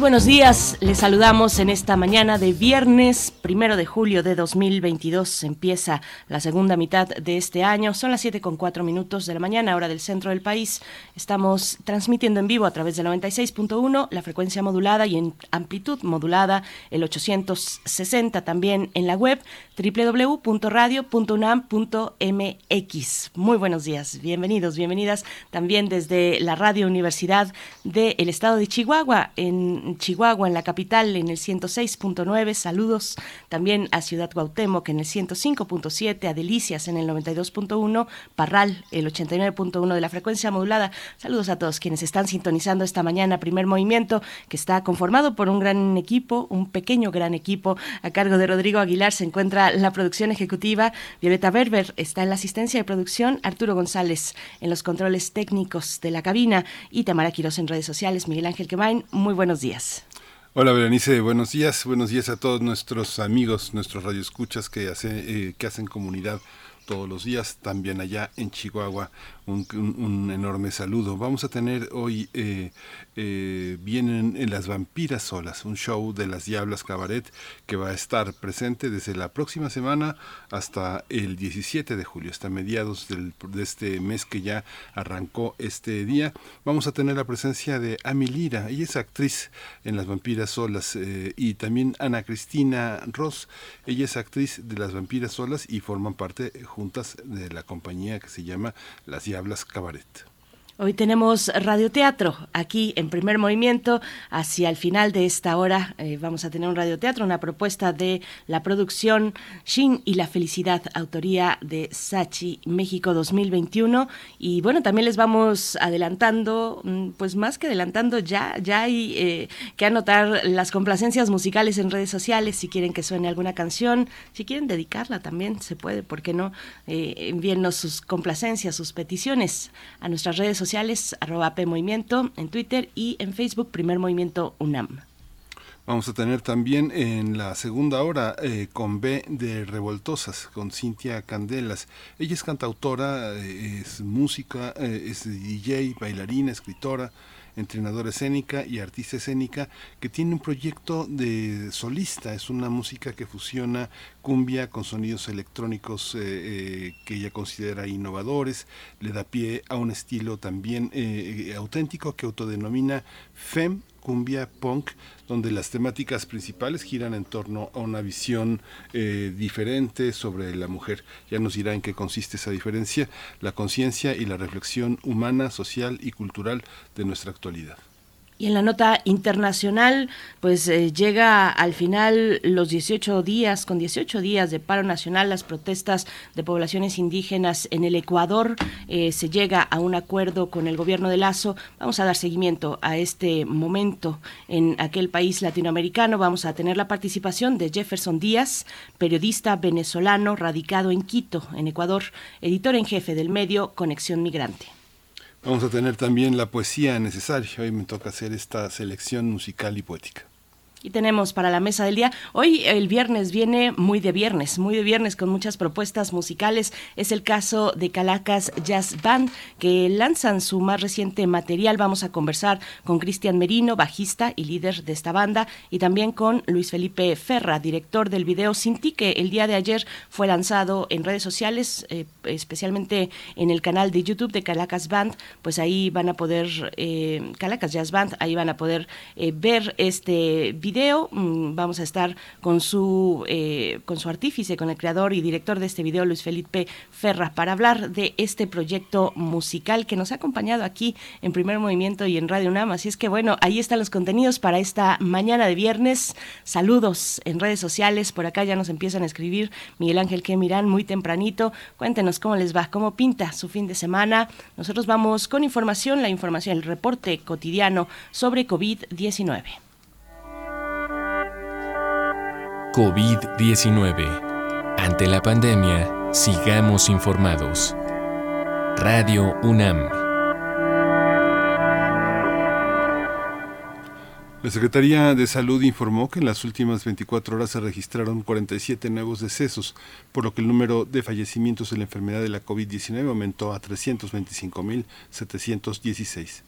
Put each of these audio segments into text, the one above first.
Buenos días, les saludamos en esta mañana de viernes, primero de julio de 2022. Empieza la segunda mitad de este año, son las 7 con 4 minutos de la mañana, hora del centro del país. Estamos transmitiendo en vivo a través de 96.1, la frecuencia modulada y en amplitud modulada, el 860 también en la web www.radio.unam.mx. Muy buenos días, bienvenidos, bienvenidas también desde la Radio Universidad del Estado de Chihuahua en Chihuahua, en la capital, en el 106.9. Saludos también a Ciudad Cuauhtémoc en el 105.7, a Delicias en el 92.1, Parral el 89.1 de la frecuencia modulada. Saludos a todos quienes están sintonizando esta mañana. Primer movimiento que está conformado por un gran equipo, un pequeño gran equipo a cargo de Rodrigo Aguilar. Se encuentra la producción ejecutiva. Violeta Berber está en la asistencia de producción. Arturo González en los controles técnicos de la cabina y Tamara Quiroz en redes sociales. Miguel Ángel Quemain, muy buenos días. Hola Berenice, buenos días, buenos días a todos nuestros amigos, nuestros radioescuchas que, hace, eh, que hacen comunidad todos los días, también allá en Chihuahua un, enorme saludo. Vamos a tener hoy, eh, eh, vienen en Las Vampiras Solas, un show de las Diablas Cabaret que va a estar presente desde la próxima semana hasta el 17 de julio, hasta mediados de este mes que ya arrancó este día. Vamos a tener la presencia de Ami Lira, ella es actriz en Las Vampiras Solas, eh, y también Ana Cristina Ross, ella es actriz de Las Vampiras Solas y forman parte juntas de la compañía que se llama Las Diablas Hablas Cabaret. Hoy tenemos radioteatro aquí en primer movimiento. Hacia el final de esta hora eh, vamos a tener un radioteatro, una propuesta de la producción Shin y la felicidad, autoría de Sachi México 2021. Y bueno, también les vamos adelantando, mm, pues más que adelantando, ya, ya hay eh, que anotar las complacencias musicales en redes sociales. Si quieren que suene alguna canción, si quieren dedicarla también se puede, ¿por qué no? Eh, envíennos sus complacencias, sus peticiones a nuestras redes sociales sociales, arroba Movimiento en Twitter y en Facebook, Primer Movimiento UNAM. Vamos a tener también en la segunda hora eh, con B de Revoltosas, con Cintia Candelas. Ella es cantautora, eh, es música, eh, es DJ, bailarina, escritora, entrenadora escénica y artista escénica, que tiene un proyecto de solista. Es una música que fusiona cumbia con sonidos electrónicos eh, eh, que ella considera innovadores. Le da pie a un estilo también eh, auténtico que autodenomina FEM cumbia punk, donde las temáticas principales giran en torno a una visión eh, diferente sobre la mujer. Ya nos dirá en qué consiste esa diferencia, la conciencia y la reflexión humana, social y cultural de nuestra actualidad. Y en la nota internacional, pues eh, llega al final los 18 días, con 18 días de paro nacional, las protestas de poblaciones indígenas en el Ecuador, eh, se llega a un acuerdo con el gobierno de Lazo. Vamos a dar seguimiento a este momento en aquel país latinoamericano. Vamos a tener la participación de Jefferson Díaz, periodista venezolano radicado en Quito, en Ecuador, editor en jefe del medio Conexión Migrante. Vamos a tener también la poesía necesaria. Hoy me toca hacer esta selección musical y poética. Y tenemos para la mesa del día, hoy el viernes viene muy de viernes, muy de viernes con muchas propuestas musicales. Es el caso de Calacas Jazz Band, que lanzan su más reciente material. Vamos a conversar con Cristian Merino, bajista y líder de esta banda, y también con Luis Felipe Ferra, director del video Sinti, que el día de ayer fue lanzado en redes sociales, eh, especialmente en el canal de YouTube de Calacas Band. Pues ahí van a poder, eh, Calacas Jazz Band, ahí van a poder eh, ver este video video. Mm, vamos a estar con su, eh, con su artífice, con el creador y director de este video, Luis Felipe Ferra, para hablar de este proyecto musical que nos ha acompañado aquí en Primer Movimiento y en Radio UNAM. Así es que bueno, ahí están los contenidos para esta mañana de viernes. Saludos en redes sociales. Por acá ya nos empiezan a escribir Miguel Ángel que miran muy tempranito. Cuéntenos cómo les va, cómo pinta su fin de semana. Nosotros vamos con información, la información, el reporte cotidiano sobre COVID-19. COVID-19. Ante la pandemia, sigamos informados. Radio UNAM. La Secretaría de Salud informó que en las últimas 24 horas se registraron 47 nuevos decesos, por lo que el número de fallecimientos de la enfermedad de la COVID-19 aumentó a 325.716.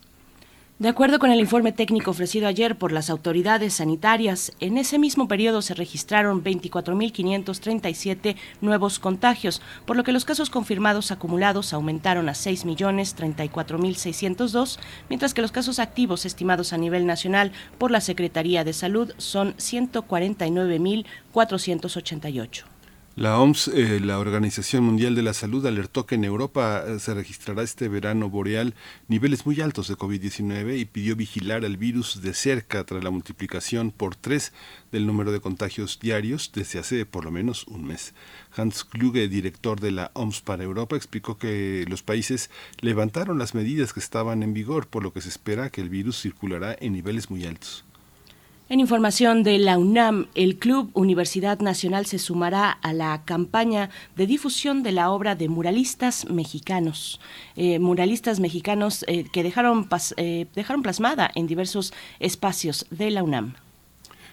De acuerdo con el informe técnico ofrecido ayer por las autoridades sanitarias, en ese mismo periodo se registraron 24.537 nuevos contagios, por lo que los casos confirmados acumulados aumentaron a 6.034.602, mientras que los casos activos estimados a nivel nacional por la Secretaría de Salud son 149.488. La OMS, eh, la Organización Mundial de la Salud, alertó que en Europa eh, se registrará este verano boreal niveles muy altos de COVID-19 y pidió vigilar al virus de cerca tras la multiplicación por tres del número de contagios diarios desde hace por lo menos un mes. Hans Kluge, director de la OMS para Europa, explicó que los países levantaron las medidas que estaban en vigor, por lo que se espera que el virus circulará en niveles muy altos. En información de la UNAM, el Club Universidad Nacional se sumará a la campaña de difusión de la obra de muralistas mexicanos, eh, muralistas mexicanos eh, que dejaron, eh, dejaron plasmada en diversos espacios de la UNAM.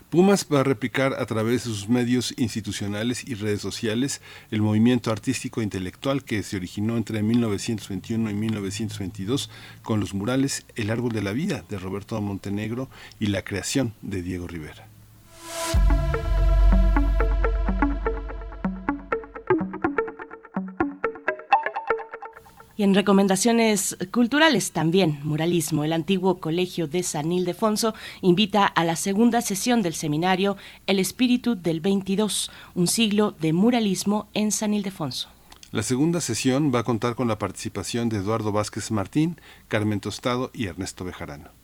Pumas va a replicar a través de sus medios institucionales y redes sociales el movimiento artístico e intelectual que se originó entre 1921 y 1922 con los murales El árbol de la vida de Roberto Montenegro y la creación de Diego Rivera. Y en recomendaciones culturales también, muralismo. El antiguo colegio de San Ildefonso invita a la segunda sesión del seminario El espíritu del 22, un siglo de muralismo en San Ildefonso. La segunda sesión va a contar con la participación de Eduardo Vázquez Martín, Carmen Tostado y Ernesto Bejarano.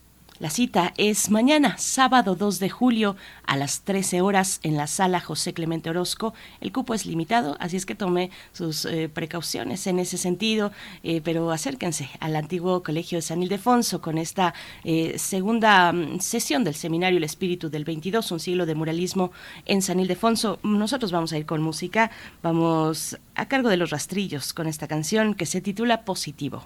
La cita es mañana, sábado 2 de julio, a las 13 horas en la sala José Clemente Orozco. El cupo es limitado, así es que tome sus eh, precauciones en ese sentido, eh, pero acérquense al antiguo Colegio de San Ildefonso con esta eh, segunda mm, sesión del seminario El Espíritu del 22, un siglo de muralismo en San Ildefonso. Nosotros vamos a ir con música, vamos a cargo de los rastrillos con esta canción que se titula Positivo.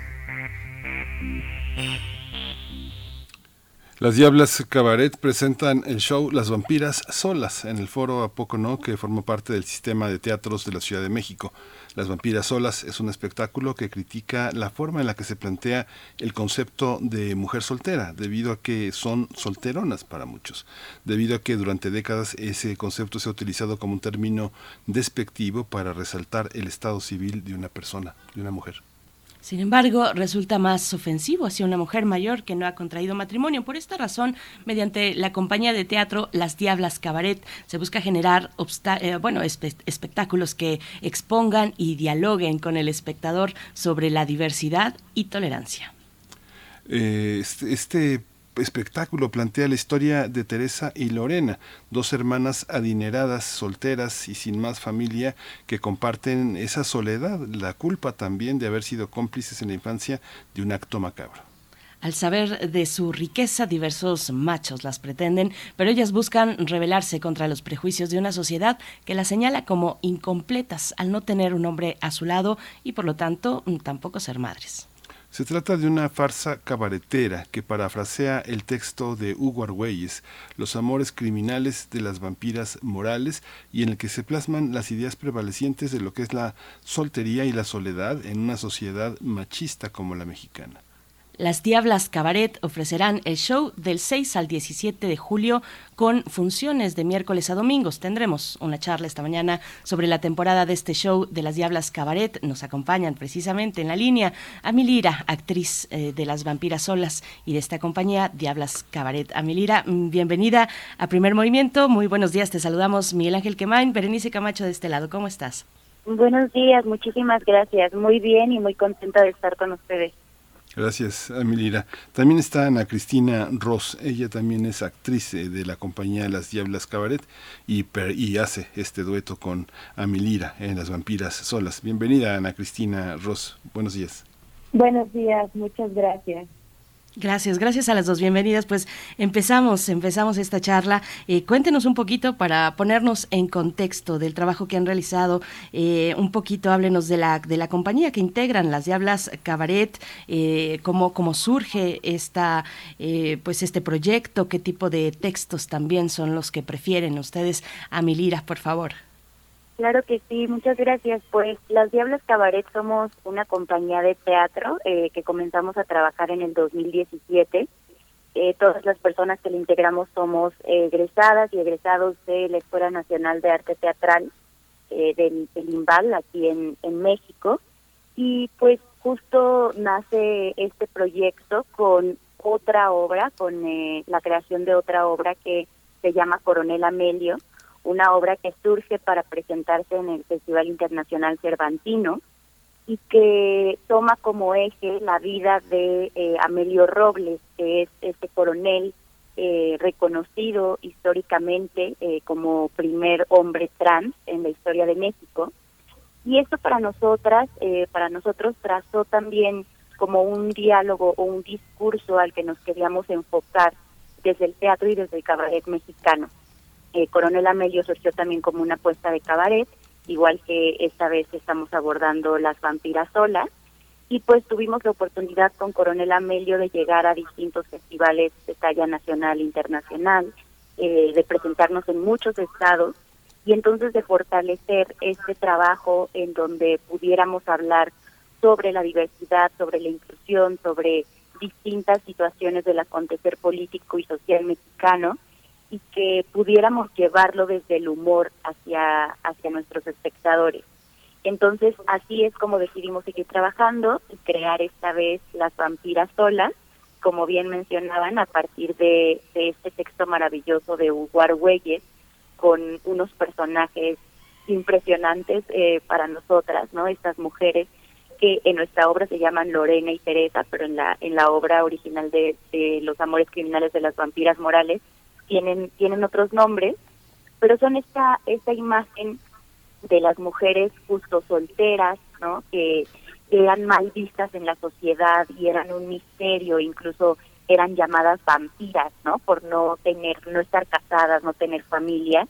Las Diablas Cabaret presentan el show Las Vampiras Solas en el foro A Poco No, que forma parte del sistema de teatros de la Ciudad de México. Las Vampiras Solas es un espectáculo que critica la forma en la que se plantea el concepto de mujer soltera, debido a que son solteronas para muchos, debido a que durante décadas ese concepto se ha utilizado como un término despectivo para resaltar el estado civil de una persona, de una mujer. Sin embargo, resulta más ofensivo hacia una mujer mayor que no ha contraído matrimonio. Por esta razón, mediante la compañía de teatro Las Diablas Cabaret, se busca generar eh, bueno, espe espectáculos que expongan y dialoguen con el espectador sobre la diversidad y tolerancia. Eh, este, este espectáculo plantea la historia de Teresa y Lorena, dos hermanas adineradas, solteras y sin más familia que comparten esa soledad, la culpa también de haber sido cómplices en la infancia de un acto macabro. Al saber de su riqueza, diversos machos las pretenden, pero ellas buscan rebelarse contra los prejuicios de una sociedad que las señala como incompletas al no tener un hombre a su lado y por lo tanto tampoco ser madres. Se trata de una farsa cabaretera que parafrasea el texto de Hugo Argüelles, Los amores criminales de las vampiras morales, y en el que se plasman las ideas prevalecientes de lo que es la soltería y la soledad en una sociedad machista como la mexicana. Las Diablas Cabaret ofrecerán el show del 6 al 17 de julio con funciones de miércoles a domingos. Tendremos una charla esta mañana sobre la temporada de este show de Las Diablas Cabaret. Nos acompañan precisamente en la línea Amilira, actriz eh, de Las Vampiras Solas y de esta compañía Diablas Cabaret. Amilira, mm, bienvenida a Primer Movimiento. Muy buenos días. Te saludamos Miguel Ángel Quemain, Berenice Camacho de este lado. ¿Cómo estás? Buenos días, muchísimas gracias. Muy bien y muy contenta de estar con ustedes. Gracias, Amilira. También está Ana Cristina Ross. Ella también es actriz eh, de la compañía Las Diablas Cabaret y, y hace este dueto con Amilira en Las Vampiras Solas. Bienvenida, Ana Cristina Ross. Buenos días. Buenos días, muchas gracias. Gracias, gracias a las dos bienvenidas. Pues empezamos, empezamos esta charla. Eh, cuéntenos un poquito para ponernos en contexto del trabajo que han realizado. Eh, un poquito háblenos de la de la compañía que integran las Diablas Cabaret, eh, cómo, cómo surge esta eh, pues este proyecto, qué tipo de textos también son los que prefieren ustedes. Amilira, por favor. Claro que sí, muchas gracias. Pues Las Diablas Cabaret somos una compañía de teatro eh, que comenzamos a trabajar en el 2017. Eh, todas las personas que le integramos somos egresadas y egresados de la Escuela Nacional de Arte Teatral eh, del, del IMBAL aquí en, en México. Y pues justo nace este proyecto con otra obra, con eh, la creación de otra obra que se llama Coronel Amelio, una obra que surge para presentarse en el Festival Internacional Cervantino y que toma como eje la vida de eh, Amelio Robles, que es este coronel eh, reconocido históricamente eh, como primer hombre trans en la historia de México. Y esto para nosotras, eh, para nosotros trazó también como un diálogo o un discurso al que nos queríamos enfocar desde el teatro y desde el cabaret mexicano. Eh, Coronel Amelio surgió también como una apuesta de cabaret, igual que esta vez estamos abordando las vampiras solas. Y pues tuvimos la oportunidad con Coronel Amelio de llegar a distintos festivales de talla nacional e internacional, eh, de presentarnos en muchos estados y entonces de fortalecer este trabajo en donde pudiéramos hablar sobre la diversidad, sobre la inclusión, sobre distintas situaciones del acontecer político y social mexicano y que pudiéramos llevarlo desde el humor hacia, hacia nuestros espectadores. Entonces, así es como decidimos seguir trabajando y crear esta vez Las Vampiras Solas, como bien mencionaban, a partir de, este texto maravilloso de Hugo Argüelles, con unos personajes impresionantes eh, para nosotras, ¿no? Estas mujeres que en nuestra obra se llaman Lorena y Teresa, pero en la en la obra original de, Los Amores Criminales de las Vampiras Morales tienen tienen otros nombres, pero son esta esta imagen de las mujeres justo solteras, ¿no? Que eran mal vistas en la sociedad y eran un misterio, incluso eran llamadas vampiras, ¿no? Por no tener, no estar casadas, no tener familia,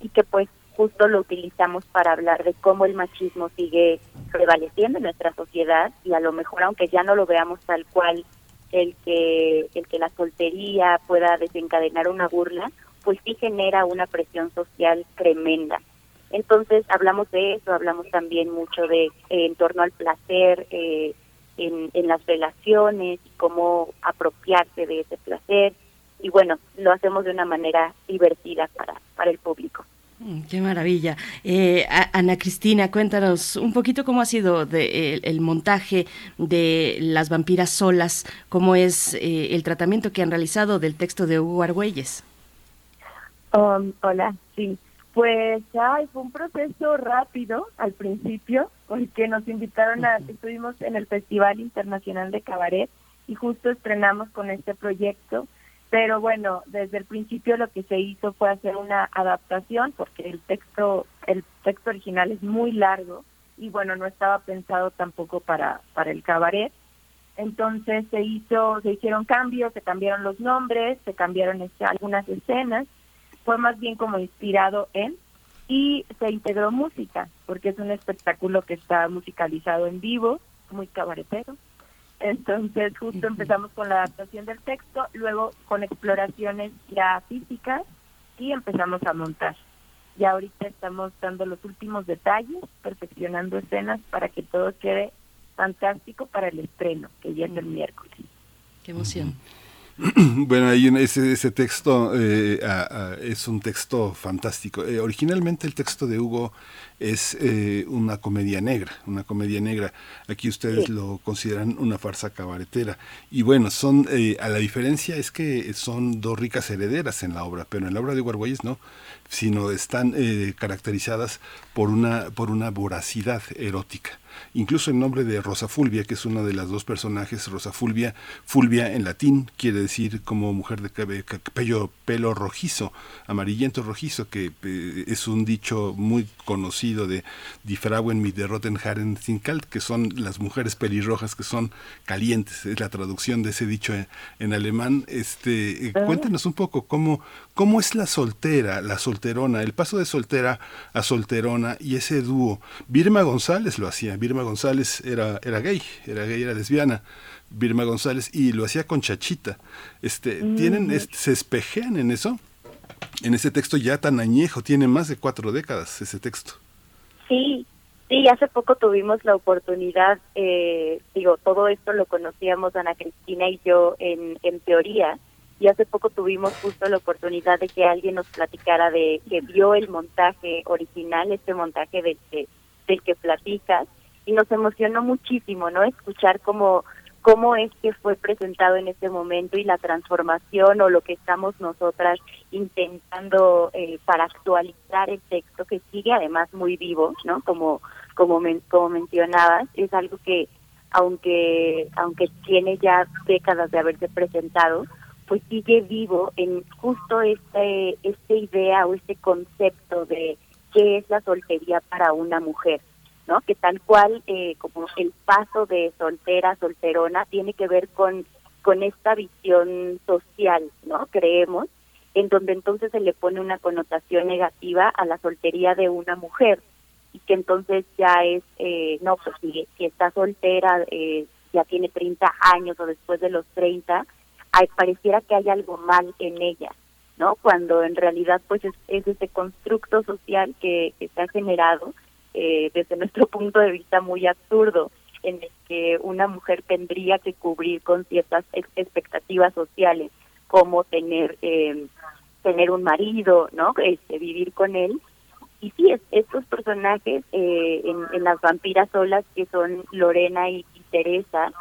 y que pues justo lo utilizamos para hablar de cómo el machismo sigue prevaleciendo en nuestra sociedad y a lo mejor aunque ya no lo veamos tal cual el que el que la soltería pueda desencadenar una burla, pues sí genera una presión social tremenda. Entonces hablamos de eso, hablamos también mucho de en torno al placer, eh, en, en las relaciones y cómo apropiarse de ese placer. Y bueno, lo hacemos de una manera divertida para, para el público. Mm, qué maravilla. Eh, Ana Cristina, cuéntanos un poquito cómo ha sido de, el, montaje de Las vampiras solas, cómo es eh, el tratamiento que han realizado del texto de Hugo Argüelles. Um, hola, sí. Pues ay, fue un proceso rápido al principio, porque nos invitaron a, estuvimos en el Festival Internacional de Cabaret y justo estrenamos con este proyecto, pero bueno, desde el principio lo que se hizo fue hacer una adaptación, porque el texto, el texto original es muy largo y bueno, no estaba pensado tampoco para, para el cabaret. Entonces se hizo, se hicieron cambios, se cambiaron los nombres, se cambiaron este, algunas escenas fue más bien como inspirado en y se integró música, porque es un espectáculo que está musicalizado en vivo, muy cabaretero. Entonces justo empezamos con la adaptación del texto, luego con exploraciones ya físicas y empezamos a montar. Y ahorita estamos dando los últimos detalles, perfeccionando escenas para que todo quede fantástico para el estreno, que ya es el miércoles. Qué emoción. Bueno, ahí ese, ese texto eh, es un texto fantástico. Eh, originalmente el texto de Hugo es eh, una comedia negra, una comedia negra. Aquí ustedes lo consideran una farsa cabaretera. Y bueno, son a la diferencia es que son dos ricas herederas en la obra, pero en la obra de Guargüelles no sino están caracterizadas por una, por una voracidad erótica incluso el nombre de Rosa Fulvia, que es una de las dos personajes, Rosa Fulvia, Fulvia en latín quiere decir como mujer de cabello, pelo rojizo, amarillento rojizo, que eh, es un dicho muy conocido de Die Frauen mit der roten Haaren sind kalt, que son las mujeres pelirrojas que son calientes, es la traducción de ese dicho en, alemán. Este, eh, cuéntanos un poco cómo, cómo es la soltera, la solterona, el paso de soltera a solterona y ese dúo. Birma González lo hacía, Birma González era, era gay, era gay, era lesbiana. Birma González y lo hacía con Chachita. Este, tienen, mm. se espejean en eso, en ese texto ya tan añejo, tiene más de cuatro décadas ese texto. Sí, sí, hace poco tuvimos la oportunidad, eh, digo, todo esto lo conocíamos Ana Cristina y yo en, en teoría, y hace poco tuvimos justo la oportunidad de que alguien nos platicara de que vio el montaje original, este montaje del que, del que platicas, y nos emocionó muchísimo, ¿no? Escuchar cómo, cómo es que fue presentado en este momento y la transformación o lo que estamos nosotras intentando eh, para actualizar el texto que sigue además muy vivo, ¿no? Como como como mencionabas, es algo que aunque aunque tiene ya décadas de haberse presentado, pues sigue vivo en justo este esta idea o este concepto de qué es la soltería para una mujer, ¿no? Que tal cual eh, como el paso de soltera solterona tiene que ver con con esta visión social, ¿no? Creemos, en donde entonces se le pone una connotación negativa a la soltería de una mujer y que entonces ya es, eh, no, pues si, si está soltera, eh, ya tiene 30 años o después de los 30, pareciera que hay algo mal en ella, ¿no? Cuando en realidad pues es, es ese constructo social que, que se ha generado eh, desde nuestro punto de vista muy absurdo, en el que una mujer tendría que cubrir con ciertas expectativas sociales, como tener eh, tener un marido, ¿no? Este, vivir con él. Y sí, es, estos personajes eh, en, en, las vampiras solas, que son Lorena y, y Teresa,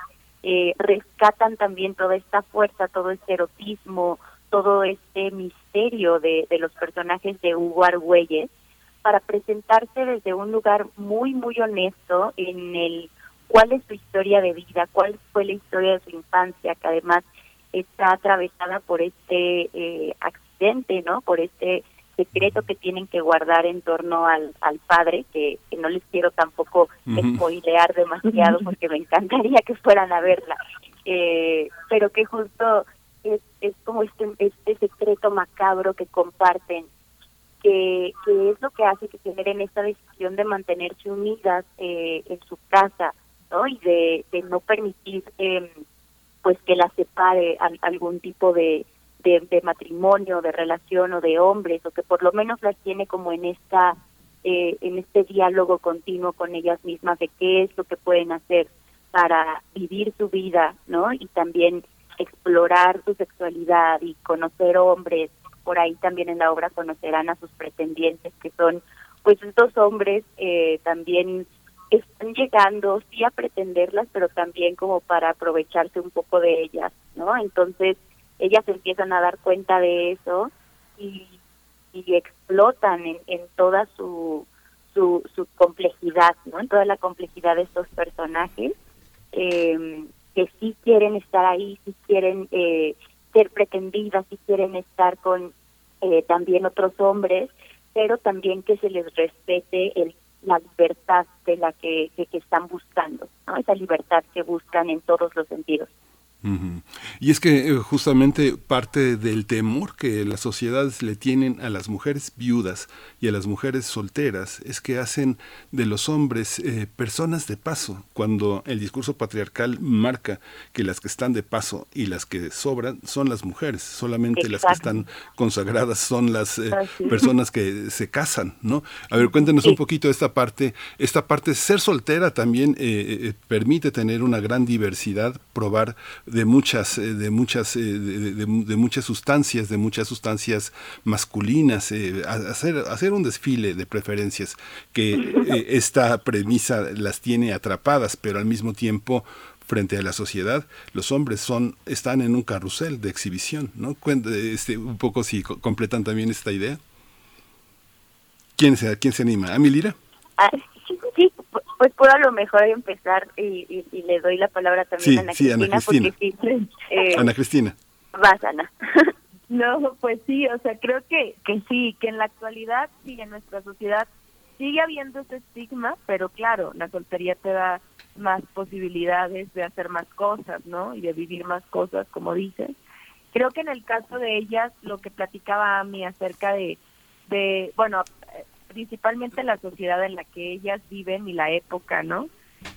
eh, rescatan también toda esta fuerza, todo este erotismo, todo este misterio de, de los personajes de Hugo Argüelles para presentarse desde un lugar muy, muy honesto en el cuál es su historia de vida, cuál fue la historia de su infancia, que además está atravesada por este eh, accidente, ¿no? Por este secreto que tienen que guardar en torno al, al padre, que, que no les quiero tampoco spoilear demasiado porque me encantaría que fueran a verla, eh, pero que justo es, es como este, este secreto macabro que comparten, que, que es lo que hace que generen esta decisión de mantenerse unidas eh, en su casa, ¿no? Y de, de no permitir eh, pues que la separe a, algún tipo de, de, de, matrimonio, de relación o de hombres, o que por lo menos las tiene como en esta eh, en este diálogo continuo con ellas mismas de qué es lo que pueden hacer para vivir su vida, ¿no? Y también explorar su sexualidad y conocer hombres. Por ahí también en la obra conocerán a sus pretendientes, que son pues estos hombres eh, también están llegando sí a pretenderlas, pero también como para aprovecharse un poco de ellas, ¿no? Entonces ellas empiezan a dar cuenta de eso y, explotan en, en toda su, su, su complejidad, ¿no? En toda la complejidad de estos personajes eh, que sí quieren estar ahí, sí quieren eh, ser pretendidas, sí quieren estar con eh, también otros hombres, pero también que se les respete el la libertad de la que, que, que están buscando, ¿no? esa libertad que buscan en todos los sentidos. Y es que eh, justamente parte del temor que las sociedades le tienen a las mujeres viudas y a las mujeres solteras es que hacen de los hombres eh, personas de paso, cuando el discurso patriarcal marca que las que están de paso y las que sobran son las mujeres, solamente Exacto. las que están consagradas son las eh, personas que se casan, ¿no? A ver, cuéntenos sí. un poquito esta parte, esta parte, ser soltera también eh, permite tener una gran diversidad, probar de muchas, eh, de muchas, eh, de, de, de, muchas sustancias, de muchas sustancias masculinas, eh, hacer, hacer un desfile de preferencias que esta premisa las tiene atrapadas, pero al mismo tiempo frente a la sociedad, los hombres son están en un carrusel de exhibición, ¿no? Este, un poco si completan también esta idea. ¿Quién se, quién se anima? ¿A Milira? Ah, sí, pues puedo a lo mejor empezar y, y, y le doy la palabra también sí, a Ana sí, Cristina. Ana Cristina. Porque sí, eh, Ana Cristina. Vas, Ana. no, pues sí, o sea, creo que, que sí, que en la actualidad, sí, en nuestra sociedad sigue habiendo ese estigma, pero claro, la soltería te da más posibilidades de hacer más cosas, ¿no? Y de vivir más cosas, como dices. Creo que en el caso de ellas, lo que platicaba a mí acerca de, de bueno, principalmente la sociedad en la que ellas viven y la época, ¿no?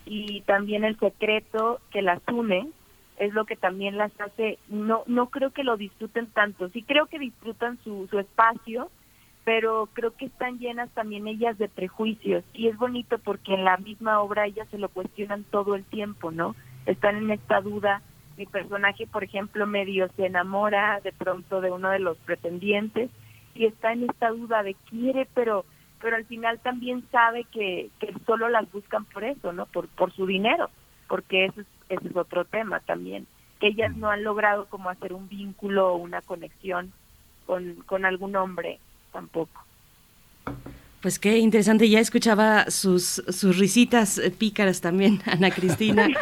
Y también el secreto que las une es lo que también las hace, no no creo que lo disfruten tanto, sí creo que disfrutan su, su espacio, pero creo que están llenas también ellas de prejuicios y es bonito porque en la misma obra ellas se lo cuestionan todo el tiempo, ¿no? Están en esta duda, mi personaje, por ejemplo, medio se enamora de pronto de uno de los pretendientes y está en esta duda de quiere, pero pero al final también sabe que, que solo las buscan por eso, ¿no? Por, por su dinero, porque ese es, ese es otro tema también, que ellas no han logrado como hacer un vínculo o una conexión con, con algún hombre tampoco. Pues qué interesante, ya escuchaba sus, sus risitas eh, pícaras también, Ana Cristina.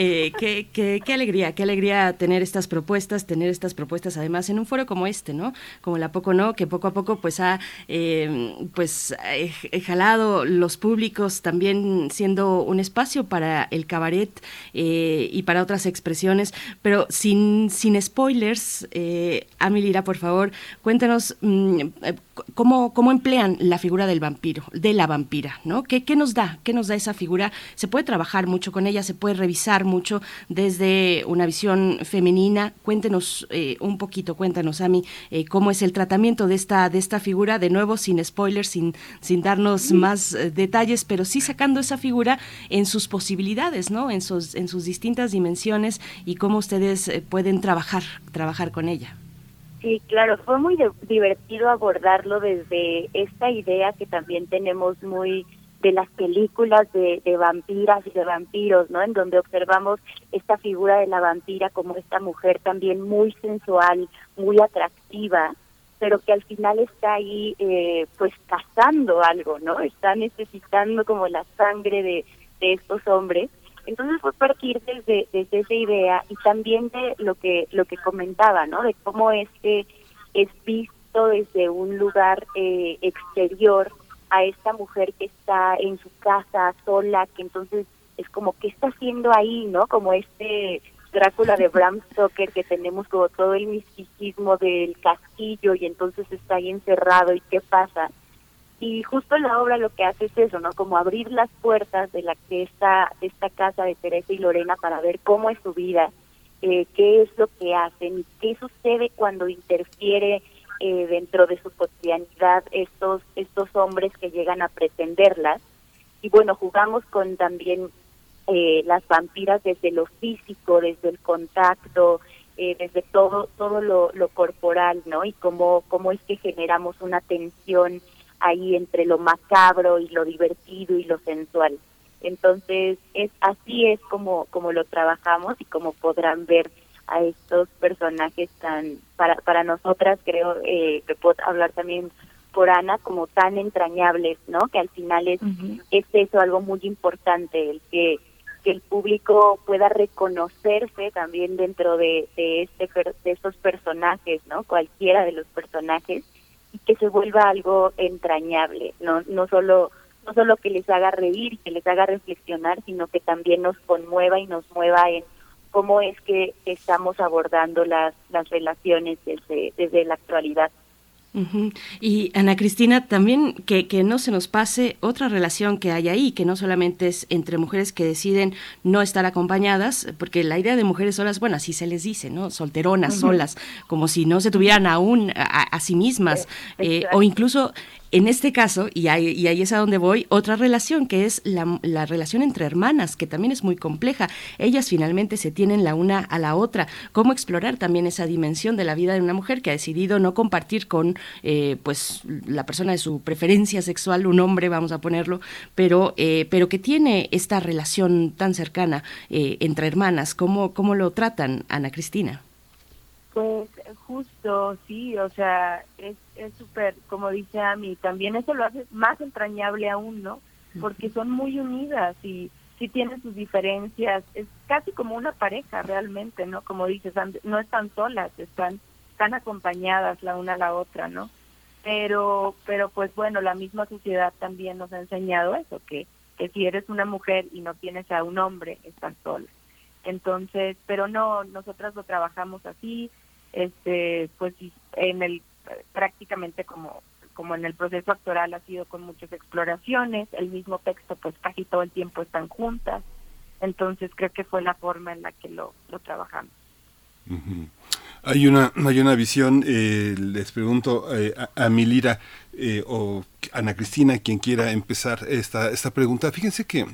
Eh, qué, qué, qué, alegría, qué alegría tener estas propuestas, tener estas propuestas además en un foro como este, ¿no? Como la Poco No, que poco a poco pues ha eh, pues jalado los públicos también siendo un espacio para el cabaret y para otras expresiones, pero sin, sin spoilers, eh, Amilira, por favor, cuéntanos mm, cómo, cómo emplean la figura del vampiro, de la vampira, ¿no? ¿Qué, ¿Qué, nos da? ¿Qué nos da esa figura? Se puede trabajar mucho con ella, se puede revisar mucho desde una visión femenina. Cuéntenos eh, un poquito, cuéntanos, Ami, eh, cómo es el tratamiento de esta, de esta figura, de nuevo, sin spoilers, sin, sin darnos más eh, detalles, pero sí sacando esa figura en sus posibilidades, ¿no? En sus, en sus distintas dimensiones y cómo ustedes eh, pueden trabajar, trabajar con ella. Sí, claro, fue muy divertido abordarlo desde esta idea que también tenemos muy de las películas de, vampiras y de vampiros, ¿no? En donde observamos esta figura de la vampira como esta mujer también muy sensual, muy atractiva, pero que al final está ahí eh, pues cazando algo, ¿no? Está necesitando como la sangre de estos hombres entonces fue partir desde, desde esa idea y también de lo que lo que comentaba, ¿no? De cómo es que es visto desde un lugar eh, exterior a esta mujer que está en su casa sola, que entonces es como qué está haciendo ahí, ¿no? Como este Drácula de Bram Stoker que tenemos como todo el misticismo del castillo y entonces está ahí encerrado y qué pasa y justo la obra lo que hace es eso, ¿no? Como abrir las puertas de la que está esta casa de Teresa y Lorena para ver cómo es su vida, eh, qué es lo que hacen qué sucede cuando interfiere eh, dentro de su cotidianidad estos estos hombres que llegan a pretenderlas y bueno jugamos con también eh, las vampiras desde lo físico, desde el contacto, desde todo todo lo, lo corporal, ¿no? Y cómo cómo es que generamos una tensión ahí entre lo macabro y lo divertido y lo sensual. Entonces, es así es como como lo trabajamos y como podrán ver a estos personajes tan para para nosotras creo eh, que puedo hablar también por Ana como tan entrañables, ¿no? Que al final es es eso algo muy importante el que que el público pueda reconocerse también dentro de de este de estos personajes, ¿no? Cualquiera de los personajes que se vuelva algo entrañable, no no solo no solo que les haga reír que les haga reflexionar, sino que también nos conmueva y nos mueva en cómo es que estamos abordando las las relaciones desde desde la actualidad. Y Ana Cristina, también que, que, no se nos pase otra relación que hay ahí, que no solamente es entre mujeres que deciden no estar acompañadas, porque la idea de mujeres solas, bueno, así se les dice, ¿no? Solteronas, solas, como si no se tuvieran aún a, sí mismas, eh, o incluso en este caso, y ahí, y ahí, es a donde voy, otra relación que es la, la, relación entre hermanas, que también es muy compleja. Ellas finalmente se tienen la una a la otra. ¿Cómo explorar también esa dimensión de la vida de una mujer que ha decidido no compartir con eh, pues la persona de su preferencia sexual, un hombre, vamos a ponerlo, pero, eh, pero que tiene esta relación tan cercana eh, entre hermanas? ¿Cómo, ¿Cómo lo tratan, Ana Cristina? Pues justo, sí, o sea, es súper, como dice Ami, también eso lo hace más entrañable aún, ¿no? Porque son muy unidas y sí tienen sus diferencias, es casi como una pareja realmente, ¿no? Como dices, no están solas, están, están acompañadas la una a la otra, ¿no? Pero, pero pues bueno, la misma sociedad también nos ha enseñado eso, que, que si eres una mujer y no tienes a un hombre, estás sola. Entonces, pero no, nosotras lo trabajamos así, este pues en el prácticamente como como en el proceso actoral ha sido con muchas exploraciones el mismo texto pues casi todo el tiempo están juntas entonces creo que fue la forma en la que lo, lo trabajamos Hay una, hay una visión, eh, les pregunto eh, a, a, Milira eh, o Ana Cristina, quien quiera empezar esta, esta pregunta. Fíjense que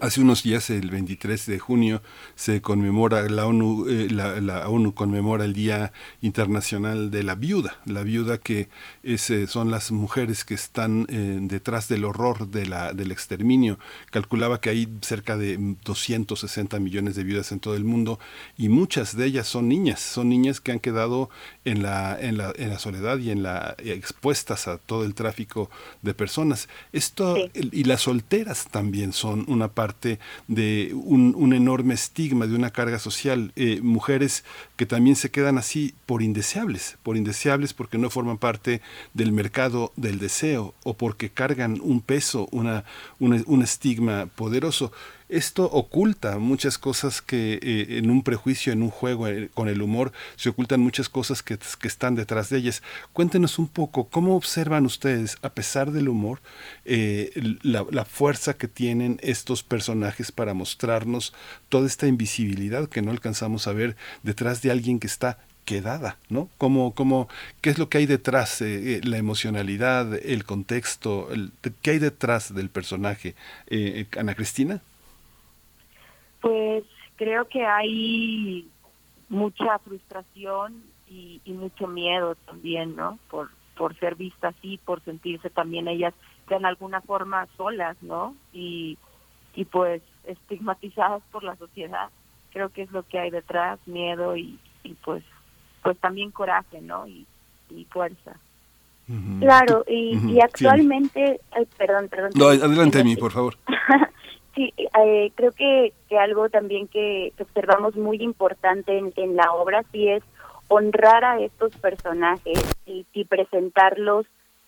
Hace unos días, el 23 de junio, se conmemora la ONU, eh, la, ONU conmemora el Día Internacional de la Viuda, la viuda que es, eh, son las mujeres que están eh, detrás del horror de la, del exterminio. Calculaba que hay cerca de 260 millones de viudas en todo el mundo y muchas de ellas son niñas, son niñas que han quedado en la, en la, en la soledad y en la expuestas a todo el tráfico de personas. Esto y las solteras también son una parte parte de un, enorme estigma, de una carga social. Eh, mujeres que también se quedan así por indeseables, por indeseables porque no forman parte del mercado del deseo o porque cargan un peso, una, un estigma poderoso. Esto oculta muchas cosas que eh, en un prejuicio, en un juego eh, con el humor, se ocultan muchas cosas que, están detrás de ellas. Cuéntenos un poco, ¿cómo observan ustedes, a pesar del humor, eh, la, fuerza que tienen estos personajes para mostrarnos toda esta invisibilidad que no alcanzamos a ver detrás de alguien que está quedada, ¿no? ¿Cómo, cómo, ¿Qué es lo que hay detrás? la emocionalidad, el contexto, ¿qué hay detrás del personaje? Ana Cristina. Pues creo que hay mucha frustración y, mucho miedo también, ¿no? Por, por ser vistas así, por sentirse también ellas de alguna forma solas, ¿no? Y, y pues estigmatizadas por la sociedad. Creo que es lo que hay detrás, miedo y, y pues pues también coraje, ¿no? Y, y fuerza. Claro, y, actualmente, perdón, perdón. No, adelante, mí, por favor. Sí, eh, creo que, que algo también que, observamos muy importante en, la obra sí es honrar a estos personajes y, y, presentarlos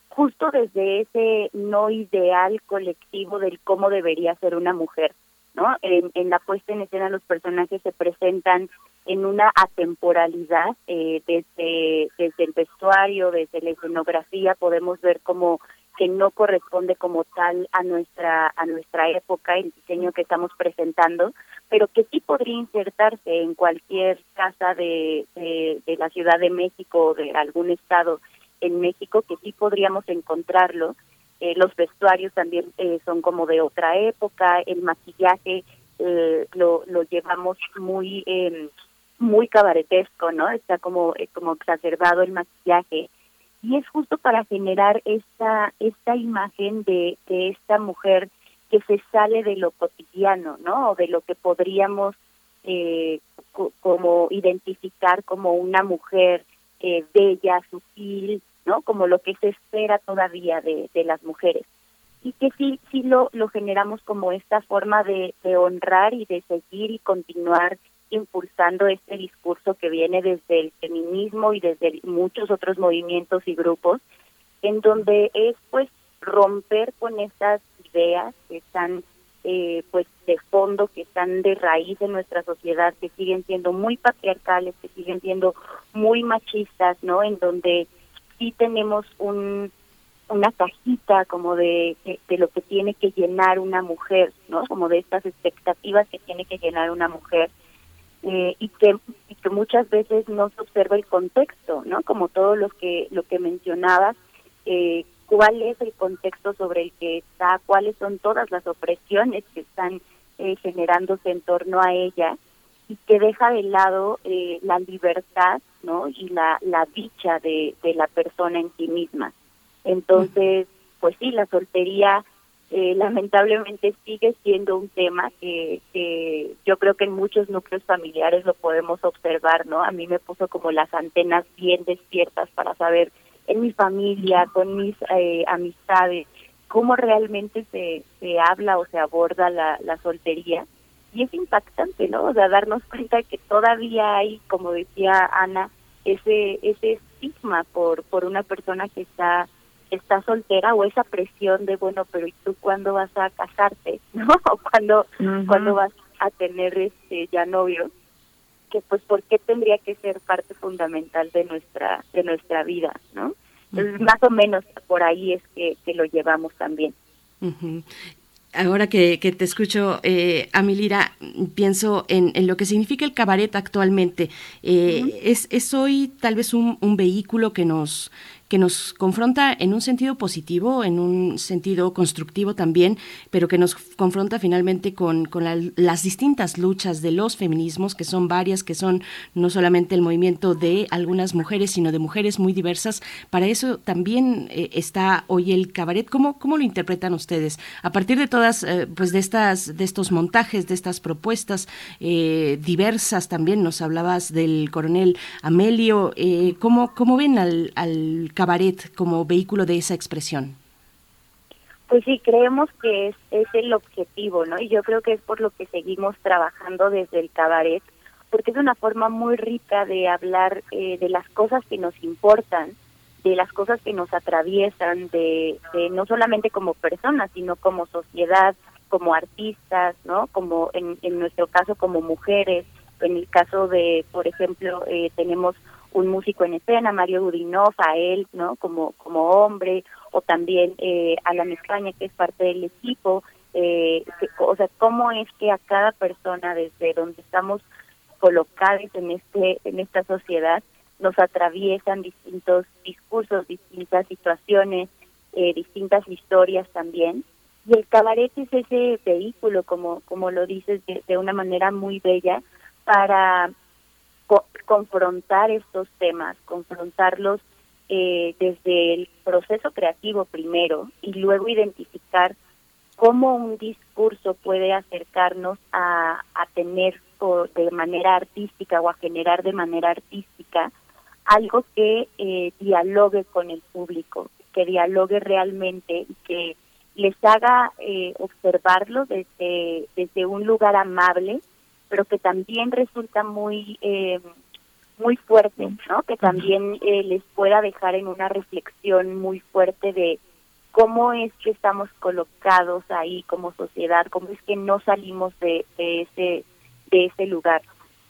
justo desde ese no ideal colectivo del cómo debería ser una mujer, ¿no? En, en la puesta en escena los personajes se presentan en una atemporalidad eh, desde desde el vestuario, desde la escenografía podemos ver cómo que no corresponde como tal a nuestra a nuestra época el diseño que estamos presentando pero que sí podría insertarse en cualquier casa de, de, la Ciudad de México o de algún estado en México que sí podríamos encontrarlo. Eh, los vestuarios también eh, son como de otra época el maquillaje eh, lo, lo llevamos muy eh, muy cabaretesco no está como eh, como exacerbado el maquillaje y es justo para generar esta esta imagen de, de esta mujer que se sale de lo cotidiano, ¿no? O de lo que podríamos eh, como identificar como una mujer eh, bella, sutil, ¿no? Como lo que se espera todavía de, de las mujeres. Y que sí, sí lo, lo generamos como esta forma de, de honrar y de seguir y continuar impulsando este discurso que viene desde el feminismo y desde muchos otros movimientos y grupos, en donde es pues romper con estas ideas que están eh, pues de fondo, que están de raíz en nuestra sociedad, que siguen siendo muy patriarcales, que siguen siendo muy machistas, ¿no? En donde sí tenemos un una cajita como de, de, de, lo que tiene que llenar una mujer, ¿no? Como de estas expectativas que tiene que llenar una mujer eh, y, que, que muchas veces no se observa el contexto, ¿no? Como todo lo que lo que mencionabas, eh, cuál es el contexto sobre el que está, cuáles son todas las opresiones que están eh, generándose en torno a ella y que deja de lado eh, la libertad, ¿no? Y la la dicha de de la persona en sí misma. Entonces, pues sí, la soltería eh, lamentablemente sigue siendo un tema que, que yo creo que en muchos núcleos familiares lo podemos observar, ¿no? A mí me puso como las antenas bien despiertas para saber en mi familia, con mis eh, amistades, cómo realmente se, se habla o se aborda la, la soltería. Y es impactante, ¿no? O sea, darnos cuenta que todavía hay, como decía Ana, ese ese estigma por por una persona que está está soltera o esa presión de bueno pero y tú cuándo vas a casarte no o cuándo cuándo vas a tener este ya novio que pues por qué tendría que ser parte fundamental de nuestra de nuestra vida no entonces más o menos por ahí es que, que lo llevamos también. Ahora que, te escucho, eh, Amilira, pienso en, en, lo que significa el cabaret actualmente. Eh, es, es, hoy tal vez un, un, vehículo que nos, que nos confronta en un sentido positivo, en un sentido constructivo también, pero que nos confronta finalmente con, las distintas luchas de los feminismos, que son varias, que son no solamente el movimiento de algunas mujeres, sino de mujeres muy diversas. Para eso también eh, está hoy el cabaret. ¿Cómo, ¿Cómo lo interpretan ustedes? A partir de todas, eh, pues de estas, de estos montajes, de estas propuestas eh, diversas también, nos hablabas del coronel Amelio, ¿cómo, ¿cómo ven al, al cabaret como vehículo de esa expresión? Pues sí, creemos que es, es el objetivo, ¿no? Y yo creo que es por lo que seguimos trabajando desde el cabaret, porque es una forma muy rica de hablar eh, de las cosas que nos importan, de las cosas que nos atraviesan, de, de, no solamente como personas, sino como sociedad, como artistas, ¿no? Como en, en nuestro caso como mujeres, en el caso de, por ejemplo, eh, tenemos un músico en escena, Mario Gudinov, a él, ¿no? Como, como hombre, o también eh, Alan España, que es parte del equipo. Eh, o sea, cómo es que a cada persona, desde donde estamos colocados en, este, en esta sociedad, nos atraviesan distintos discursos, distintas situaciones, eh, distintas historias también. Y el cabaret es ese vehículo, como, como lo dices, de una manera muy bella, para confrontar estos temas, confrontarlos eh, desde el proceso creativo primero y luego identificar cómo un discurso puede acercarnos a, a tener de manera artística o a generar de manera artística algo que eh, dialogue con el público, que dialogue realmente y que les haga eh, observarlo desde, desde un lugar amable, pero que también resulta muy eh, muy fuerte, ¿no? Que también eh, les pueda dejar en una reflexión muy fuerte de cómo es que estamos colocados ahí como sociedad, cómo es que no salimos de, de ese de ese lugar.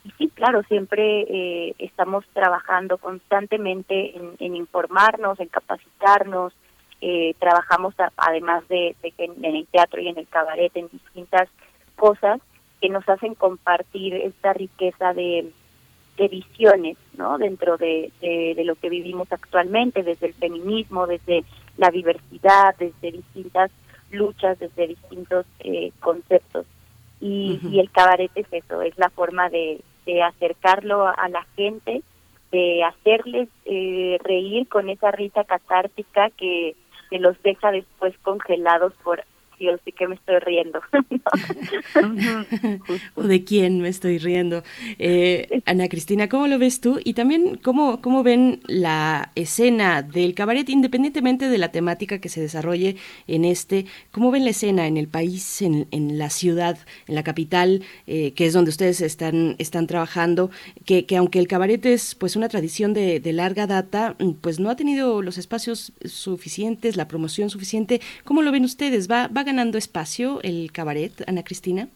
Y sí, claro, siempre eh, estamos trabajando constantemente en, informarnos, en capacitarnos, eh, trabajamos además de, de que en el teatro y en el cabaret en distintas cosas que nos hacen compartir esta riqueza de, de visiones ¿no? dentro de, de, lo que vivimos actualmente, desde el feminismo, desde la diversidad, desde distintas luchas, desde distintos eh, conceptos. Y, y, el cabaret es eso, es la forma de, de acercarlo a la gente, de hacerles eh, reír con esa risa catártica que, que los deja después congelados por yo sí que me estoy riendo. ¿O de quién me estoy riendo? Eh, Ana Cristina, ¿cómo lo ves tú? Y también, ¿cómo, ¿cómo ven la escena del cabaret, independientemente de la temática que se desarrolle en este? ¿Cómo ven la escena en el país, en, en la ciudad, en la capital, eh, que es donde ustedes están, están trabajando? Que, que aunque el cabaret es pues una tradición de, de larga data, pues no ha tenido los espacios suficientes, la promoción suficiente. ¿Cómo lo ven ustedes? ¿Va, va ganando espacio el cabaret, Ana Cristina?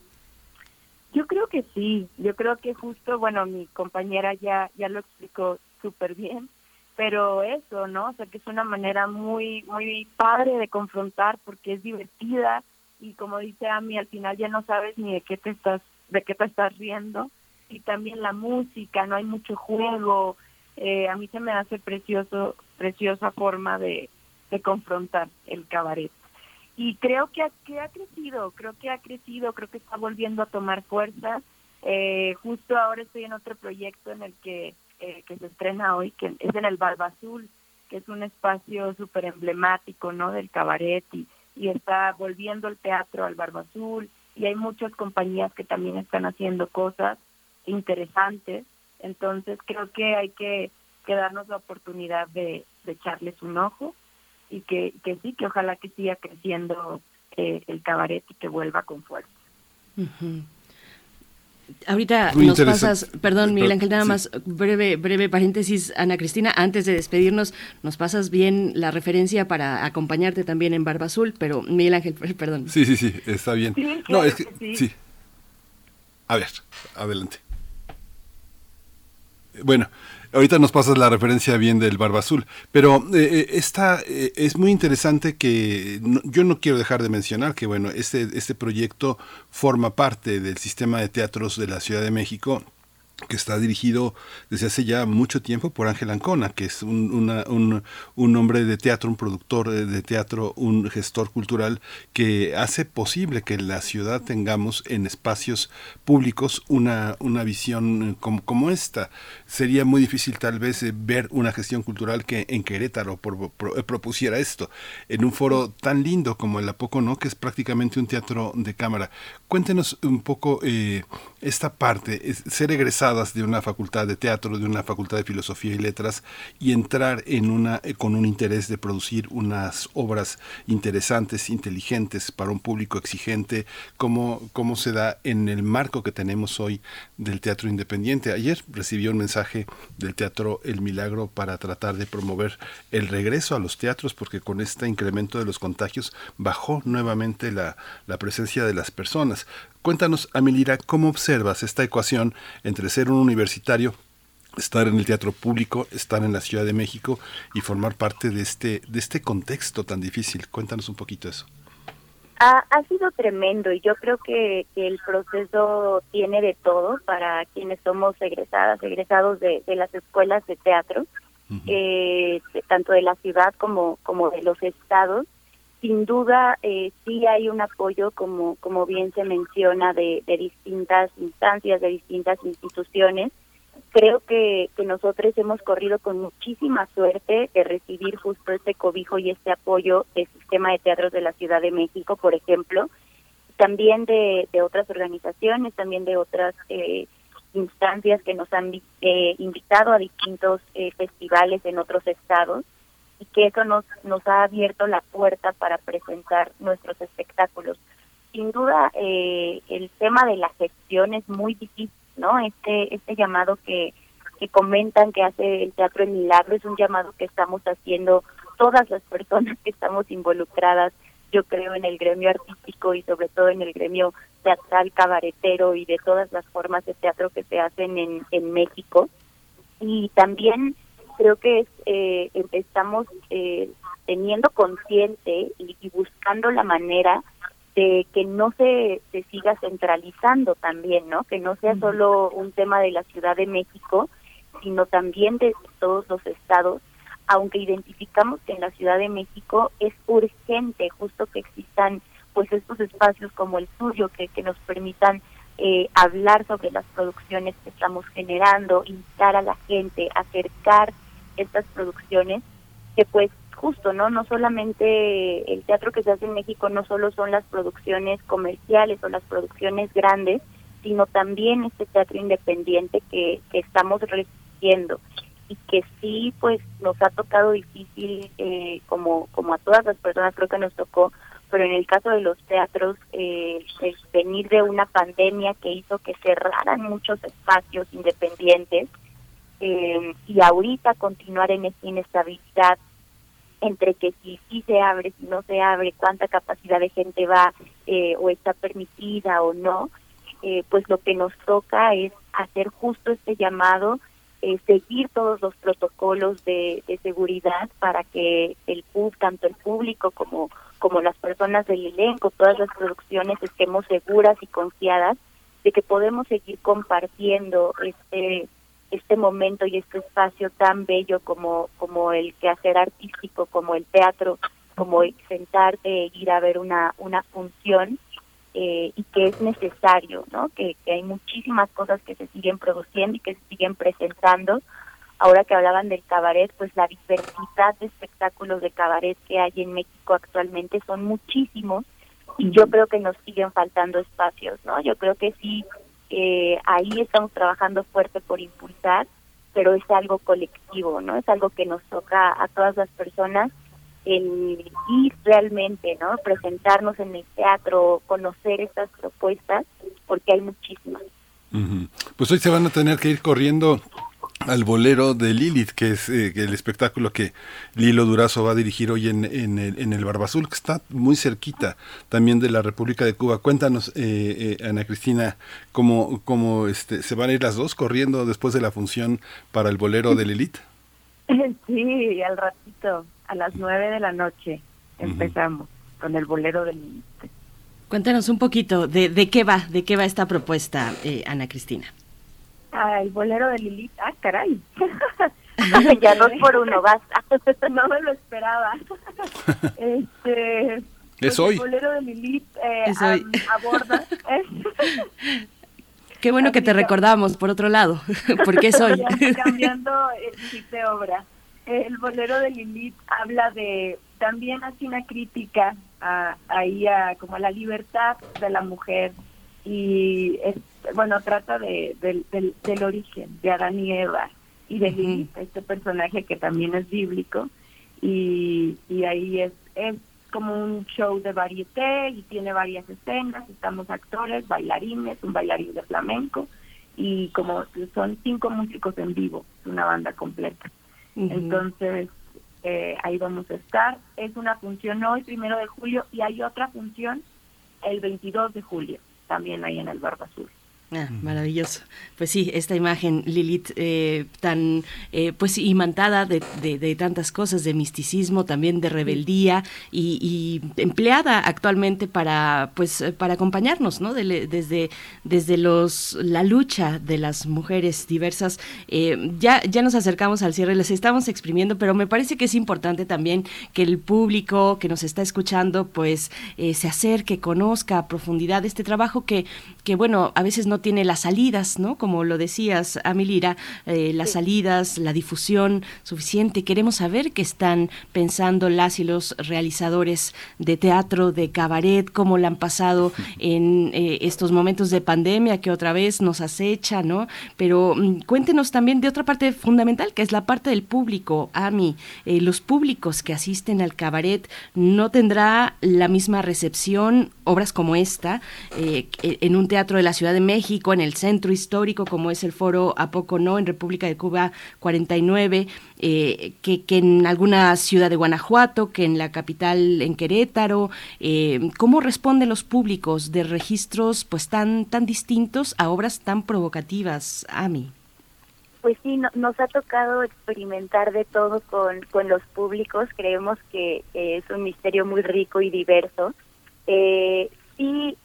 Yo creo que sí, yo creo que justo, bueno, mi compañera ya, ya lo explicó súper bien, pero eso, ¿no? O sea, que es una manera muy, muy padre de confrontar porque es divertida y como dice Ami, al final ya no sabes ni de qué te estás, de qué te estás riendo y también la música, no hay mucho juego, eh, a mí se me hace precioso, preciosa forma de, de confrontar el cabaret y creo que ha, que ha crecido, creo que ha crecido, creo que está volviendo a tomar fuerza. Eh, justo ahora estoy en otro proyecto en el que, eh, que se estrena hoy, que es en el Barba Azul, que es un espacio súper emblemático ¿no? del cabaret y, y está volviendo el teatro al Barba Azul y hay muchas compañías que también están haciendo cosas interesantes. Entonces creo que hay que, darnos la oportunidad de echarles un ojo y que, que sí, que ojalá que siga creciendo eh, el cabaret y que vuelva con fuerza. Ahorita nos pasas, perdón Miguel Ángel, nada más breve, breve paréntesis, Ana Cristina, antes de despedirnos, nos pasas bien la referencia para acompañarte también en Barba Azul, pero Miguel Ángel, perdón. Sí, sí, sí, está bien. no, es que, sí. A ver, adelante. Bueno, Ahorita nos pasas la referencia bien del Barba Azul, pero eh, eh, esta eh, es muy interesante que yo no quiero dejar de mencionar que bueno, este, este proyecto forma parte del sistema de teatros de la Ciudad de México que está dirigido desde hace ya mucho tiempo por Ángel Ancona, que es un, un, hombre de teatro, un productor de teatro, un gestor cultural que hace posible que la ciudad tengamos en espacios públicos una, una visión como, como esta. Sería muy difícil tal vez eh, ver una gestión cultural que en Querétaro eh, propusiera esto, en un foro tan lindo como el Apoco, ¿no? que es prácticamente un teatro de cámara. Cuéntenos un poco eh, esta parte, ser egresado de una facultad de teatro, de una facultad de filosofía y letras y entrar en una con un interés de producir unas obras interesantes, inteligentes para un público exigente, como, como se da en el marco que tenemos hoy del teatro independiente. Ayer recibí un mensaje del teatro El Milagro para tratar de promover el regreso a los teatros porque con este incremento de los contagios bajó nuevamente la, la presencia de las personas. Cuéntanos, Amilira, ¿cómo observas esta ecuación entre ser un universitario, estar en el teatro público, estar en la Ciudad de México y formar parte de este, de este contexto tan difícil? Cuéntanos un poquito eso. Ha, ha sido tremendo y yo creo que, el proceso tiene de todo para quienes somos egresadas, egresados de, las escuelas de teatro, eh, tanto de la ciudad como, como de los estados sin duda eh, sí hay un apoyo, como, como bien se menciona, de, de distintas instancias, de distintas instituciones. Creo que, nosotros hemos corrido con muchísima suerte de recibir justo este cobijo y este apoyo del sistema de teatros de la Ciudad de México, por ejemplo, también de, de otras organizaciones, también de otras eh, instancias que nos han eh, invitado a distintos eh, festivales en otros estados y que eso nos, nos ha abierto la puerta para presentar nuestros espectáculos. Sin duda, eh, el tema de la gestión es muy difícil, ¿no? Este, este llamado que, que comentan que hace el Teatro El Milagro es un llamado que estamos haciendo todas las personas que estamos involucradas, yo creo, en el gremio artístico y sobre todo en el gremio teatral, cabaretero y de todas las formas de teatro que se hacen en, en México. Y también creo que eh, estamos eh, teniendo consciente y, buscando la manera de que no se, se siga centralizando también, ¿no? Que no sea solo un tema de la Ciudad de México, sino también de todos los estados, aunque identificamos que en la Ciudad de México es urgente justo que existan pues estos espacios como el suyo que, que nos permitan eh, hablar sobre las producciones que estamos generando, invitar a la gente, acercar estas producciones que pues justo, ¿no? No solamente el teatro que se hace en México no solo son las producciones comerciales o las producciones grandes, sino también este teatro independiente que, que estamos resistiendo y que sí pues nos ha tocado difícil eh, como como a todas las personas creo que nos tocó pero en el caso de los teatros eh, venir de una pandemia que hizo que cerraran muchos espacios independientes eh, y ahorita continuar en esta inestabilidad entre que si sí se abre, si no se abre, cuánta capacidad de gente va eh, o está permitida o no, eh, pues lo que nos toca es hacer justo este llamado, eh, seguir todos los protocolos de, de seguridad para que el pub, tanto el público como como las personas del elenco, todas las producciones estemos seguras y confiadas de que podemos seguir compartiendo este este momento y este espacio tan bello como, como el quehacer artístico, como el teatro, como sentarte, ir a ver una, una función eh, y que es necesario, ¿no? Que, que hay muchísimas cosas que se siguen produciendo y que se siguen presentando. Ahora que hablaban del cabaret, pues la diversidad de espectáculos de cabaret que hay en México actualmente son muchísimos y yo creo que nos siguen faltando espacios, ¿no? Yo creo que sí eh, ahí estamos trabajando fuerte por impulsar, pero es algo colectivo, ¿no? Es algo que nos toca a todas las personas el ir realmente, ¿no? Presentarnos en el teatro, conocer estas propuestas, porque hay muchísimas. Pues hoy se van a tener que ir corriendo al bolero de Lilith, que es eh, el espectáculo que Lilo Durazo va a dirigir hoy en, en, el, en el Barbazul, que está muy cerquita también de la República de Cuba. Cuéntanos, eh, eh, Ana Cristina, cómo, cómo este, se van a ir las dos corriendo después de la función para el bolero de Lilith. Sí, al ratito, a las nueve de la noche empezamos con el bolero de Lilith. Cuéntanos un poquito de, de qué va, de qué va esta propuesta, Ana Cristina. Ah, el bolero de Lilith. Ah, caray. ya dos por uno, basta. no me lo esperaba. este, es pues hoy. El bolero de Lilith eh, es hoy. aborda. Qué bueno que te recordamos, por otro lado, porque es hoy. Cambiando el chip de obra. El bolero de Lilith habla de, también hace una crítica a, ahí a, como a la libertad de la mujer y es, bueno, trata de, del, del, origen de Adán y Eva y de Lilith, este personaje que también es bíblico y, y ahí es, es como un show de varieté y tiene varias escenas, estamos actores, bailarines, un bailarín de flamenco y como son cinco músicos en vivo, una banda completa. Entonces, eh, ahí vamos a estar. Es una función hoy, primero de julio, y hay otra función el 22 de julio, también ahí en el Barba Azul. Ah, maravilloso. Pues sí, esta imagen, Lilith, eh, tan eh, pues imantada de, de, tantas cosas, de misticismo, también de rebeldía y, empleada actualmente para pues para acompañarnos, ¿no? desde desde los la lucha de las mujeres diversas. Eh, ya ya nos acercamos al cierre, les estamos exprimiendo, pero me parece que es importante también que el público que nos está escuchando, pues se acerque, conozca a profundidad este trabajo que que bueno a veces no tiene las salidas, ¿no? Como lo decías, Amilira, eh, las salidas, la difusión suficiente. Queremos saber qué están pensando las y los realizadores de teatro, de cabaret, cómo la han pasado en eh, estos momentos de pandemia que otra vez nos acecha, ¿no? Pero mm, cuéntenos también de otra parte fundamental, que es la parte del público, Ami. Eh, los públicos que asisten al cabaret no tendrá la misma recepción, obras como esta, en un teatro de la Ciudad de México en el centro histórico, como es el foro A Poco No, en República de Cuba 49, eh, que, en alguna ciudad de Guanajuato, que en la capital, en Querétaro. Eh, ¿Cómo responden los públicos de registros pues tan, tan distintos a obras tan provocativas, Ami? Pues sí, nos ha tocado experimentar de todo con, con los públicos. Creemos que es un misterio muy rico y diverso. Eh, sí,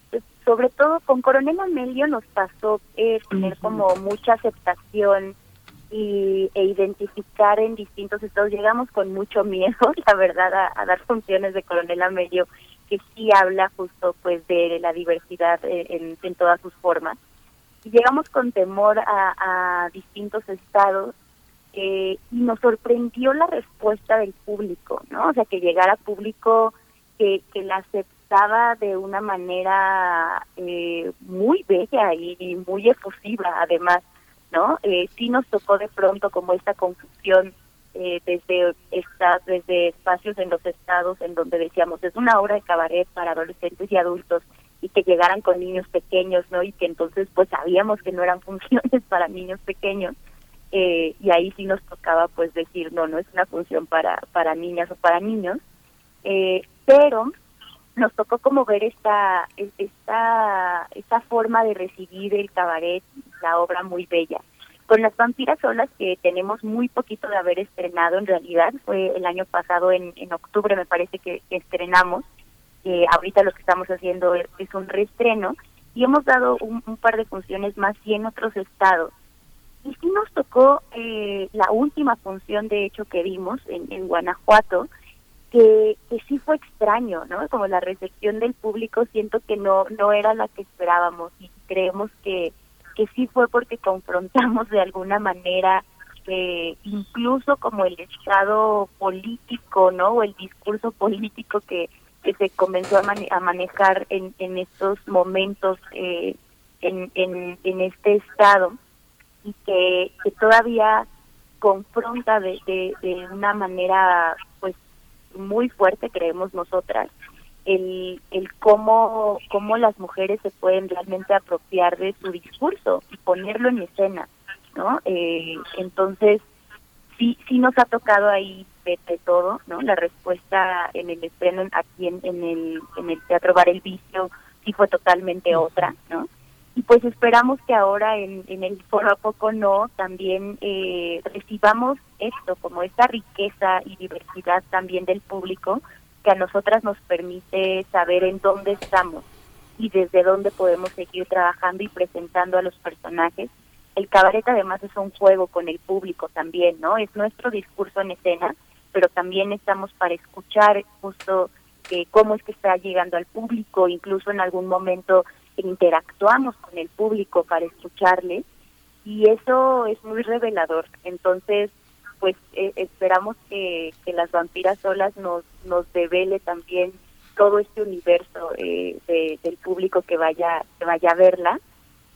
sobre todo con Coronel Amelio nos pasó eh, tener como mucha aceptación y, e identificar en distintos estados. Llegamos con mucho miedo, la verdad, a, dar funciones de Coronel Amelio, que sí habla justo pues de la diversidad en, en todas sus formas. Y llegamos con temor a, distintos estados eh, y nos sorprendió la respuesta del público, ¿no? O sea, que llegara público que, que la aceptó estaba de una manera eh, muy bella y, muy efusiva además, ¿no? Eh, sí nos tocó de pronto como esta confusión eh, desde, esta, desde espacios en los estados en donde decíamos es una obra de cabaret para adolescentes y adultos y que llegaran con niños pequeños, ¿no? Y que entonces pues sabíamos que no eran funciones para niños pequeños. Eh, y ahí sí nos tocaba pues decir no no es una función para para niñas o para niños eh, pero nos tocó como ver esta, esta, esta forma de recibir el cabaret, la obra muy bella. Con las vampiras solas que tenemos muy poquito de haber estrenado en realidad, fue el año pasado en, en octubre me parece que, estrenamos, eh, ahorita lo que estamos haciendo es, un reestreno y hemos dado un, par de funciones más y en otros estados. Y sí nos tocó eh, la última función de hecho que vimos en, en Guanajuato, que, sí fue extraño, ¿no? Como la recepción del público siento que no no era la que esperábamos y creemos que que sí fue porque confrontamos de alguna manera que incluso como el estado político, ¿no? O el discurso político que, que se comenzó a, manejar en, en estos momentos eh, en, en, este estado y que, que todavía confronta de, de una manera muy fuerte, creemos nosotras, el, el cómo, cómo las mujeres se pueden realmente apropiar de su discurso y ponerlo en escena, ¿no? Eh, entonces, sí, sí nos ha tocado ahí de, todo, ¿no? La respuesta en el estreno aquí en, en, el, en el Teatro Bar El Vicio sí fue totalmente otra, ¿no? Y pues esperamos que ahora en, el foro a poco no también eh, recibamos esto como esta riqueza y diversidad también del público que a nosotras nos permite saber en dónde estamos y desde dónde podemos seguir trabajando y presentando a los personajes el cabaret además es un juego con el público también, ¿no? Es nuestro discurso en escena, pero también estamos para escuchar justo eh, cómo es que está llegando al público, incluso en algún momento interactuamos con el público para escucharle y eso es muy revelador. Entonces, pues eh, esperamos que, que las vampiras solas nos, nos devele también todo este universo eh, del público que vaya que vaya a verla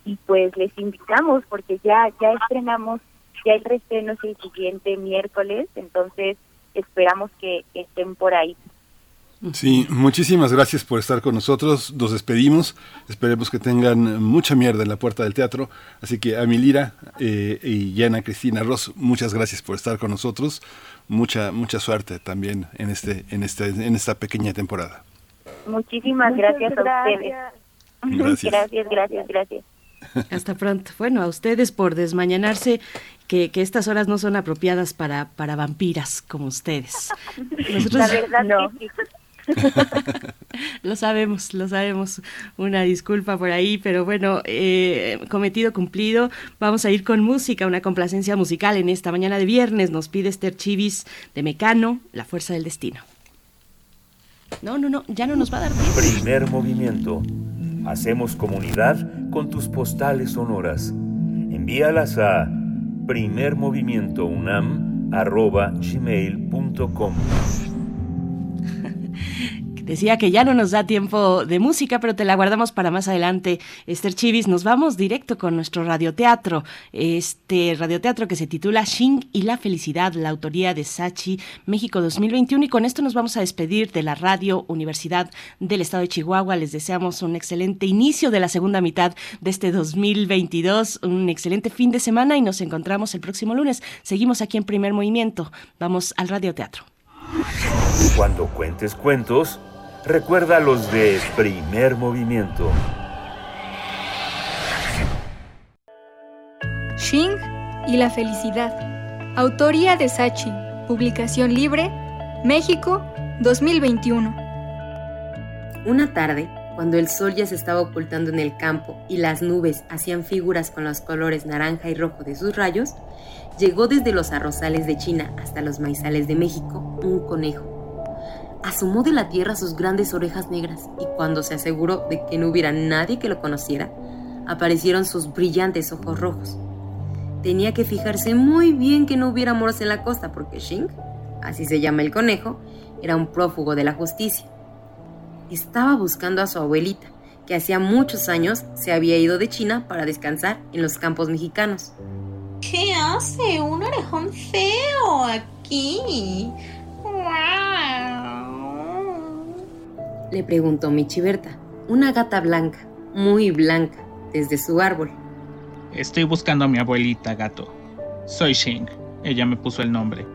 y pues les invitamos porque ya ya estrenamos ya el restreno es el siguiente miércoles entonces esperamos que, estén por ahí Sí, muchísimas gracias por estar con nosotros. Nos despedimos. Esperemos que tengan mucha mierda en la puerta del teatro. Así que a Milira eh, y Yana Cristina Ross, muchas gracias por estar con nosotros. Mucha mucha suerte también en este en este en esta pequeña temporada. Muchísimas gracias, a ustedes. Gracias. gracias, gracias, gracias. Hasta pronto. Bueno, a ustedes por desmañanarse, que, que estas horas no son apropiadas para, para vampiras como ustedes. La verdad no. lo sabemos, lo sabemos. Una disculpa por ahí, pero bueno, eh, cometido cumplido. Vamos a ir con música, una complacencia musical en esta mañana de viernes. Nos pide Esther Chivis de Mecano, La Fuerza del Destino. No, no, no, ya no nos va a dar. Primer movimiento. Hacemos comunidad con tus postales sonoras. Envíalas a primermovimientounam.gmail.com Decía que ya no nos da tiempo de música, pero te la guardamos para más adelante. Esther Chivis, nos vamos directo con nuestro radioteatro. Este radioteatro que se titula Xing y la felicidad, la autoría de Sachi, México 2021. Y con esto nos vamos a despedir de la Radio Universidad del Estado de Chihuahua. Les deseamos un excelente inicio de la segunda mitad de este 2022, un excelente fin de semana y nos encontramos el próximo lunes. Seguimos aquí en Primer Movimiento. Vamos al radioteatro. Cuando cuentes cuentos, Recuerda los de primer movimiento. Xing y la felicidad. Autoría de Sachi. Publicación libre. México, 2021. Una tarde, cuando el sol ya se estaba ocultando en el campo y las nubes hacían figuras con los colores naranja y rojo de sus rayos, llegó desde los arrozales de China hasta los maizales de México un conejo asomó de la tierra sus grandes orejas negras y cuando se aseguró de que no hubiera nadie que lo conociera, aparecieron sus brillantes ojos rojos. Tenía que fijarse muy bien que no hubiera moros en la costa porque Xing, así se llama el conejo, era un prófugo de la justicia. Estaba buscando a su abuelita, que hacía muchos años se había ido de China para descansar en los campos mexicanos. ¿Qué hace un orejón feo aquí? Le preguntó Michiberta, una gata blanca, muy blanca, desde su árbol. Estoy buscando a mi abuelita, gato. Soy Xing. Ella me puso el nombre.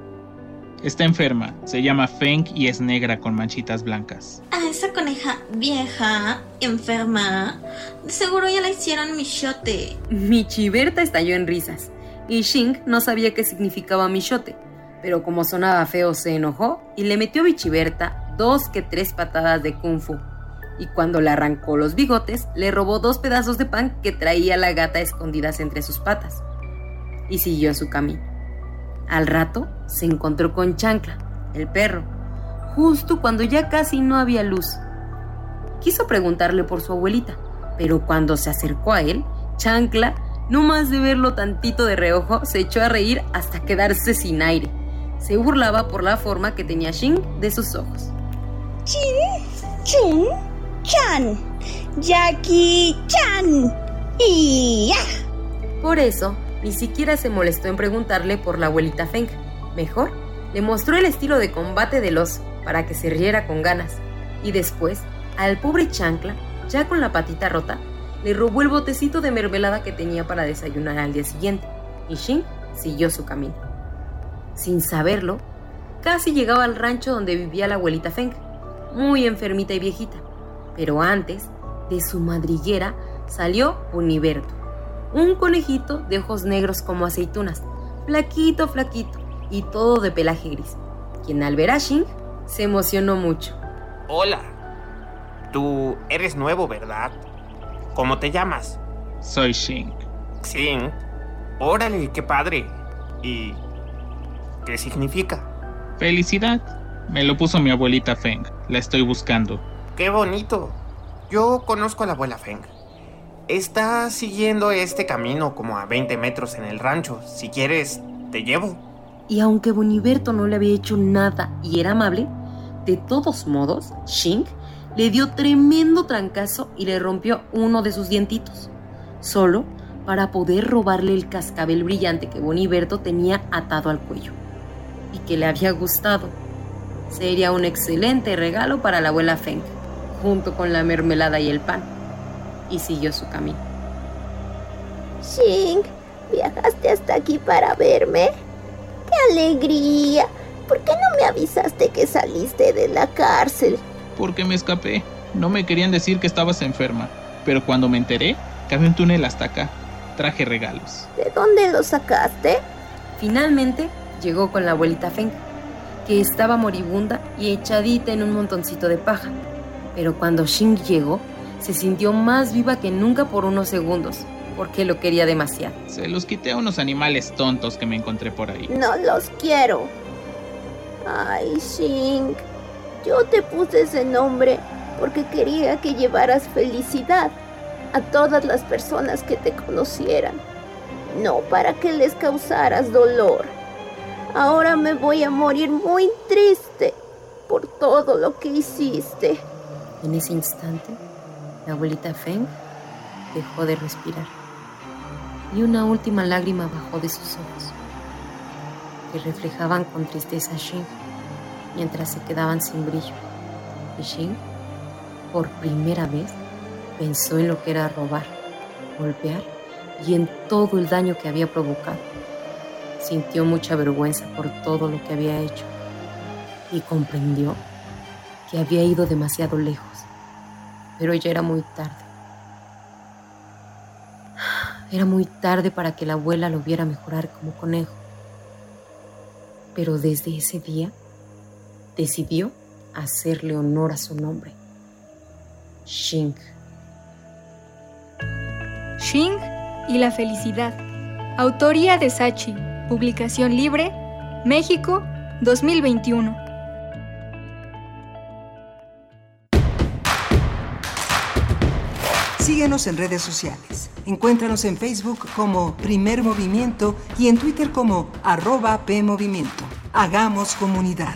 Está enferma, se llama Feng y es negra con manchitas blancas. A esa coneja vieja, enferma, seguro ya la hicieron michote. Michiberta estalló en risas y Xing no sabía qué significaba michote, pero como sonaba feo se enojó y le metió a Michiberta dos que tres patadas de kung fu. Y cuando le arrancó los bigotes, le robó dos pedazos de pan que traía la gata escondidas entre sus patas. Y siguió su camino. Al rato se encontró con Chancla, el perro, justo cuando ya casi no había luz. Quiso preguntarle por su abuelita, pero cuando se acercó a él, Chancla, no más de verlo tantito de reojo, se echó a reír hasta quedarse sin aire. Se burlaba por la forma que tenía Xing de sus ojos. Chin, Chun, Chan, Jackie Chan y ya. Por eso, ni siquiera se molestó en preguntarle por la abuelita Feng. Mejor, le mostró el estilo de combate del oso para que se riera con ganas. Y después, al pobre Chancla, ya con la patita rota, le robó el botecito de mermelada que tenía para desayunar al día siguiente. Y Xing siguió su camino. Sin saberlo, casi llegaba al rancho donde vivía la abuelita Feng muy enfermita y viejita. Pero antes, de su madriguera salió Uniberto, un conejito de ojos negros como aceitunas, flaquito, flaquito y todo de pelaje gris, quien al ver a Xing se emocionó mucho. Hola, tú eres nuevo, ¿verdad? ¿Cómo te llamas? Soy Xing. Xing, Órale, qué padre. ¿Y qué significa? Felicidad. Me lo puso mi abuelita Feng. La estoy buscando. Qué bonito. Yo conozco a la abuela Feng. Está siguiendo este camino como a 20 metros en el rancho. Si quieres, te llevo. Y aunque Boniberto no le había hecho nada y era amable, de todos modos, Shing le dio tremendo trancazo y le rompió uno de sus dientitos, solo para poder robarle el cascabel brillante que Boniberto tenía atado al cuello y que le había gustado. Sería un excelente regalo para la abuela Feng, junto con la mermelada y el pan y siguió su camino. Xing, ¿viajaste hasta aquí para verme? ¡Qué alegría! ¿Por qué no me avisaste que saliste de la cárcel? Porque me escapé. No me querían decir que estabas enferma. Pero cuando me enteré, cabe un túnel hasta acá. Traje regalos. ¿De dónde los sacaste? Finalmente llegó con la abuelita Feng, que estaba moribunda y echadita en un montoncito de paja. Pero cuando Xing llegó, se sintió más viva que nunca por unos segundos, porque lo quería demasiado. Se los quité a unos animales tontos que me encontré por ahí. No los quiero. Ay, Shing, yo te puse ese nombre porque quería que llevaras felicidad a todas las personas que te conocieran, no para que les causaras dolor. Ahora me voy a morir muy triste por todo lo que hiciste. En ese instante, la abuelita Feng dejó de respirar y una última lágrima bajó de sus ojos, que reflejaban con tristeza a mientras se quedaban sin brillo. Y Xing, por primera vez, pensó en lo que era robar, golpear y en todo el daño que había provocado. Sintió mucha vergüenza por todo lo que había hecho y comprendió que había ido demasiado lejos pero ya era muy tarde. Era muy tarde para que la abuela lo viera mejorar como conejo. Pero desde ese día decidió hacerle honor a su nombre. Xing. Xing y la felicidad. Autoría de Sachi. Publicación libre. México 2021. Síguenos en redes sociales. Encuéntranos en Facebook como Primer Movimiento y en Twitter como arroba PMovimiento. Hagamos comunidad.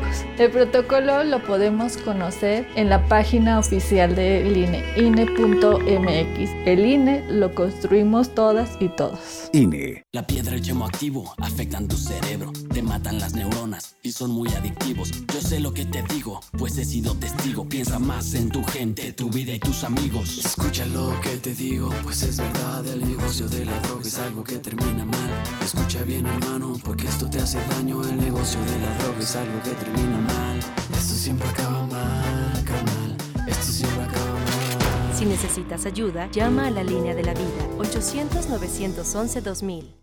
El protocolo lo podemos conocer en la página oficial del INE, INE.mx. El INE lo construimos todas y todos. INE. La piedra y el yemo activo afectan tu cerebro, te matan las neuronas y son muy adictivos. Yo sé lo que te digo, pues he sido testigo. Piensa más en tu gente, tu vida y tus amigos. Escucha lo que te digo, pues es verdad. El negocio de la droga es algo que termina mal. Escucha bien, hermano, porque esto te hace daño. El negocio de la droga es algo que termina mal. Esto siempre acaba mal, carnal. Esto siempre acaba mal. Si necesitas ayuda, llama a la línea de la vida 800-911-2000.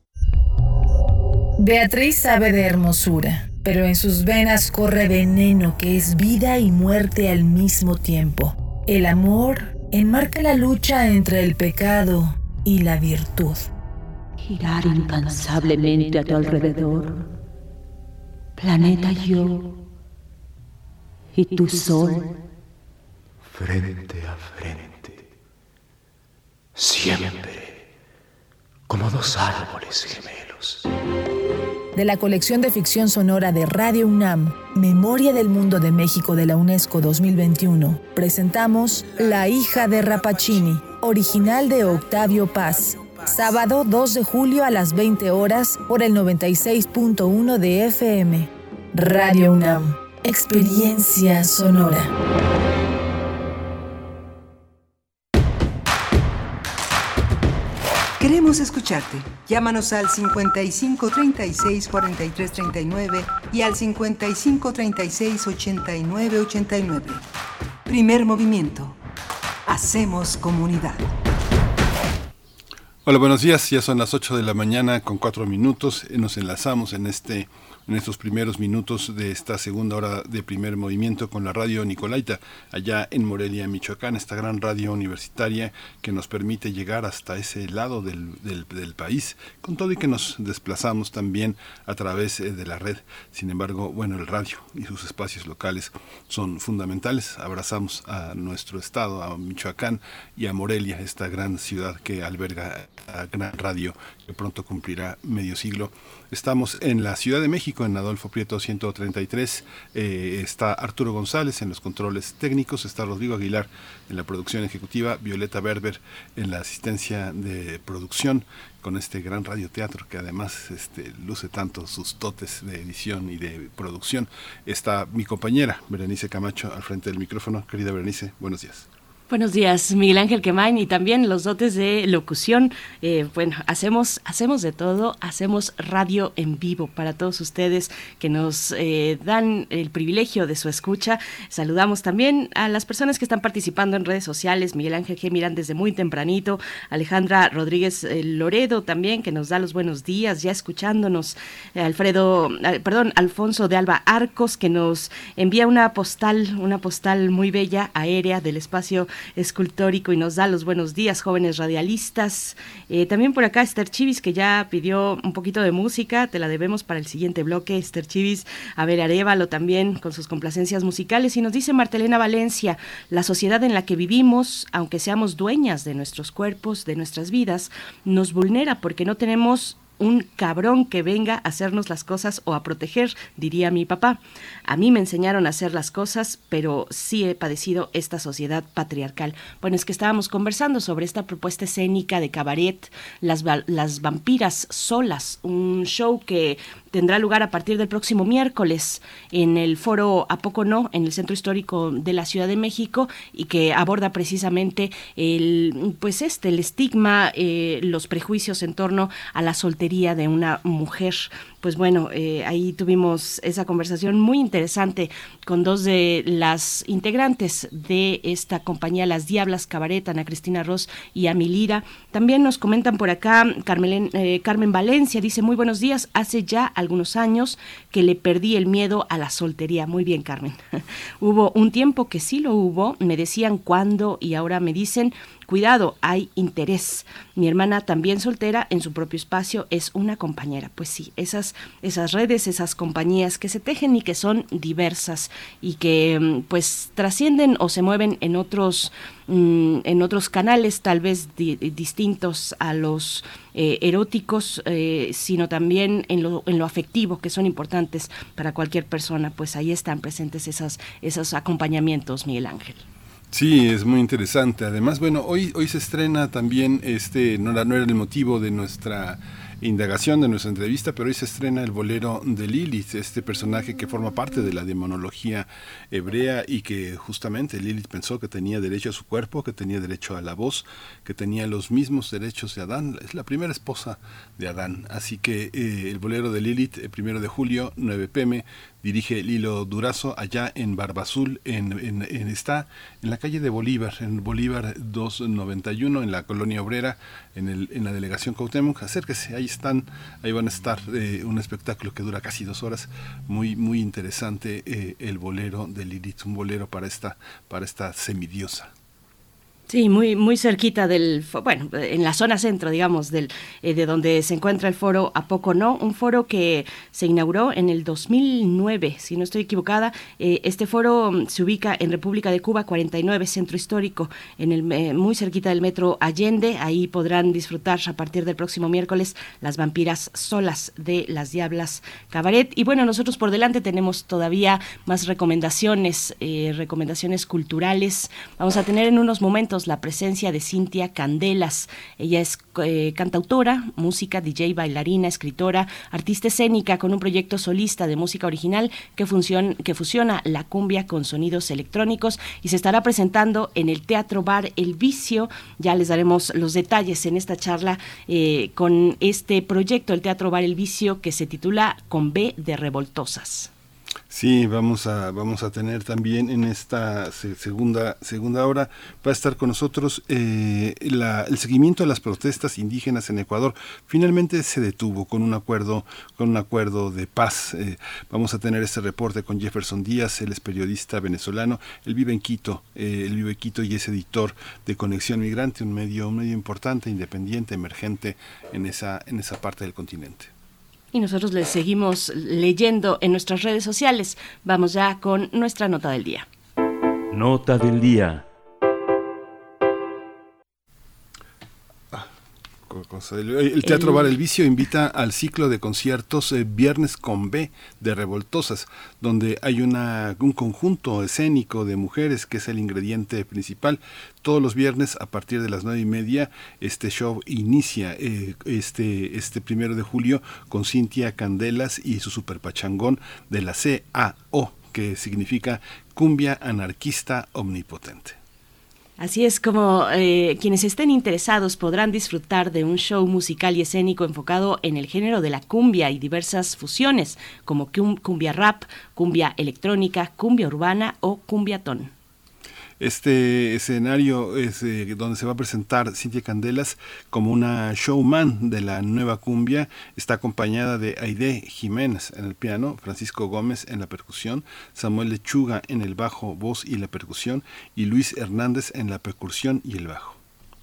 Beatriz sabe de hermosura, pero en sus venas corre veneno que es vida y muerte al mismo tiempo. El amor enmarca la lucha entre el pecado y la virtud. Girar incansablemente a tu alrededor, planeta yo, y tu sol, frente a frente, siempre como dos árboles gemelos. de la colección de ficción sonora de Radio UNAM, Memoria del Mundo de México de la UNESCO 2021, presentamos La hija de Rapacini, original de Octavio Paz. Sábado 2 de julio a las 20 horas por el 96.1 de FM. Radio UNAM, experiencia sonora. Queremos escucharte. Llámanos al 55 36 43 39 y al 55 36 89 89. Primer movimiento. Hacemos comunidad. Hola, buenos días. Ya son las 8 de la mañana con 4 minutos. Nos enlazamos en este en estos primeros minutos de esta segunda hora de primer movimiento con la radio Nicolaita, allá en Morelia, Michoacán, esta gran radio universitaria que nos permite llegar hasta ese lado del, país, con todo y que nos desplazamos también a través eh, de la red. Sin embargo, bueno, el radio y sus espacios locales son fundamentales. Abrazamos a nuestro estado, a Michoacán y a Morelia, esta gran ciudad que alberga a gran radio que pronto cumplirá medio siglo. Estamos en la Ciudad de México, en Adolfo Prieto 133. Eh, está Arturo González en los controles técnicos, está Rodrigo Aguilar en la producción ejecutiva, Violeta Berber en la asistencia de producción con este gran radioteatro que además este, luce tanto sus totes de edición y de producción. Está mi compañera Berenice Camacho al frente del micrófono. Querida Berenice, buenos días. Buenos días, Miguel Ángel Quemain, y también los dotes de locución. Eh, bueno, hacemos, hacemos de todo, hacemos radio en vivo para todos ustedes que nos eh, dan el privilegio de su escucha. Saludamos también a las personas que están participando en redes sociales, Miguel Ángel G. Mirán desde muy tempranito, Alejandra Rodríguez eh, Loredo también, que nos da los buenos días, ya escuchándonos, Alfredo, perdón, Alfonso de Alba Arcos, que nos envía una postal, una postal muy bella, aérea del espacio escultórico y nos da los buenos días, jóvenes radialistas. Eh, también por acá Esther Chivis, que ya pidió un poquito de música, te la debemos para el siguiente bloque. Esther Chivis, a ver Arevalo también con sus complacencias musicales. Y nos dice Martelena Valencia, la sociedad en la que vivimos, aunque seamos dueñas de nuestros cuerpos, de nuestras vidas, nos vulnera porque no tenemos un cabrón que venga a hacernos las cosas o a proteger, diría mi papá. A mí me enseñaron a hacer las cosas, pero sí he padecido esta sociedad patriarcal. Bueno, es que estábamos conversando sobre esta propuesta escénica de cabaret, Las, las vampiras solas, un show que tendrá lugar a partir del próximo miércoles en el foro A Poco No, en el Centro Histórico de la Ciudad de México, y que aborda precisamente el, pues este, el estigma, eh, los prejuicios en torno a la soltería de una mujer pues bueno, eh, ahí tuvimos esa conversación muy interesante con dos de las integrantes de esta compañía, Las Diablas Cabaret, Ana Cristina Ross y Amilira. También nos comentan por acá, eh, Carmen Valencia dice, muy buenos días, hace ya algunos años que le perdí el miedo a la soltería. Muy bien, Carmen. hubo un tiempo que sí lo hubo, me decían cuándo y ahora me dicen Cuidado, hay interés. Mi hermana también soltera en su propio espacio es una compañera. Pues sí, esas, esas redes, esas compañías que se tejen y que son diversas y que mm, pues trascienden o se mueven en otros mm, en otros canales tal vez distintos a los eh, eróticos, eh, sino también en lo, en lo afectivo, que son importantes para cualquier persona, pues ahí están presentes esas, esos acompañamientos, Miguel Ángel. Sí, es muy interesante. Además, bueno, hoy, hoy se estrena también, este, no no era el motivo de nuestra indagación de nuestra entrevista, pero hoy se estrena el bolero de Lilith, este personaje que forma parte de la demonología hebrea y que justamente Lilith pensó que tenía derecho a su cuerpo, que tenía derecho a la voz, que tenía los mismos derechos de Adán. Es la primera esposa de Adán. Así que eh, el bolero de Lilith, el primero de julio, 9 pm, dirige Lilo Durazo allá en Barbazul, en, en, está en la calle de Bolívar, en Bolívar 291, en la colonia obrera, en, el, en la delegación Cuauhtémoc. Acérquese, ahí están, ahí van a estar eh, un espectáculo que dura casi dos horas, muy, muy interesante, eh, el bolero de Lilith, un bolero para esta, para esta semidiosa. Sí, muy, muy cerquita del, bueno, en la zona centro, digamos, del, eh, de donde se encuentra el foro A Poco No, un foro que se inauguró en el 2009, si no estoy equivocada. Eh, este foro mm, se ubica en República de Cuba, 49, Centro Histórico, en el, eh, muy cerquita del metro Allende. Ahí podrán disfrutar a partir del próximo miércoles las vampiras solas de las Diablas Cabaret. Y bueno, nosotros por delante tenemos todavía más recomendaciones, recomendaciones culturales. Vamos a tener en unos momentos la presencia de Cintia Candelas. Ella es eh, cantautora, música, DJ, bailarina, escritora, artista escénica con un proyecto solista de música original que, que fusiona la cumbia con sonidos electrónicos y se estará presentando en el Teatro Bar El Vicio. Ya les daremos los detalles en esta charla eh, con este proyecto, el Teatro Bar El Vicio, que se titula Con B de Revoltosas. Sí, vamos a, vamos a tener también en esta segunda, segunda hora, va a estar con nosotros eh, el seguimiento de las protestas indígenas en Ecuador. Finalmente se detuvo con un acuerdo, con un acuerdo de paz. Eh, vamos a tener este reporte con Jefferson Díaz, él es periodista venezolano, él vive en Quito, eh, él vive en Quito y es editor de Conexión Migrante, un medio, un medio importante, independiente, emergente en esa, en esa parte del continente. Y nosotros les seguimos leyendo en nuestras redes sociales. Vamos ya con nuestra nota del día. Nota del día. El Teatro Bar El Vicio invita al ciclo de conciertos eh, Viernes con B de Revoltosas, donde hay una, un conjunto escénico de mujeres que es el ingrediente principal. Todos los viernes a partir de las nueve y media este show inicia eh, este, este primero de julio con Cintia Candelas y su superpachangón de la CAO, que significa Cumbia Anarquista Omnipotente. Así es como eh, quienes estén interesados podrán disfrutar de un show musical y escénico enfocado en el género de la cumbia y diversas fusiones como cumbia rap, cumbia electrónica, cumbia urbana o cumbiatón. Este escenario es eh, donde se va a presentar Cintia Candelas como una showman de la nueva cumbia. Está acompañada de Aide Jiménez en el piano, Francisco Gómez en la percusión, Samuel Lechuga en el bajo, voz y la percusión y Luis Hernández en la percusión y el bajo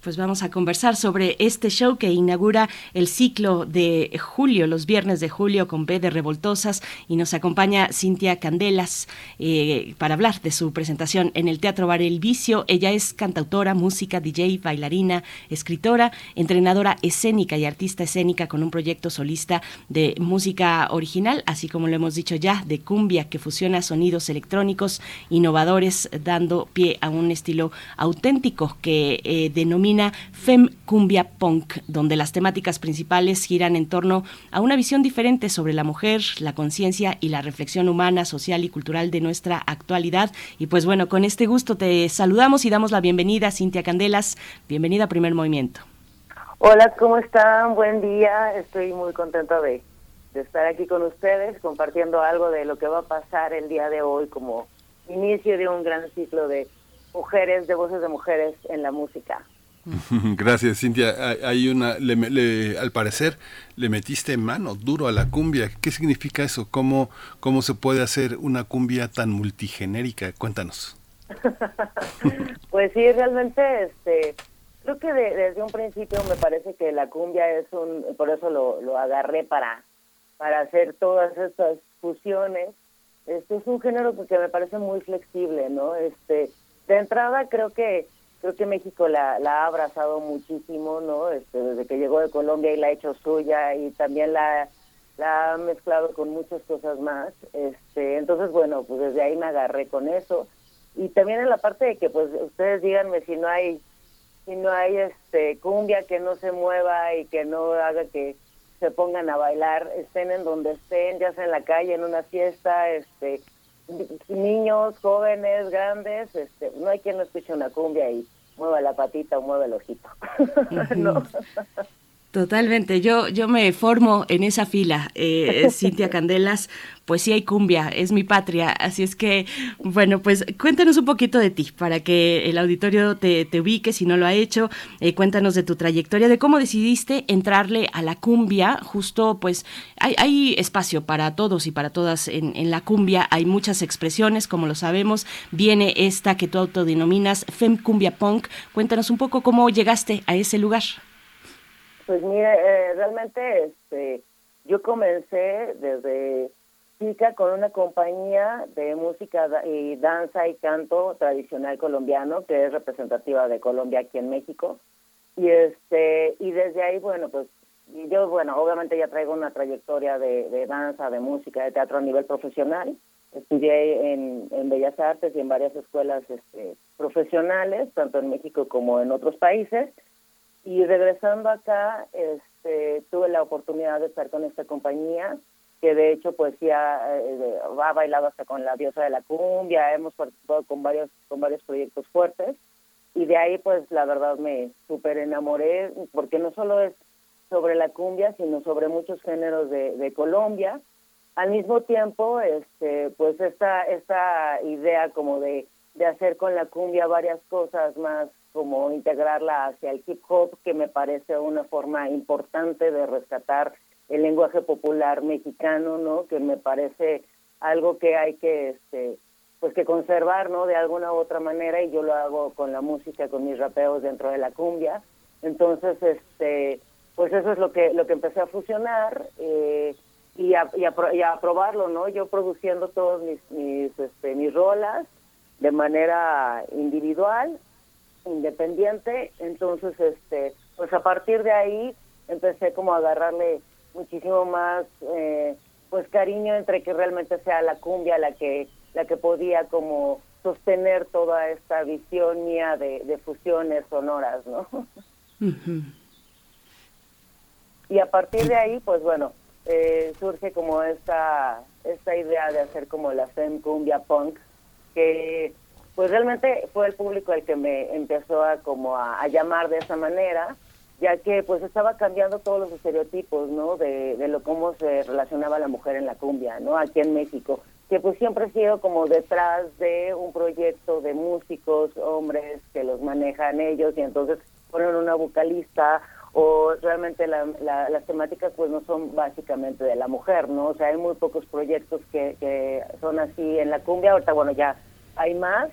pues vamos a conversar sobre este show que inaugura el ciclo de julio, los viernes de julio con B de Revoltosas y nos acompaña Cintia Candelas eh, para hablar de su presentación en el Teatro Bar El Vicio. Ella es cantautora, música, DJ, bailarina, escritora, entrenadora escénica y artista escénica con un proyecto solista de música original, así como lo hemos dicho ya, de cumbia que fusiona sonidos electrónicos innovadores, dando pie a un estilo auténtico que eh, denomina Fem Cumbia Punk, donde las temáticas principales giran en torno a una visión diferente sobre la mujer, la conciencia y la reflexión humana, social y cultural de nuestra actualidad. Y pues bueno, con este gusto te saludamos y damos la bienvenida a Cintia Candelas. Bienvenida a Primer Movimiento. Hola, ¿cómo están? Buen día. Estoy muy contenta de, de estar aquí con ustedes compartiendo algo de lo que va a pasar el día de hoy como inicio de un gran ciclo de mujeres, de voces de mujeres en la música. Gracias, Cintia. Hay una, al parecer, le metiste mano duro a la cumbia. ¿Qué significa eso? ¿Cómo, cómo se puede hacer una cumbia tan multigenérica? Cuéntanos. pues sí, realmente, este, creo que desde un principio me parece que la cumbia es un, por eso lo, lo agarré para, para hacer todas estas fusiones. Este es un género que me parece muy flexible, ¿no? Este, de entrada creo que creo que México la, la ha abrazado muchísimo, ¿no? Este, desde que llegó de Colombia y la ha hecho suya y también la, la ha mezclado con muchas cosas más. Este, entonces, bueno, pues desde ahí me agarré con eso. Y también en la parte de que, pues, ustedes díganme si no hay, si no hay este cumbia que no se mueva y que no haga que se pongan a bailar, estén en donde estén, ya sea en la calle, en una fiesta, este, niños, jóvenes, grandes, este, no hay quien no escuche una cumbia y mueva la patita o mueva el ojito. Totalmente, yo, yo me formo en esa fila, eh, Cintia Candelas, pues sí hay cumbia, es mi patria, así es que, bueno, pues cuéntanos un poquito de ti, para que el auditorio te, ubique si no lo ha hecho, eh, cuéntanos de tu trayectoria, de cómo decidiste entrarle a la cumbia, justo pues hay, hay espacio para todos y para todas en, en la cumbia, hay muchas expresiones, como lo sabemos, viene esta que tú autodenominas Fem Cumbia Punk, cuéntanos un poco cómo llegaste a ese lugar. Pues mire, eh, realmente este, yo comencé desde chica con una compañía de música y danza y canto tradicional colombiano que es representativa de Colombia aquí en México. Y este y desde ahí bueno pues yo bueno obviamente ya traigo una trayectoria de, danza de música de teatro a nivel profesional. Estudié en, en bellas artes y en varias escuelas este, profesionales tanto en México como en otros países y regresando acá, este, tuve la oportunidad de estar con esta compañía, que de hecho ya eh, ha bailado hasta con la diosa de la cumbia, hemos participado con varios, con varios proyectos fuertes, y de ahí pues la verdad me súper enamoré, porque no solo es sobre la cumbia, sino sobre muchos géneros de, de Colombia. Al mismo tiempo, este, pues esta, esta idea como de, de hacer con la cumbia varias cosas más como integrarla hacia el hip hop, que me parece una forma importante de rescatar el lenguaje popular mexicano, ¿no? Que me parece algo que hay que, este, pues que conservar, ¿no? De alguna u otra manera y yo lo hago con la música, con mis rapeos dentro de la cumbia. Entonces, este, pues eso es lo que lo que empecé a fusionar eh, y, a, y, a, probarlo, ¿no? Yo produciendo todos mis mis este, mis rolas de manera individual independiente, entonces este pues a partir de ahí empecé como a agarrarle muchísimo más eh, pues cariño entre que realmente sea la cumbia la que la que podía como sostener toda esta visión mía de, fusiones sonoras, ¿no? Y a partir de ahí, pues bueno, eh, surge como esta esta idea de hacer como la fem cumbia punk, que pues realmente fue el público el que me empezó a como a, llamar de esa manera ya que pues estaba cambiando todos los estereotipos no de, de lo cómo se relacionaba la mujer en la cumbia no aquí en México que pues siempre ha sido como detrás de un proyecto de músicos hombres que los manejan ellos y entonces ponen una vocalista o realmente la, las temáticas pues no son básicamente de la mujer no o sea hay muy pocos proyectos que, que son así en la cumbia ahorita bueno ya hay más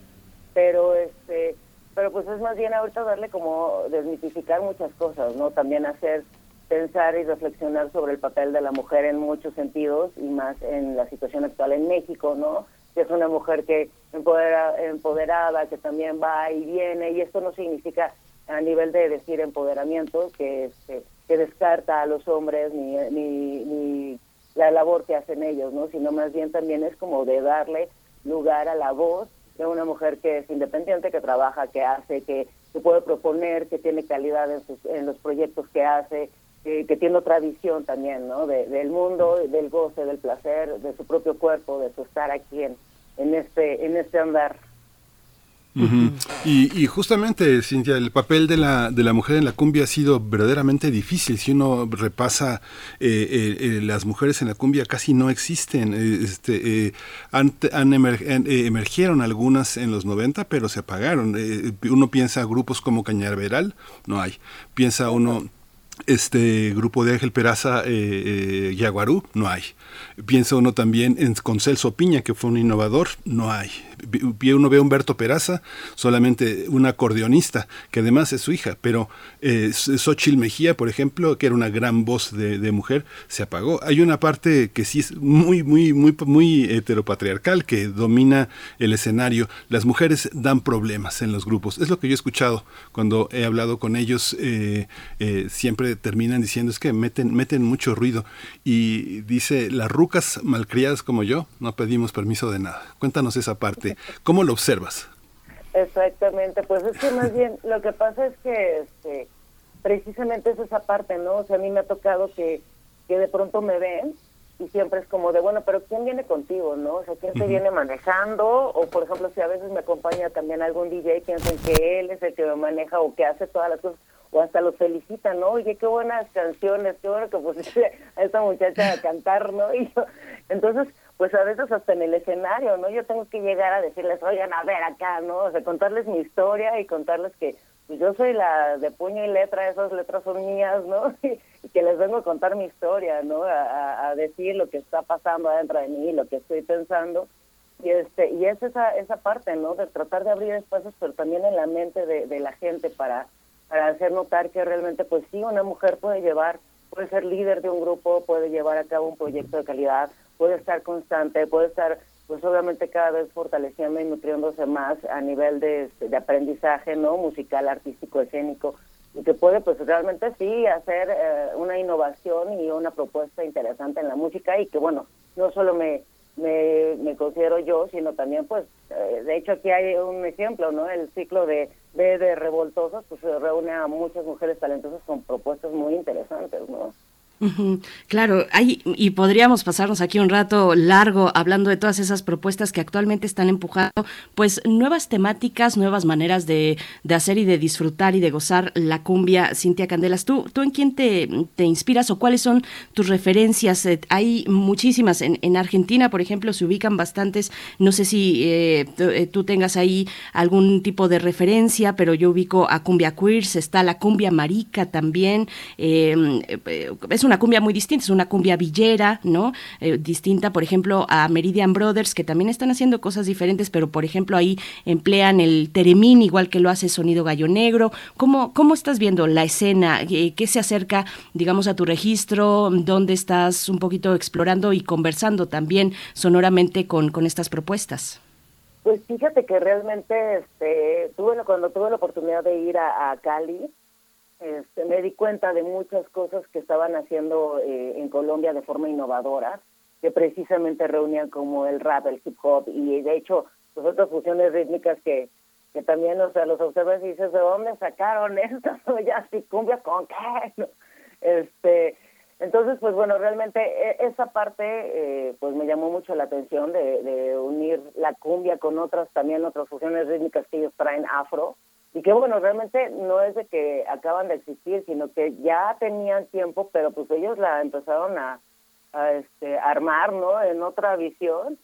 pero este pero pues es más bien ahorita darle como desmitificar muchas cosas no también hacer pensar y reflexionar sobre el papel de la mujer en muchos sentidos y más en la situación actual en México no que es una mujer que empodera, empoderada que también va y viene y esto no significa a nivel de decir empoderamiento que este, que descarta a los hombres ni, ni, ni la labor que hacen ellos no sino más bien también es como de darle lugar a la voz de una mujer que es independiente, que trabaja, que hace, que, puede proponer, que tiene calidad en, sus, en los proyectos que hace, que tiene otra visión también, ¿no? del mundo, del goce, del placer, de su propio cuerpo, de su estar aquí en, en este en este andar y, justamente, Cintia, el papel de la, de la mujer en la cumbia ha sido verdaderamente difícil. Si uno repasa, eh, eh, eh, las mujeres en la cumbia casi no existen. este, han, emergieron algunas en los 90, pero se apagaron. uno piensa grupos como Cañaveral, no hay. Piensa uno este grupo de Ángel Peraza eh, Yaguarú, no hay. Piensa uno también en con Celso Piña, que fue un innovador, no hay uno ve a Humberto Peraza, solamente un acordeonista, que además es su hija, pero eh, Xochil Mejía, por ejemplo, que era una gran voz de, mujer, se apagó. Hay una parte que sí es muy, muy, muy, muy heteropatriarcal, que domina el escenario. Las mujeres dan problemas en los grupos. Es lo que yo he escuchado cuando he hablado con ellos. Eh, eh, siempre terminan diciendo es que meten, meten mucho ruido. Y dice, las rucas malcriadas como yo, no pedimos permiso de nada. Cuéntanos esa parte. ¿Cómo lo observas? Exactamente, pues es que más bien lo que pasa es que este, precisamente es esa parte, ¿no? O sea, a mí me ha tocado que, que de pronto me ven y siempre es como de, bueno, pero ¿quién viene contigo, no? O sea, ¿quién te viene manejando? O, por ejemplo, si a veces me acompaña también algún DJ, piensan que él es el que me maneja o que hace todas las cosas. O hasta los felicitan, ¿no? Oye, qué buenas canciones, qué bueno que pusiste a esta muchacha a cantar, ¿no? Y yo, entonces, pues a veces hasta en el escenario, ¿no? Yo tengo que llegar a decirles, oigan, a ver acá, ¿no? O sea, contarles mi historia y contarles que pues yo soy la de puño y letra, esas letras son mías, ¿no? Y, que les vengo a contar mi historia, ¿no? A, decir lo que está pasando adentro de mí, lo que estoy pensando. Y este y es esa, esa parte, ¿no? De tratar de abrir espacios, pero también en la mente de la gente para para hacer notar que realmente, pues sí, una mujer puede llevar, puede ser líder de un grupo, puede llevar a cabo un proyecto de calidad, puede estar constante, puede estar, pues obviamente cada vez fortaleciendo y nutriéndose más a nivel de, de aprendizaje, ¿no? Musical, artístico, escénico, y que puede, pues realmente sí, hacer eh, una innovación y una propuesta interesante en la música y que, bueno, no solo me me, me considero yo, sino también, pues, eh, de hecho aquí hay un ejemplo, ¿no? El ciclo de B de Revoltosos, pues se reúne a muchas mujeres talentosas con propuestas muy interesantes, ¿no? Claro, hay, y podríamos pasarnos aquí un rato largo hablando de todas esas propuestas que actualmente están empujando, pues nuevas temáticas, nuevas maneras de, de hacer y de disfrutar y de gozar la cumbia. Cintia Candelas, ¿tú, tú en quién te, te inspiras o cuáles son tus referencias? Eh, hay muchísimas. En, en, Argentina, por ejemplo, se ubican bastantes. No sé si eh, eh, tú tengas ahí algún tipo de referencia, pero yo ubico a Cumbia Queers, está la Cumbia Marica también. es una cumbia muy distinta, es una cumbia villera, ¿no? Eh, distinta, por ejemplo, a Meridian Brothers, que también están haciendo cosas diferentes, pero por ejemplo ahí emplean el teremín, igual que lo hace Sonido Gallo Negro. ¿Cómo, cómo estás viendo la escena? ¿Qué se acerca, digamos, a tu registro? ¿Dónde estás un poquito explorando y conversando también sonoramente con, con estas propuestas? Pues fíjate que realmente este, tuve, cuando tuve la oportunidad de ir a Cali, este, me di cuenta de muchas cosas que estaban haciendo eh, en Colombia de forma innovadora, que precisamente reunían como el rap, el hip hop y de hecho pues otras fusiones rítmicas que, que también, o sea, los observas y dices, ¿de dónde sacaron esto? ya si cumbia con qué? Este, entonces, pues bueno, realmente e, esa parte eh, pues me llamó mucho la atención de, de unir la cumbia con otras también otras fusiones rítmicas que ellos traen afro y que bueno, realmente no es de que acaban de existir, sino que ya tenían tiempo, pero pues ellos la empezaron a, este, armar, ¿no? En otra visión.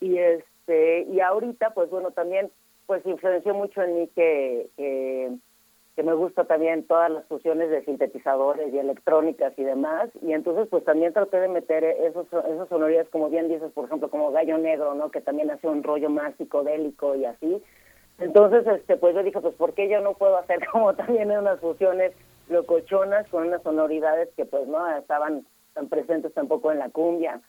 Y este y ahorita pues bueno también pues influenció mucho en mí que, que, me gusta también todas las fusiones de sintetizadores y electrónicas y demás. Y entonces pues también traté de meter esos esas sonoridades como bien dices por ejemplo como Gallo Negro no que también hace un rollo más psicodélico y así entonces, este, pues yo dije, pues ¿por qué yo no puedo hacer como también unas fusiones locochonas con unas sonoridades que pues no estaban tan presentes tampoco en la cumbia?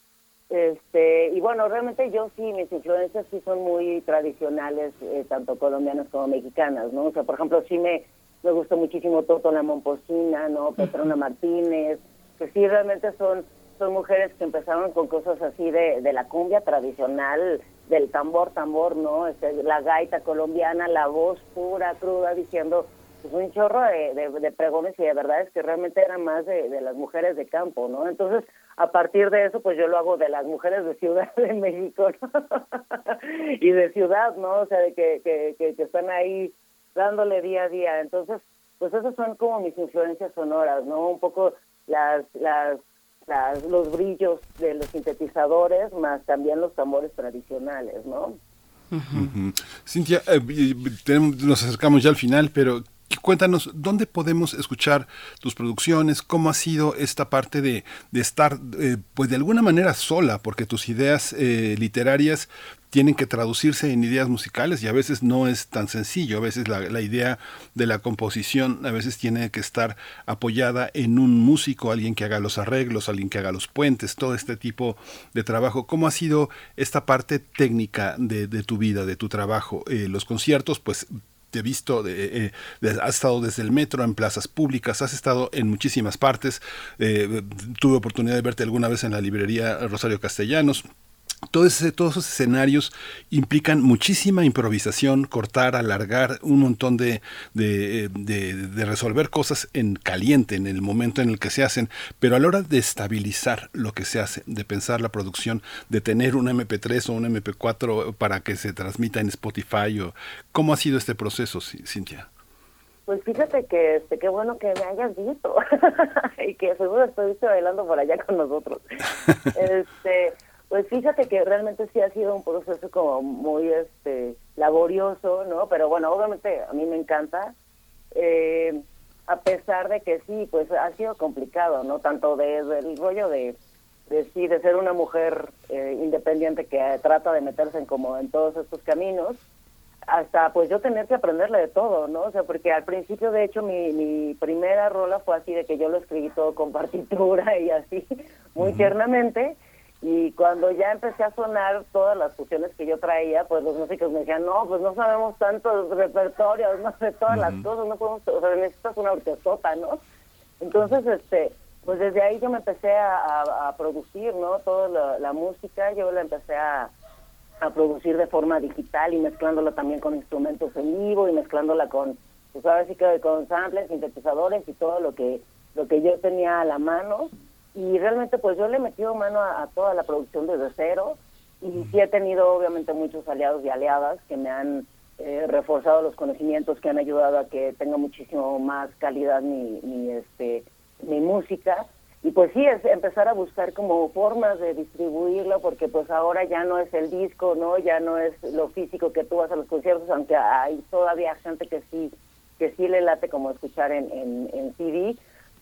Este, y bueno, realmente yo sí, mis influencias sí son muy tradicionales, eh, tanto colombianas como mexicanas, ¿no? O sea, por ejemplo, sí me, me gusta muchísimo Toto La Momposina, ¿no? Petrona Martínez, que sí realmente son, son mujeres que empezaron con cosas así de, de la cumbia tradicional, del tambor, tambor, ¿no? Este, la gaita colombiana, la voz pura, cruda, diciendo pues, un chorro de, de, pregones y de verdad es que realmente eran más de, de, las mujeres de campo, ¿no? Entonces, a partir de eso, pues yo lo hago de las mujeres de Ciudad de México, ¿no? y de ciudad, ¿no? O sea, de que, que, que, que están ahí dándole día a día. Entonces, pues esas son como mis influencias sonoras, ¿no? Un poco las, las los brillos de los sintetizadores, más también los tambores tradicionales, ¿no? Cintia, eh, nos acercamos ya al final, pero cuéntanos, ¿dónde podemos escuchar tus producciones? ¿Cómo ha sido esta parte de, de estar, eh, pues de alguna manera sola? Porque tus ideas eh, literarias tienen que traducirse en ideas musicales y a veces no es tan sencillo, a veces la, idea de la composición a veces tiene que estar apoyada en un músico, alguien que haga los arreglos, alguien que haga los puentes, todo este tipo de trabajo. ¿Cómo ha sido esta parte técnica de, tu vida, de tu trabajo? Eh, los conciertos, pues te he visto, eh, has estado desde el metro, en plazas públicas, has estado en muchísimas partes. Eh, tuve oportunidad de verte alguna vez en la librería Rosario Castellanos. Todo ese, todos esos escenarios implican muchísima improvisación, cortar, alargar, un montón de, de, de, resolver cosas en caliente, en el momento en el que se hacen, pero a la hora de estabilizar lo que se hace, de pensar la producción, de tener un MP3 o un MP4 para que se transmita en Spotify, o, ¿cómo ha sido este proceso, Cintia? Pues fíjate que este, qué bueno que me hayas visto y que seguro estuviste bailando por allá con nosotros. este, pues fíjate que realmente sí ha sido un proceso como muy este laborioso, ¿no? Pero bueno, obviamente a mí me encanta. Eh, a pesar de que sí, pues ha sido complicado, ¿no? Tanto desde el rollo de, de sí, de ser una mujer eh, independiente que trata de meterse en como en todos estos caminos, hasta pues yo tener que aprenderle de todo, ¿no? O sea, porque al principio, de hecho, mi, mi primera rola fue así de que yo lo escribí todo con partitura y así, muy tiernamente, y cuando ya empecé a sonar todas las fusiones que yo traía, pues los músicos me decían, no, pues no sabemos tantos repertorios, no sé todas las cosas, no podemos, o sea, necesitas una orquestota, ¿no? Entonces, este, pues desde ahí yo me empecé a, a, producir, ¿no? Toda la, la, música, yo la empecé a, a producir de forma digital y mezclándola también con instrumentos en vivo y mezclándola con, pues ahora sí que con samples, sintetizadores y todo lo que, lo que yo tenía a la mano y realmente pues yo le he metido mano a, toda la producción desde cero y sí he tenido obviamente muchos aliados y aliadas que me han eh, reforzado los conocimientos que han ayudado a que tenga muchísimo más calidad mi, mi este mi música. Y pues sí es empezar a buscar como formas de distribuirlo porque pues ahora ya no es el disco no ya no es lo físico que tú vas a los conciertos aunque hay todavía gente que sí que sí le late como escuchar en, en, en CD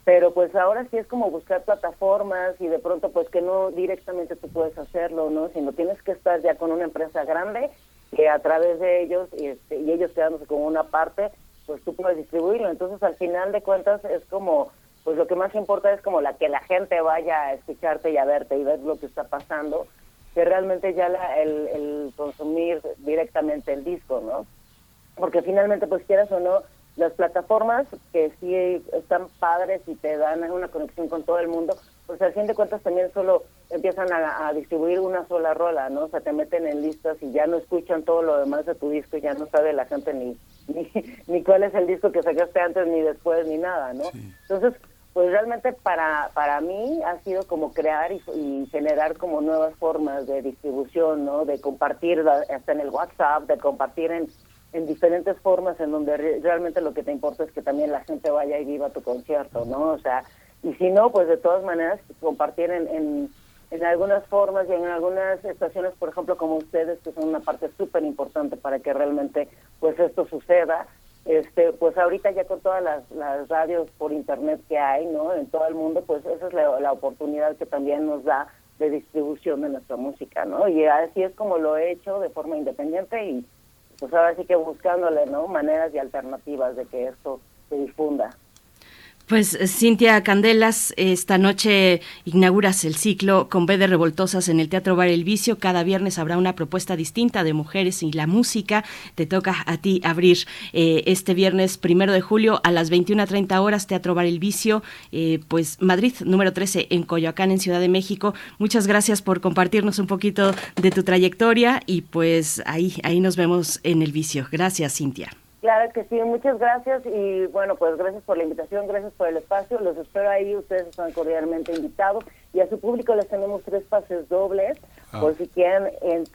pero pues ahora sí es como buscar plataformas y de pronto pues que no directamente tú puedes hacerlo, ¿no? Sino tienes que estar ya con una empresa grande que a través de ellos este, y ellos quedándose como una parte, pues tú puedes distribuirlo. Entonces al final de cuentas es como, pues lo que más importa es como la que la gente vaya a escucharte y a verte y ver lo que está pasando, que realmente ya la, el, el consumir directamente el disco, ¿no? Porque finalmente pues quieras o no, las plataformas que sí están padres y te dan una conexión con todo el mundo, pues al fin de cuentas también solo empiezan a, distribuir una sola rola, ¿no? O sea, te meten en listas y ya no escuchan todo lo demás de tu disco y ya no sabe la gente ni, ni, ni cuál es el disco que sacaste antes, ni después, ni nada, ¿no? Entonces, pues realmente para, para mí ha sido como crear y, y, generar como nuevas formas de distribución, ¿no? De compartir hasta en el WhatsApp, de compartir en en diferentes formas en donde realmente lo que te importa es que también la gente vaya y viva tu concierto, ¿no? O sea, y si no, pues de todas maneras compartir en, en, en algunas formas y en algunas estaciones, por ejemplo, como ustedes, que son una parte súper importante para que realmente pues esto suceda. Este, pues ahorita ya con todas las, las radios por internet que hay, ¿no? En todo el mundo, pues esa es la, la oportunidad que también nos da de distribución de nuestra música, ¿no? Y así es como lo he hecho de forma independiente y pues ahora sí que buscándole, ¿no? Maneras y alternativas de que esto se difunda. Pues Cintia Candelas, esta noche inauguras el ciclo con B de Revoltosas en el Teatro Bar El Vicio. Cada viernes habrá una propuesta distinta de mujeres y la música. Te toca a ti abrir eh, este viernes primero de julio a las 21.30 horas, Teatro Bar El Vicio, eh, pues Madrid, número 13, en Coyoacán, en Ciudad de México. Muchas gracias por compartirnos un poquito de tu trayectoria y pues ahí, ahí nos vemos en el vicio. Gracias, Cintia. Claro que sí, muchas gracias y bueno, pues gracias por la invitación, gracias por el espacio, los espero ahí, ustedes están cordialmente invitados y a su público les tenemos tres pases dobles ah. por si quieren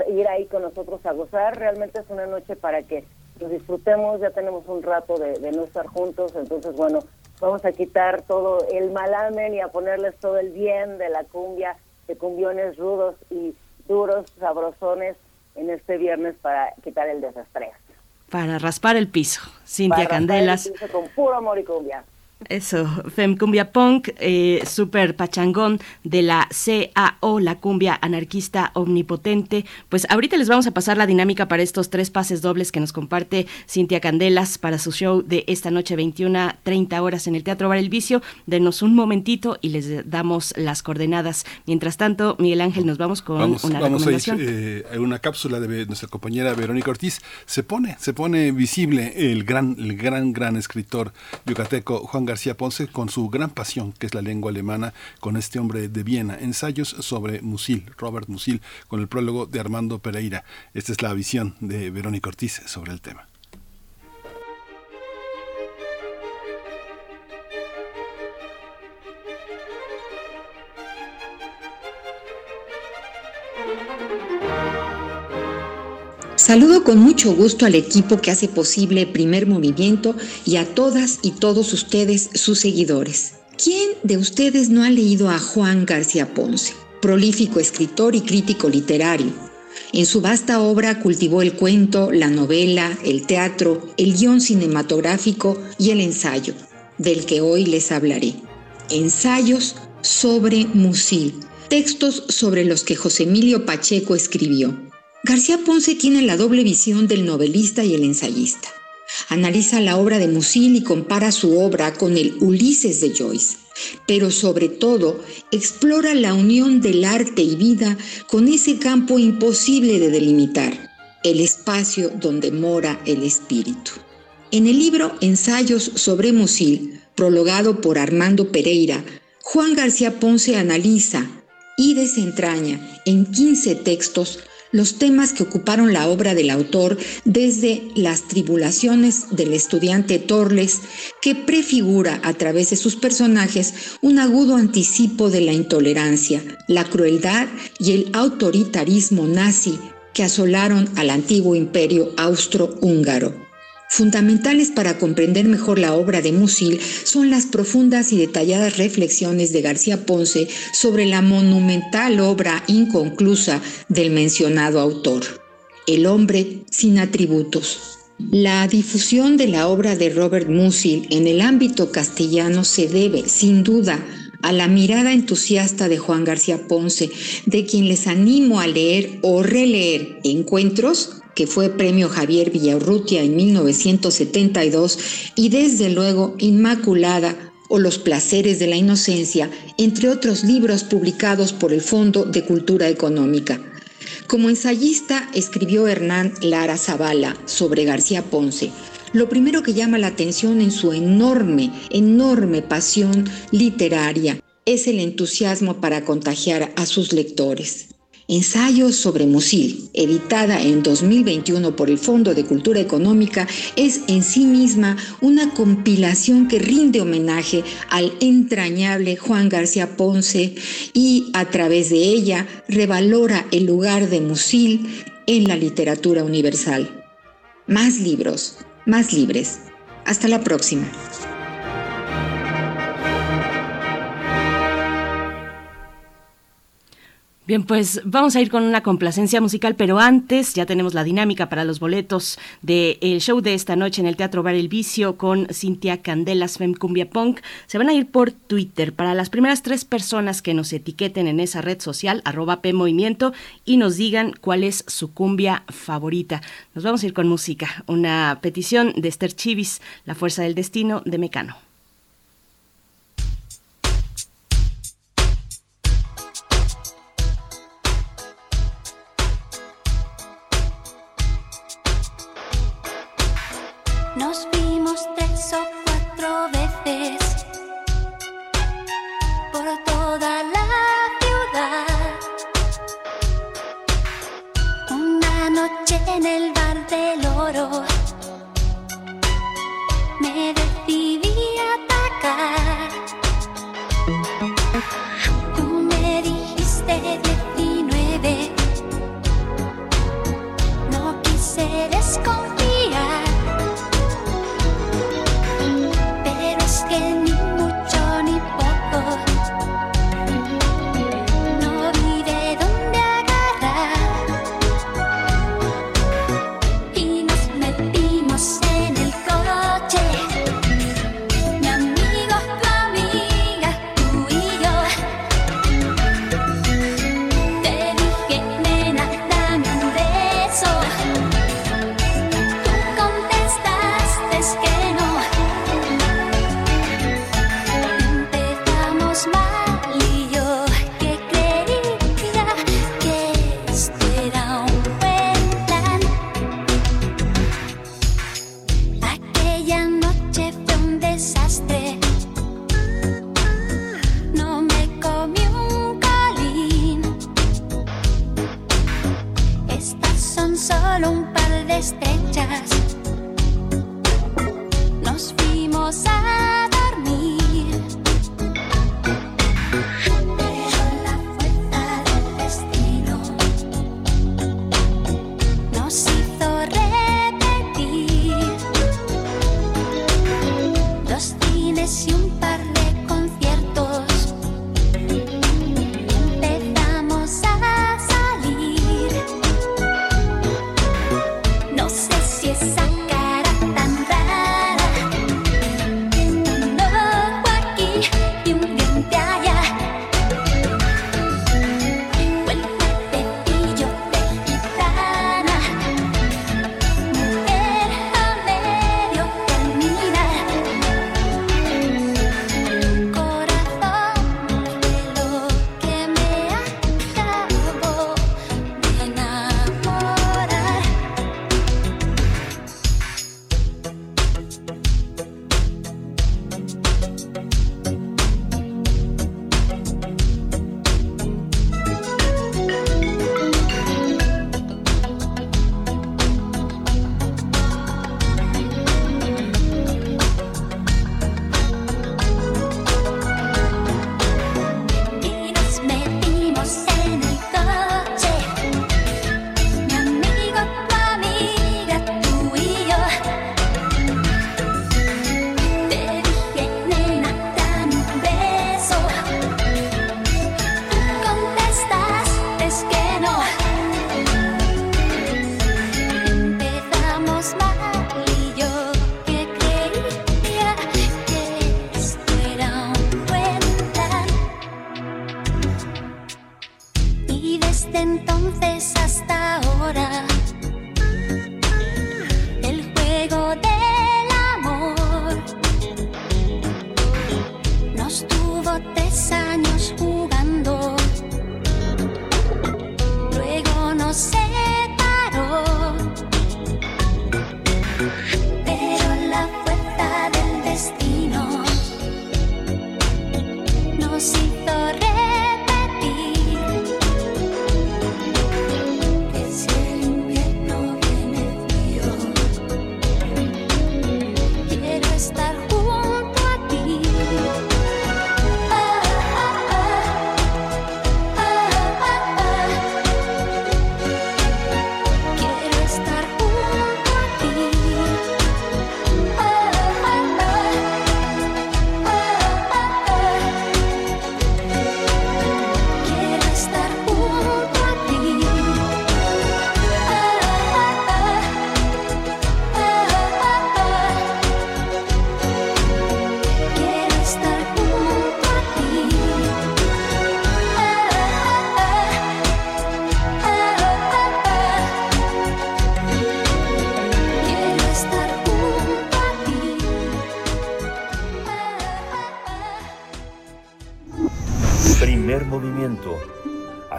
ir ahí con nosotros a gozar, realmente es una noche para que nos disfrutemos, ya tenemos un rato de, no estar juntos, entonces bueno, vamos a quitar todo el malamen y a ponerles todo el bien de la cumbia, de cumbiones rudos y duros, sabrosones en este viernes para quitar el desastre para raspar el piso. Cintia Candelas. con puro amor y cumbia. Eso, Fem Cumbia Punk, eh, super pachangón de la CAO, la cumbia anarquista omnipotente. Pues ahorita les vamos a pasar la dinámica para estos tres pases dobles que nos comparte Cintia Candelas para su show de esta noche 21 30 horas en el Teatro Bar El Vicio. Denos un momentito y les damos las coordenadas. Mientras tanto, Miguel Ángel, nos vamos con una vamos recomendación. A ir, eh, una cápsula de nuestra compañera Verónica Ortiz. Se pone, se pone visible el gran, el gran, gran escritor yucateco Juan García Ponce con su gran pasión, que es la lengua alemana, con este hombre de Viena. Ensayos sobre Musil, Robert Musil, con el prólogo de Armando Pereira. Esta es la visión de Verónica Ortiz sobre el tema. Saludo con mucho gusto al equipo que hace posible Primer Movimiento y a todas y todos ustedes, sus seguidores. ¿Quién de ustedes no ha leído a Juan García Ponce, prolífico escritor y crítico literario? En su vasta obra cultivó el cuento, la novela, el teatro, el guion cinematográfico y el ensayo, del que hoy les hablaré. Ensayos sobre Musil, textos sobre los que José Emilio Pacheco escribió. García Ponce tiene la doble visión del novelista y el ensayista. Analiza la obra de Musil y compara su obra con el Ulises de Joyce, pero sobre todo explora la unión del arte y vida con ese campo imposible de delimitar, el espacio donde mora el espíritu. En el libro Ensayos sobre Musil, prologado por Armando Pereira, Juan García Ponce analiza y desentraña en 15 textos los temas que ocuparon la obra del autor desde las tribulaciones del estudiante Torles, que prefigura a través de sus personajes un agudo anticipo de la intolerancia, la crueldad y el autoritarismo nazi que asolaron al antiguo imperio austro-húngaro. Fundamentales para comprender mejor la obra de Musil son las profundas y detalladas reflexiones de García Ponce sobre la monumental obra inconclusa del mencionado autor, El hombre sin atributos. La difusión de la obra de Robert Musil en el ámbito castellano se debe, sin duda, a la mirada entusiasta de Juan García Ponce, de quien les animo a leer o releer encuentros que fue premio Javier Villarrutia en 1972, y desde luego Inmaculada o Los placeres de la inocencia, entre otros libros publicados por el Fondo de Cultura Económica. Como ensayista escribió Hernán Lara Zavala sobre García Ponce. Lo primero que llama la atención en su enorme, enorme pasión literaria es el entusiasmo para contagiar a sus lectores. Ensayos sobre Musil, editada en 2021 por el Fondo de Cultura Económica, es en sí misma una compilación que rinde homenaje al entrañable Juan García Ponce y a través de ella revalora el lugar de Musil en la literatura universal. Más libros, más libres. Hasta la próxima. Bien, pues vamos a ir con una complacencia musical, pero antes ya tenemos la dinámica para los boletos del show de esta noche en el Teatro Bar El Vicio con Cintia Candelas Fem Cumbia Punk. Se van a ir por Twitter para las primeras tres personas que nos etiqueten en esa red social, arroba P Movimiento, y nos digan cuál es su cumbia favorita. Nos vamos a ir con música, una petición de Esther Chivis, La Fuerza del Destino de Mecano.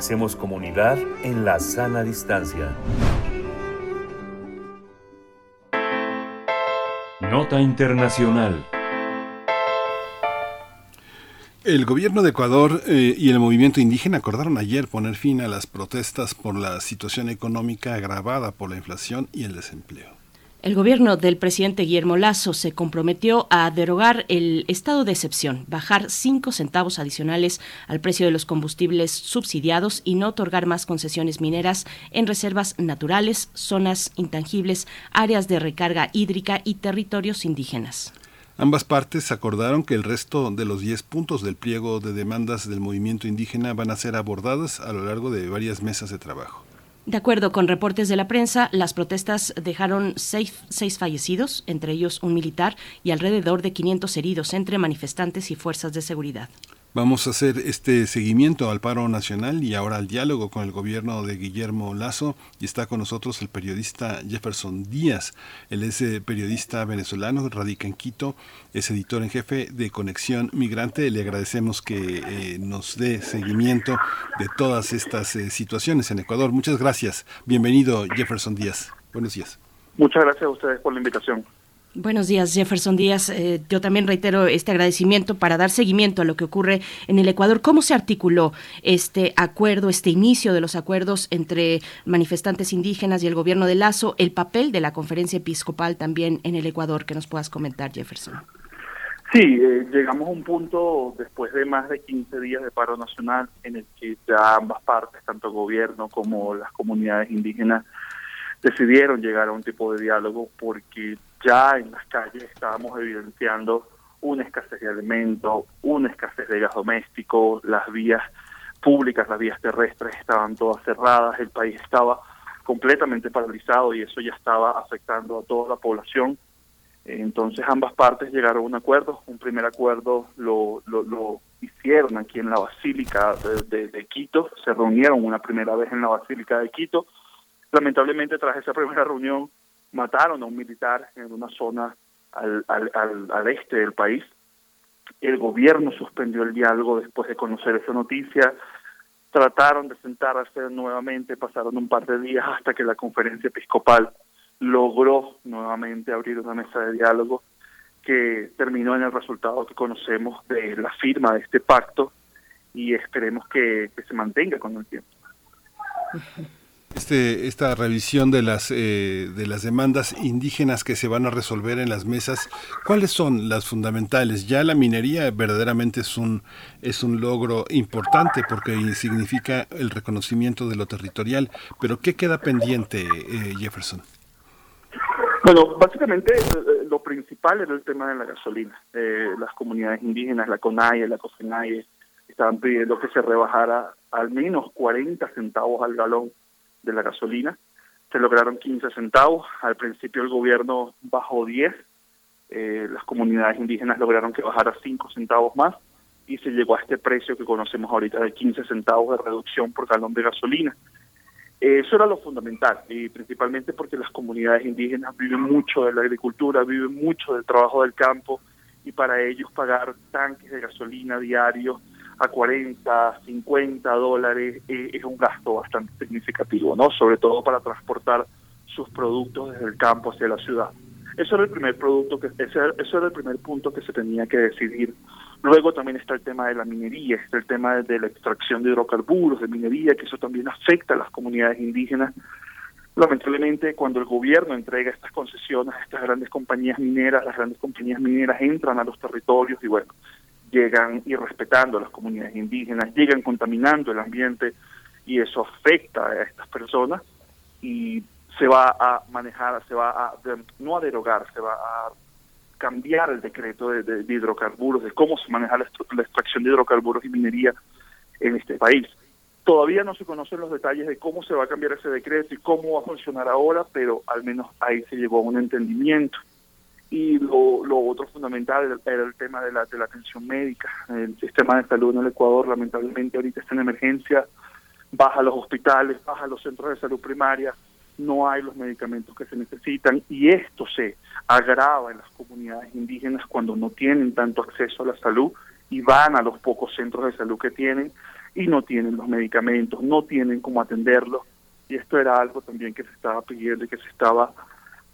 Hacemos comunidad en la sana distancia. Nota Internacional. El gobierno de Ecuador eh, y el movimiento indígena acordaron ayer poner fin a las protestas por la situación económica agravada por la inflación y el desempleo. El gobierno del presidente Guillermo Lazo se comprometió a derogar el estado de excepción, bajar cinco centavos adicionales al precio de los combustibles subsidiados y no otorgar más concesiones mineras en reservas naturales, zonas intangibles, áreas de recarga hídrica y territorios indígenas. Ambas partes acordaron que el resto de los 10 puntos del pliego de demandas del movimiento indígena van a ser abordadas a lo largo de varias mesas de trabajo. De acuerdo con reportes de la prensa, las protestas dejaron seis, seis, fallecidos, entre ellos un militar, y alrededor de 500 heridos entre manifestantes y fuerzas de seguridad. Vamos a hacer este seguimiento al paro nacional y ahora al diálogo con el gobierno de Guillermo Lazo y está con nosotros el periodista Jefferson Díaz. Él es eh, periodista venezolano, radica en Quito, es editor en jefe de Conexión Migrante. Le agradecemos que eh, nos dé seguimiento de todas estas eh, situaciones en Ecuador. Muchas gracias. Bienvenido Jefferson Díaz. Buenos días. Muchas gracias a ustedes por la invitación. Buenos días, Jefferson Díaz. Eh, yo también reitero este agradecimiento para dar seguimiento a lo que ocurre en el Ecuador. ¿Cómo se articuló este acuerdo, este inicio de los acuerdos entre manifestantes indígenas y el gobierno de Lazo, el papel de la conferencia episcopal también en el Ecuador? Que nos puedas comentar, Jefferson. Sí, eh, llegamos a un punto después de más de 15 días de paro nacional en el que ya ambas partes, tanto el gobierno como las comunidades indígenas, decidieron llegar a un tipo de diálogo porque ya en las calles estábamos evidenciando una escasez de alimentos, una escasez de gas doméstico, las vías públicas, las vías terrestres estaban todas cerradas, el país estaba completamente paralizado y eso ya estaba afectando a toda la población. Entonces ambas partes llegaron a un acuerdo, un primer acuerdo lo, lo, hicieron aquí en la Basílica de Quito, se reunieron una primera vez en la Basílica de Quito. Lamentablemente tras esa primera reunión mataron a un militar en una zona al, al, al, este del país. El gobierno suspendió el diálogo después de conocer esa noticia. Trataron de sentarse nuevamente, pasaron un par de días hasta que la conferencia episcopal logró nuevamente abrir una mesa de diálogo que terminó en el resultado que conocemos de la firma de este pacto y esperemos que, que se mantenga con el tiempo. Este, esta revisión de las eh, de las demandas indígenas que se van a resolver en las mesas, ¿cuáles son las fundamentales? Ya la minería verdaderamente es un es un logro importante porque significa el reconocimiento de lo territorial, pero ¿qué queda pendiente, eh, Jefferson? Bueno, básicamente eh, lo principal era el tema de la gasolina. Eh, las comunidades indígenas, la CONAIE, la COSENAIE, estaban pidiendo que se rebajara al menos 40 centavos al galón de la gasolina. Se lograron 15 centavos. Al principio el gobierno bajó 10. Eh, las comunidades indígenas lograron que bajara 5 centavos más y se llegó a este precio que conocemos ahorita de 15 centavos de reducción por galón de gasolina. Eso era lo fundamental, y principalmente porque las comunidades indígenas viven mucho de la agricultura, viven mucho del trabajo del campo, y para ellos pagar tanques de gasolina diarios a 40, 50 dólares eh, es un gasto bastante significativo, ¿no? Sobre todo para transportar sus productos desde el campo hacia la ciudad. Eso era el primer producto que eso era el primer punto que se tenía que decidir. Luego también está el tema de la minería, está el tema de la extracción de hidrocarburos, de minería, que eso también afecta a las comunidades indígenas. Lamentablemente, cuando el gobierno entrega estas concesiones a estas grandes compañías mineras, las grandes compañías mineras entran a los territorios y bueno, llegan irrespetando a las comunidades indígenas, llegan contaminando el ambiente y eso afecta a estas personas y se va a manejar, se va a, no a derogar, se va a cambiar el decreto de, hidrocarburos, de cómo se maneja la, la, extracción de hidrocarburos y minería en este país. Todavía no se conocen los detalles de cómo se va a cambiar ese decreto y cómo va a funcionar ahora, pero al menos ahí se llegó a un entendimiento. Y lo, lo otro fundamental era el tema de la, de la atención médica. El sistema de salud en el Ecuador lamentablemente ahorita está en emergencia, baja los hospitales, baja los centros de salud primaria, no hay los medicamentos que se necesitan y esto se agrava en las comunidades indígenas cuando no tienen tanto acceso a la salud y van a los pocos centros de salud que tienen y no tienen los medicamentos, no tienen cómo atenderlos. Y esto era algo también que se estaba pidiendo y que se estaba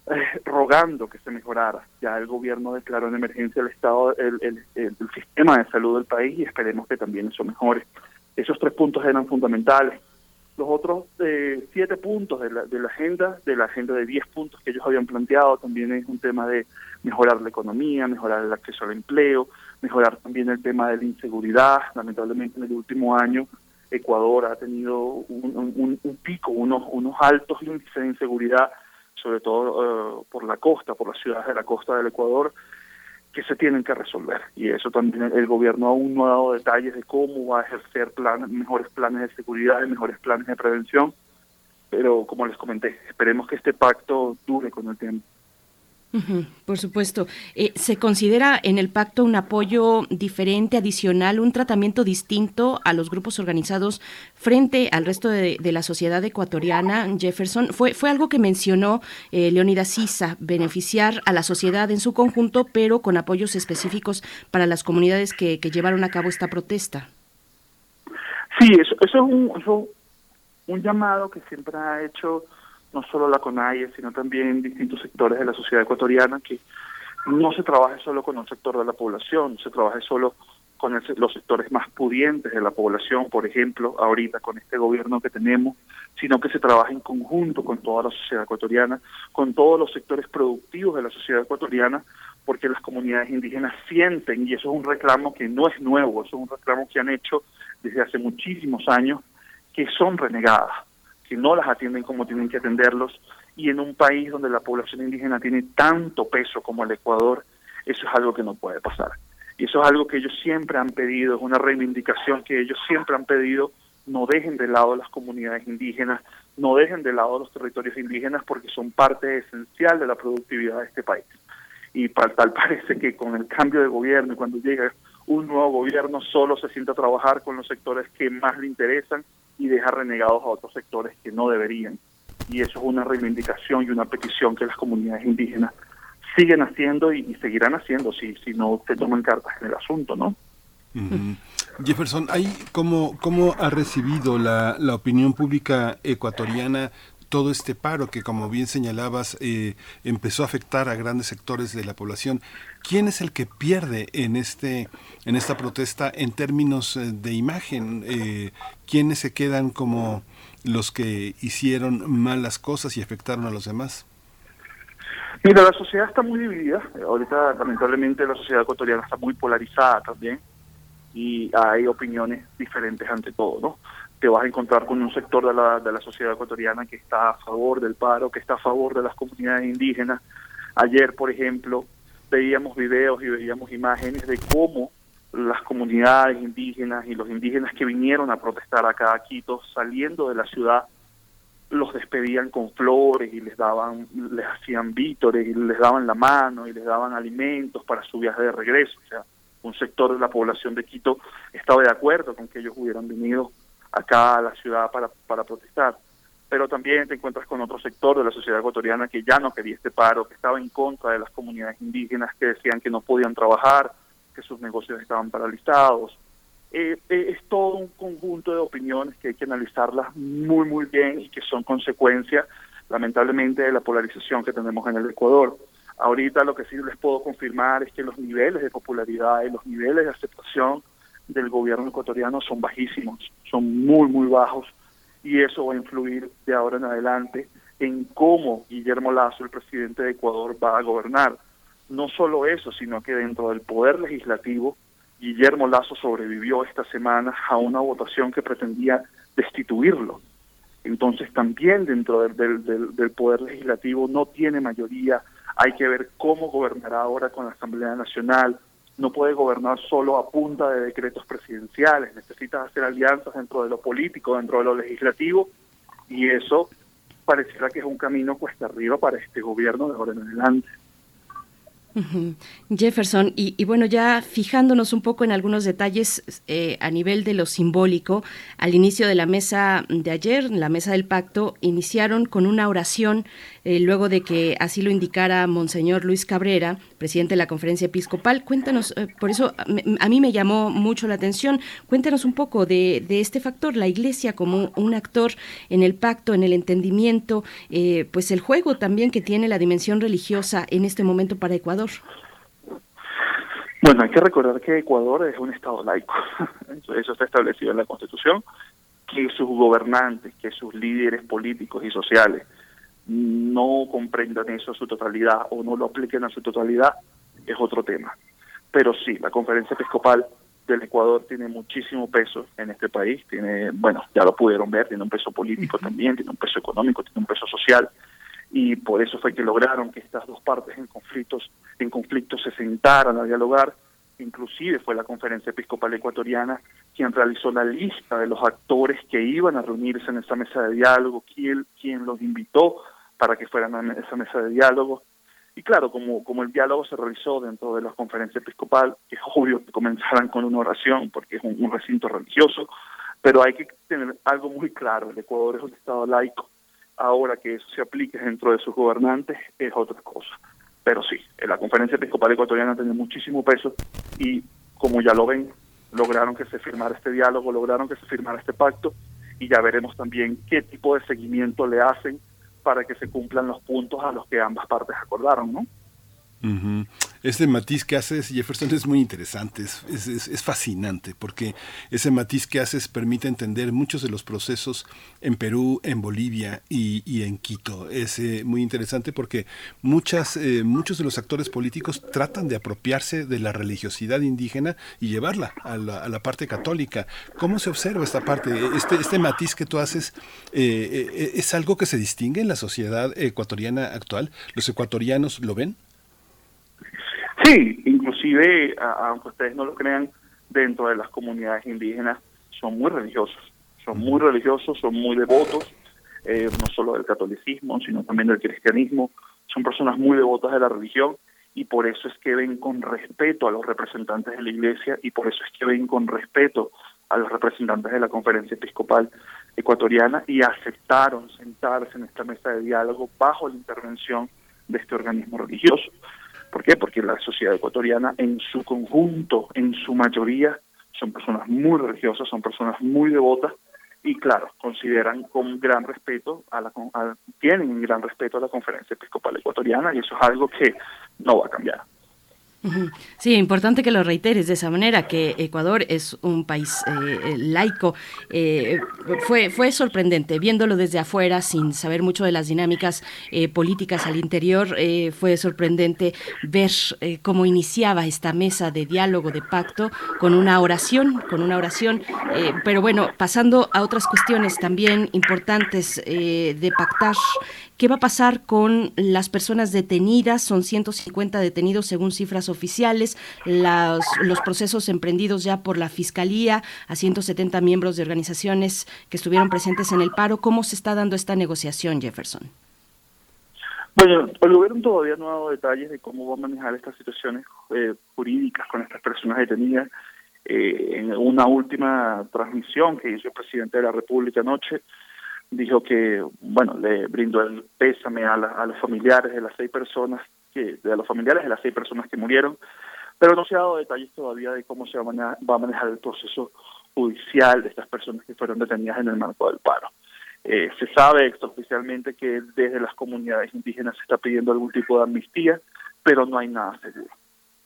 rogando que se mejorara. Ya el gobierno declaró en emergencia el estado, el, el, sistema de salud del país y esperemos que también eso mejore. Esos tres puntos eran fundamentales. Los otros eh, siete puntos de la, de la agenda, de la agenda de diez puntos que ellos habían planteado, también es un tema de mejorar la economía, mejorar el acceso al empleo, mejorar también el tema de la inseguridad. Lamentablemente en el último año Ecuador ha tenido un, un, un pico, unos, unos altos índices de inseguridad, sobre todo uh, por la costa, por las ciudades de la costa del Ecuador, que se tienen que resolver. Y eso también el gobierno aún no ha dado detalles de cómo va a ejercer planes, mejores planes de seguridad y mejores planes de prevención. Pero como les comenté, esperemos que este pacto dure con el tiempo. Por supuesto. Eh, ¿Se considera en el pacto un apoyo diferente, adicional, un tratamiento distinto a los grupos organizados frente al resto de, la sociedad ecuatoriana? Jefferson, fue, fue algo que mencionó eh, Sisa, beneficiar a la sociedad en su conjunto, pero con apoyos específicos para las comunidades que, llevaron a cabo esta protesta. Sí, eso, eso es un, un llamado que siempre ha hecho no solo la CONAIE, sino también distintos sectores de la sociedad ecuatoriana, que no se trabaje solo con un sector de la población, se trabaje solo con los sectores más pudientes de la población, por ejemplo, ahorita con este gobierno que tenemos, sino que se trabaje en conjunto con toda la sociedad ecuatoriana, con todos los sectores productivos de la sociedad ecuatoriana, porque las comunidades indígenas sienten, y eso es un reclamo que no es nuevo, eso es un reclamo que han hecho desde hace muchísimos años, que son renegadas, que no las atienden como tienen que atenderlos, y en un país donde la población indígena tiene tanto peso como el Ecuador, eso es algo que no puede pasar. Y eso es algo que ellos siempre han pedido, es una reivindicación que ellos siempre han pedido, no dejen de lado las comunidades indígenas, no dejen de lado los territorios indígenas porque son parte esencial de la productividad de este país. Y para, tal parece que con el cambio de gobierno y cuando llega un nuevo gobierno solo se sienta a trabajar con los sectores que más le interesan y deja renegados a otros sectores que no deberían. Y eso es una reivindicación y una petición que las comunidades indígenas siguen haciendo y, seguirán haciendo si, si no se toman cartas en el asunto, ¿no? Jefferson, ¿hay cómo, ¿cómo ha recibido la, la opinión pública ecuatoriana todo este paro que, como bien señalabas, eh, empezó a afectar a grandes sectores de la población? ¿Quién es el que pierde en este en esta protesta en términos eh, de imagen? Eh, ¿Quiénes se quedan como los que hicieron malas cosas y afectaron a los demás? Mira, la sociedad está muy dividida. Ahorita, lamentablemente, la sociedad ecuatoriana está muy polarizada también y hay opiniones diferentes ante todo, ¿no? Te vas a encontrar con un sector de la, de la sociedad ecuatoriana que está a favor del paro, que está a favor de las comunidades indígenas. Ayer, por ejemplo, veíamos videos y veíamos imágenes de cómo las comunidades indígenas y los indígenas que vinieron a protestar acá a Quito, saliendo de la ciudad, los despedían con flores y les daban, les hacían vítores y les daban la mano y les daban alimentos para su viaje de regreso. O sea, un sector de la población de Quito estaba de acuerdo con que ellos hubieran venido acá a la ciudad para, para protestar. Pero también te encuentras con otro sector de la sociedad ecuatoriana que ya no quería este paro, que estaba en contra de las comunidades indígenas, que decían que no podían trabajar, que sus negocios estaban paralizados. Eh, eh, es todo un conjunto de opiniones que hay que analizarlas muy, muy bien y que son consecuencia, lamentablemente, de la polarización que tenemos en el Ecuador. Ahorita lo que sí les puedo confirmar es que los niveles de popularidad y los niveles de aceptación del gobierno ecuatoriano son bajísimos, son muy, muy bajos, y eso va a influir de ahora en adelante en cómo Guillermo Lazo, el presidente de Ecuador, va a gobernar. No solo eso, sino que dentro del poder legislativo, Guillermo Lazo sobrevivió esta semana a una votación que pretendía destituirlo. Entonces también dentro del, del, del, del poder legislativo no tiene mayoría, hay que ver cómo gobernará ahora con la Asamblea Nacional, no puede gobernar solo a punta de decretos presidenciales, necesita hacer alianzas dentro de lo político, dentro de lo legislativo, y eso pareciera que es un camino cuesta arriba para este gobierno de ahora en adelante. Jefferson, y, y bueno, ya fijándonos un poco en algunos detalles eh, a nivel de lo simbólico, al inicio de la mesa de ayer, la mesa del pacto, iniciaron con una oración, eh, luego de que así lo indicara Monseñor Luis Cabrera, presidente de la conferencia episcopal. Cuéntanos, eh, por eso a, a mí me llamó mucho la atención, cuéntanos un poco de, de este factor, la iglesia como un actor en el pacto, en el entendimiento, eh, pues el juego también que tiene la dimensión religiosa en este momento para Ecuador. Bueno, hay que recordar que Ecuador es un Estado laico. Eso, eso está establecido en la Constitución, que sus gobernantes, que sus líderes políticos y sociales no comprendan eso a su totalidad o no lo apliquen a su totalidad es otro tema. Pero sí, la conferencia episcopal del Ecuador tiene muchísimo peso en este país, tiene, bueno, ya lo pudieron ver, tiene un peso político también, tiene un peso económico, tiene un peso social y por eso fue que lograron que estas dos partes en conflictos en conflicto se sentaran a dialogar. Inclusive fue la conferencia episcopal ecuatoriana quien realizó la lista de los actores que iban a reunirse en esa mesa de diálogo quién quien los invitó para que fueran a esa mesa de diálogo. Y claro como como el diálogo se realizó dentro de la conferencia episcopal es obvio que comenzaran con una oración porque es un, un recinto religioso pero hay que tener algo muy claro. El Ecuador es un estado laico ahora que eso se aplique dentro de sus gobernantes es otra cosa. Pero sí, en la conferencia episcopal ecuatoriana tiene muchísimo peso y como ya lo ven, lograron que se firmara este diálogo, lograron que se firmara este pacto y ya veremos también qué tipo de seguimiento le hacen para que se cumplan los puntos a los que ambas partes acordaron, ¿no? Ujú. Este matiz que haces, Jefferson, es muy interesante, es, es- es- fascinante, porque ese matiz que haces permite entender muchos de los procesos en Perú, en Bolivia y, y en Quito. Es eh, muy interesante porque muchas, eh, muchos de los actores políticos tratan de apropiarse de la religiosidad indígena y llevarla a la, a la parte católica. ¿Cómo se observa esta parte? Este, este matiz que tú haces eh, eh, es algo que se distingue en la sociedad ecuatoriana actual. ¿Los ecuatorianos lo ven? Sí, inclusive, aunque ustedes no lo crean, dentro de las comunidades indígenas son muy religiosos, son muy religiosos, son muy devotos, eh, no solo del catolicismo, sino también del cristianismo, son personas muy devotas de la religión y por eso es que ven con respeto a los representantes de la iglesia y por eso es que ven con respeto a los representantes de la conferencia episcopal ecuatoriana y aceptaron sentarse en esta mesa de diálogo bajo la intervención de este organismo religioso. ¿Por qué? Porque la sociedad ecuatoriana en su conjunto, en su mayoría, son personas muy religiosas, son personas muy devotas y claro, consideran con gran respeto, a la, a- tienen gran respeto a la conferencia episcopal ecuatoriana y eso es algo que no va a cambiar. Sí, importante que lo reiteres de esa manera, que Ecuador es un país eh, eh, laico. Eh, fue, fue sorprendente, viéndolo desde afuera, sin saber mucho de las dinámicas políticas al interior, fue sorprendente ver cómo iniciaba esta mesa de diálogo, de pacto, con una oración, con una oración. Pero bueno, pasando a otras cuestiones también importantes de pactar. ¿Qué va a pasar con las personas detenidas? Son 150 detenidos según cifras oficiales. Las- los procesos emprendidos ya por la Fiscalía a 170 miembros de organizaciones que estuvieron presentes en el paro. ¿Cómo se está dando esta negociación, Jefferson? Bueno, el gobierno todavía no ha dado detalles de cómo va a manejar estas situaciones eh, jurídicas con estas personas detenidas. Eh, en una última transmisión que hizo el presidente de la República anoche, dijo que, bueno, le brindó el pésame a, la- a los familiares de las seis personas, que, de los familiares de las seis personas que murieron, pero no se ha dado detalles todavía de cómo se va a manejar, va a manejar el proceso judicial de estas personas que fueron detenidas en el marco del paro. Eh, se sabe extraoficialmente que desde las comunidades indígenas se está pidiendo algún tipo de amnistía, pero no hay nada seguro.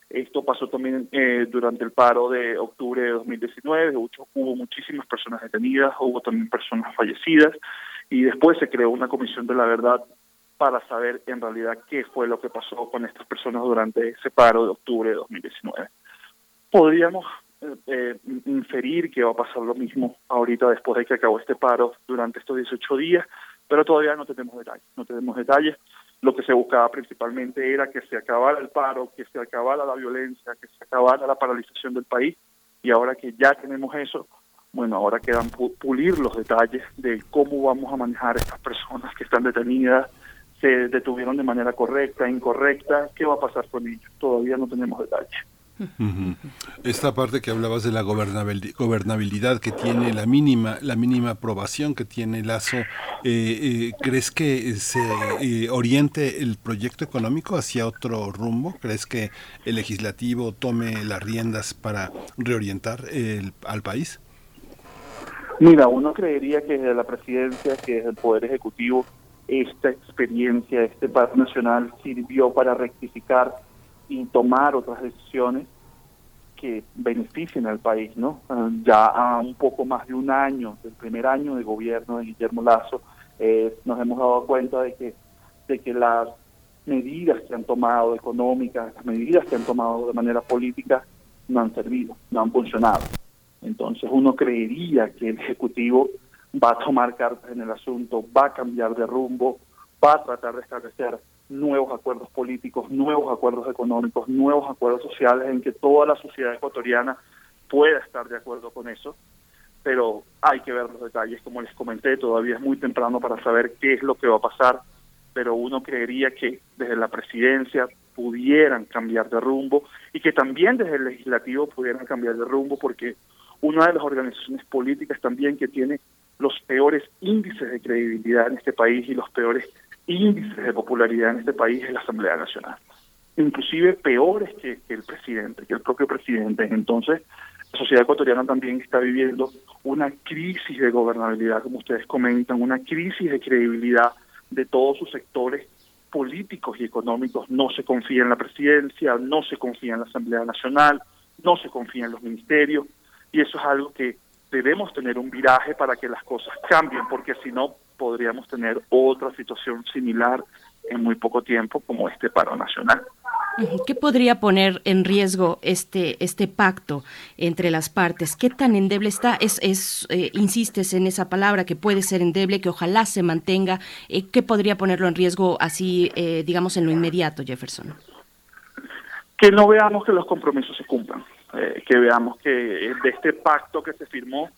Esto pasó también eh, durante el paro de octubre de 2019, hubo, muchísimas personas detenidas, hubo también personas fallecidas y después se creó una comisión de la verdad para saber en realidad qué fue lo que pasó con estas personas durante ese paro de octubre de 2019. Podríamos eh, eh, inferir que va a pasar lo mismo ahorita después de que acabó este paro durante estos 18 días, pero todavía no tenemos detalles, no tenemos detalles. Lo que se buscaba principalmente era que se acabara el paro, que se acabara la violencia, que se acabara la paralización del país y ahora que ya tenemos eso, bueno, ahora quedan pu- pulir los detalles de cómo vamos a manejar estas personas que están detenidas, se detuvieron de manera correcta, incorrecta, ¿qué va a pasar con ellos? Todavía no tenemos detalles. Ujú. Esta parte que hablabas de la gobernabil- gobernabilidad que tiene la mínima la mínima aprobación que tiene Lazo, eh, eh, ¿crees que se eh, oriente el proyecto económico hacia otro rumbo? ¿Crees que el legislativo tome las riendas para reorientar el- al país? Mira, uno creería que desde la presidencia, que desde el Poder Ejecutivo, esta experiencia, este paro nacional sirvió para rectificar y tomar otras decisiones que beneficien al país, ¿no? Ah, Ya a un poco más de un año, del primer año de gobierno de Guillermo Lazo, eh, nos hemos dado cuenta de que, de que las medidas que han tomado económicas, las medidas que han tomado de manera política, no han servido, no han funcionado. Entonces uno creería que el Ejecutivo va a tomar cartas en el asunto, va a cambiar de rumbo, va a tratar de establecer nuevos acuerdos políticos, nuevos acuerdos económicos, nuevos acuerdos sociales en que toda la sociedad ecuatoriana pueda estar de acuerdo con eso, pero hay que ver los detalles, como les comenté, todavía es muy temprano para saber qué es lo que va a pasar, pero uno creería que desde la presidencia pudieran cambiar de rumbo y que también desde el legislativo pudieran cambiar de rumbo porque una de las organizaciones políticas también que tiene los peores índices de credibilidad en este país y los peores índices de popularidad en este país es la Asamblea Nacional. Inclusive peores que, que el presidente, que el propio presidente. Entonces, la sociedad ecuatoriana también está viviendo una crisis de gobernabilidad, como ustedes comentan, una crisis de credibilidad de todos sus sectores políticos y económicos. No se confía en la presidencia, no se confía en la Asamblea Nacional, no se confía en los ministerios, y eso es algo que debemos tener un viraje para que las cosas cambien, porque si no podríamos tener otra situación similar en muy poco tiempo como este paro nacional. ¿Qué podría poner en riesgo este este pacto entre las partes? ¿Qué tan endeble está? Es, es eh, insistes en esa palabra que puede ser endeble, que ojalá se mantenga. Eh, ¿Qué podría ponerlo en riesgo así, eh, digamos, en lo inmediato, Jefferson? Que no veamos que los compromisos se cumplan, eh, que veamos que de este pacto que se firmó,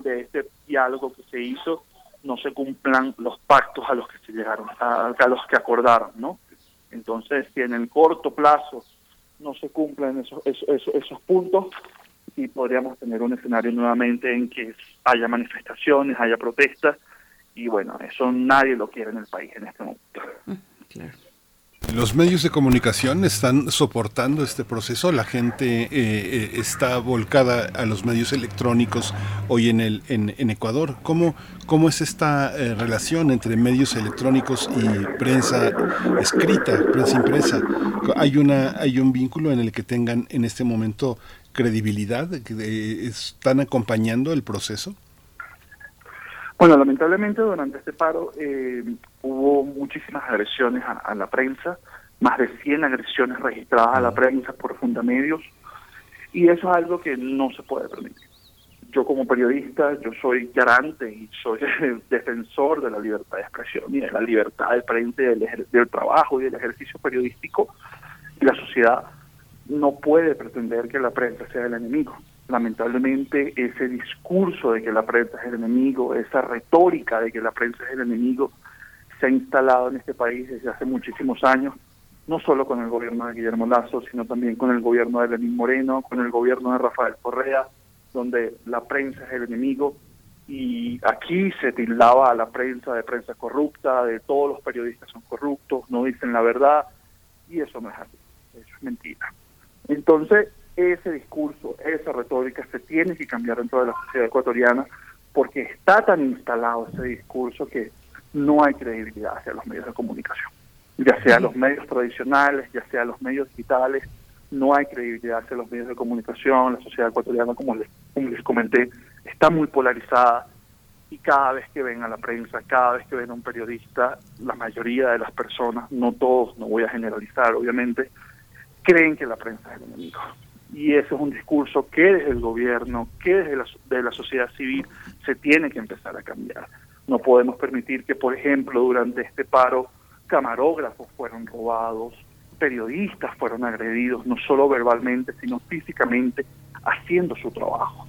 de este diálogo que se hizo, no se cumplan los pactos a los que se llegaron, a, los que acordaron, ¿no? Entonces, si en el corto plazo no se cumplen esos, esos, esos, puntos, sí podríamos tener un escenario nuevamente en que haya manifestaciones, haya protestas, y bueno, eso nadie lo quiere en el país en este momento. Los medios de comunicación están soportando este proceso. La gente eh, eh, está volcada a los medios electrónicos hoy en el en, en Ecuador. ¿Cómo cómo es esta eh, relación entre medios electrónicos y prensa escrita, prensa impresa? Hay una hay un vínculo en el que tengan en este momento credibilidad, eh, están acompañando el proceso. Bueno, lamentablemente durante este paro eh, hubo muchísimas agresiones a, a, la prensa, más de 100 agresiones registradas a la prensa por fundamedios, y eso es algo que no se puede permitir. Yo como periodista, yo soy garante y soy defensor de la libertad de expresión y de la libertad de prensa y del, del trabajo y del ejercicio periodístico, y la sociedad no puede pretender que la prensa sea el enemigo lamentablemente ese discurso de que la prensa es el enemigo, esa retórica de que la prensa es el enemigo, se ha instalado en este país desde hace muchísimos años, no solo con el gobierno de Guillermo Lazo, sino también con el gobierno de Lenín Moreno, con el gobierno de Rafael Correa, donde la prensa es el enemigo y aquí se tildaba a la prensa de prensa corrupta, de todos los periodistas son corruptos, no dicen la verdad, y eso no es así, eso es mentira. Entonces, ese discurso, esa retórica se tiene que cambiar dentro de la sociedad ecuatoriana porque está tan instalado ese discurso que no hay credibilidad hacia los medios de comunicación, ya sea los medios tradicionales, ya sea los medios digitales, no hay credibilidad hacia los medios de comunicación, la sociedad ecuatoriana, como les, como les comenté, está muy polarizada y cada vez que ven a la prensa, cada vez que ven a un periodista, la mayoría de las personas, no todos, no voy a generalizar obviamente, creen que la prensa es el enemigo y ese es un discurso que desde el gobierno, que desde la, de la sociedad civil se tiene que empezar a cambiar. No podemos permitir que, por ejemplo, durante este paro, camarógrafos fueron robados, periodistas fueron agredidos, no solo verbalmente, sino físicamente, haciendo su trabajo.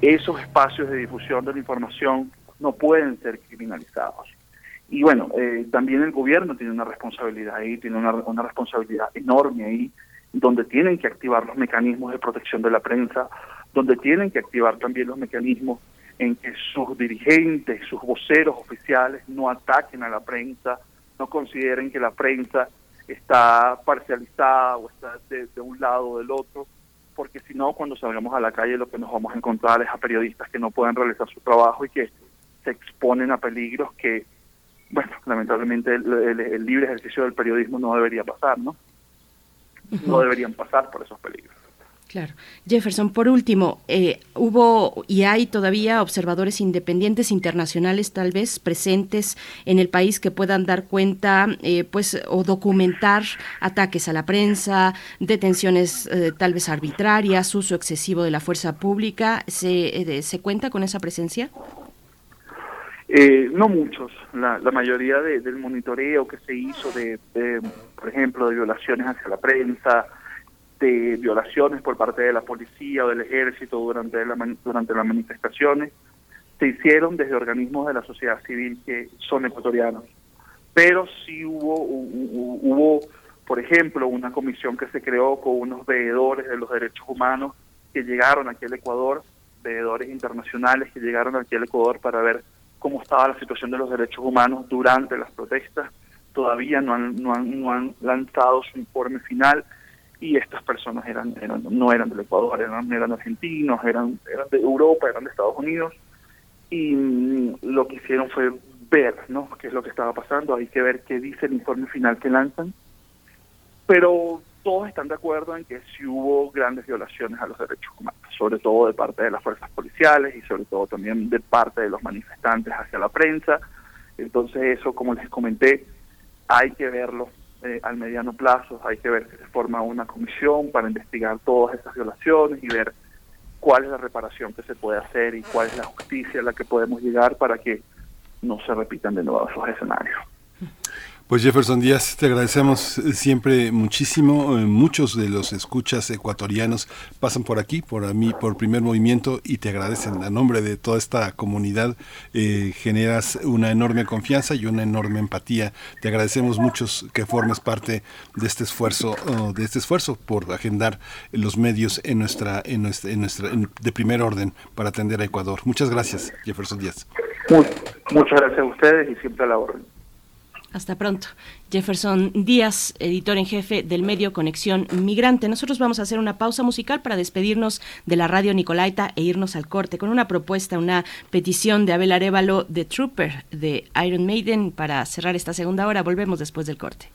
Esos espacios de difusión de la información no pueden ser criminalizados. Y bueno, eh, también el gobierno tiene una responsabilidad ahí, tiene una, una responsabilidad enorme ahí, donde tienen que activar los mecanismos de protección de la prensa, donde tienen que activar también los mecanismos en que sus dirigentes, sus voceros oficiales no ataquen a la prensa, no consideren que la prensa está parcializada o está de, un lado o del otro, porque si no, cuando salgamos a la calle lo que nos vamos a encontrar es a periodistas que no pueden realizar su trabajo y que se exponen a peligros que, bueno, lamentablemente el libre ejercicio del periodismo no debería pasar, ¿no? No deberían pasar por esos peligros. Claro. Jefferson, por último, eh, hubo y hay todavía observadores independientes internacionales tal vez presentes en el país que puedan dar cuenta eh, pues o documentar ataques a la prensa, detenciones eh, tal vez arbitrarias, uso excesivo de la fuerza pública. ¿Se, eh, ¿se cuenta con esa presencia? Eh, no muchos, la, la mayoría de- del monitoreo que se hizo de, por ejemplo, de violaciones hacia la prensa, de violaciones por parte de la policía o del ejército durante, la, durante las manifestaciones, se hicieron desde organismos de la sociedad civil que son ecuatorianos. Pero sí hubo, hu- hu- hubo, por ejemplo, una comisión que se creó con unos veedores de los derechos humanos que llegaron aquí al Ecuador, veedores internacionales que llegaron aquí al Ecuador para ver cómo estaba la situación de los derechos humanos durante las protestas. Todavía no han, lanzado su informe final y estas personas eran, eran no eran del Ecuador, eran, eran argentinos, eran, eran de Europa, eran de Estados Unidos y mm, lo que hicieron fue ver ¿no? qué es lo que estaba pasando, hay que ver qué dice el informe final que lanzan, pero todos están de acuerdo en que sí hubo grandes violaciones a los derechos humanos, sobre todo de parte de las fuerzas policiales y sobre todo también de parte de los manifestantes hacia la prensa. Entonces eso, como les comenté, hay que verlo eh, al mediano plazo, hay que ver que se forma una comisión para investigar todas esas violaciones y ver cuál es la reparación que se puede hacer y cuál es la justicia a la que podemos llegar para que no se repitan de nuevo esos escenarios. Pues Jefferson Díaz, te agradecemos eh, siempre muchísimo. Eh, Muchos de los escuchas ecuatorianos pasan por aquí, por mí, por primer movimiento y te agradecen a nombre de toda esta comunidad. eh, generas una enorme confianza y una enorme empatía. Te agradecemos muchos que formes parte de este esfuerzo, oh, de este esfuerzo por agendar los medios en nuestra, en nuestra, en nuestra, en- de primer orden para atender a Ecuador. Muchas gracias, Jefferson Díaz. Mu- muchas gracias a ustedes y siempre a la orden. Hasta pronto. Jefferson Díaz, editor en jefe del medio Conexión Migrante. Nosotros vamos a hacer una pausa musical para despedirnos de la radio Nicolaita e irnos al corte con una propuesta, una petición de Abel Arevalo de Trooper de Iron Maiden para cerrar esta segunda hora. Volvemos después del corte.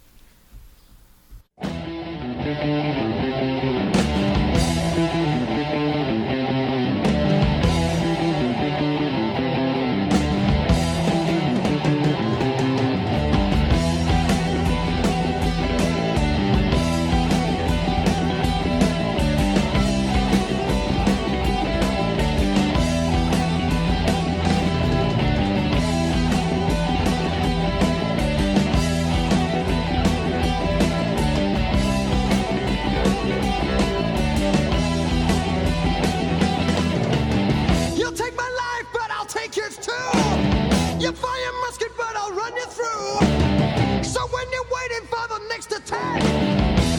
You fire musket, but I'll run you through. So when you're waiting for the next attack,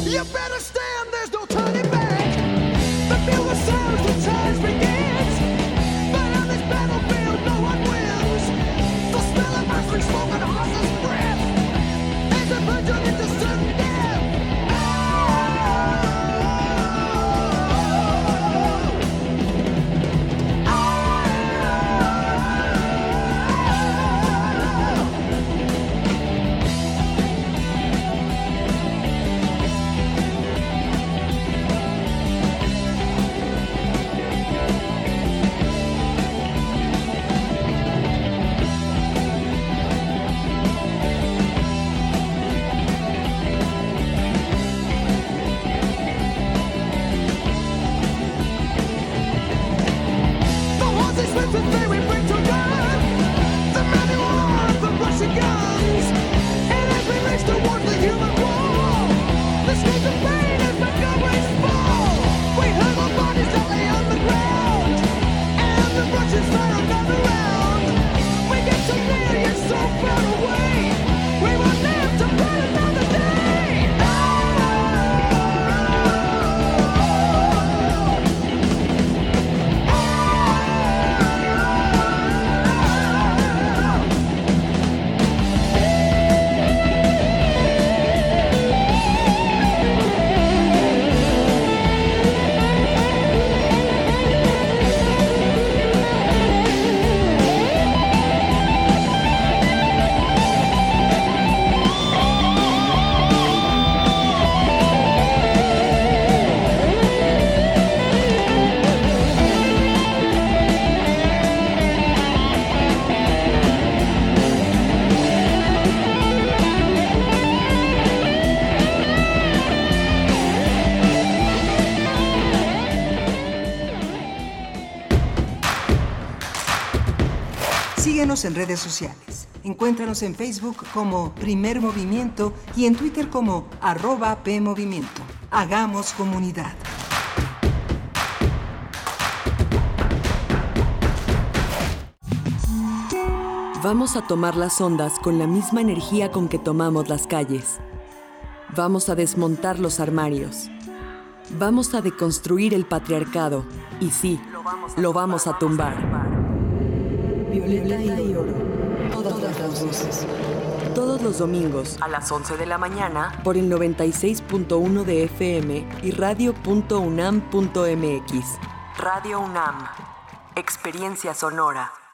you better stand, there's no turning back. En redes sociales. Encuéntranos en Facebook como Primer Movimiento y en Twitter como arroba PMovimiento. Hagamos comunidad. Vamos a tomar las ondas con la misma energía con que tomamos las calles. Vamos a desmontar los armarios. Vamos a deconstruir el patriarcado. Y sí, lo vamos a tumbar. Violeta y oro. Todas las voces. Todos los domingos a las 11 de la mañana por el 96.1 de FM y radio.unam.mx. Radio UNAM. Experiencia sonora.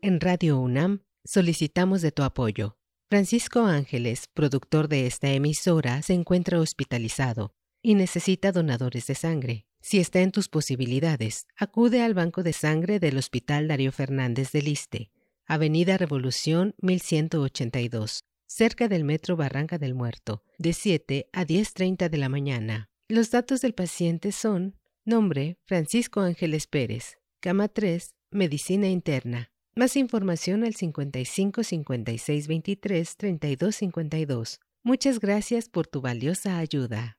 En Radio UNAM solicitamos de tu apoyo. Francisco Ángeles, productor de esta emisora, se encuentra hospitalizado y necesita donadores de sangre. Si está en tus posibilidades, acude al Banco de Sangre del Hospital Darío Fernández del Liste, Avenida Revolución 1182, cerca del Metro Barranca del Muerto, de 7 a 10.30 de la mañana. Los datos del paciente son nombre Francisco Ángeles Pérez, cama 3, medicina interna. Más información al 55 56 23 32 52. Muchas gracias por tu valiosa ayuda.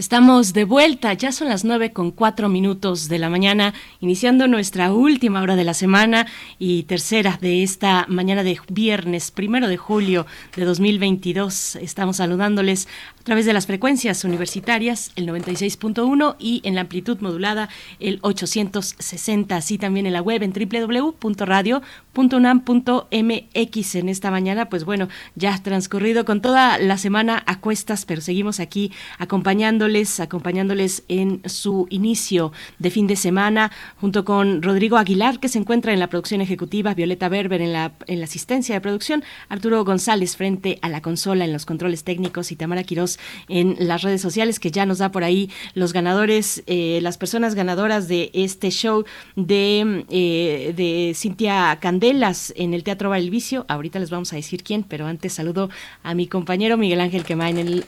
Estamos de vuelta, ya son las nueve con cuatro minutos de la mañana, iniciando nuestra última hora de la semana y tercera de esta mañana de viernes, primero de julio de 2022. Estamos saludándoles a través de las frecuencias universitarias, el 96.1 y en la amplitud modulada, el 860, así también en la web en www.radio.unam.mx. En esta mañana, pues bueno, ya transcurrido con toda la semana a cuestas, pero seguimos aquí acompañándoles acompañándoles en su inicio de fin de semana, junto con Rodrigo Aguilar, que se encuentra en la producción ejecutiva, Violeta Berber en la, en la asistencia de producción, Arturo González frente a la consola en los controles técnicos y Tamara Quirós en las redes sociales, que ya nos da por ahí los ganadores, eh, las personas ganadoras de este show de, eh, de Cintia Candelas en el Teatro Valvicio. Ahorita les vamos a decir quién, pero antes saludo a mi compañero Miguel Ángel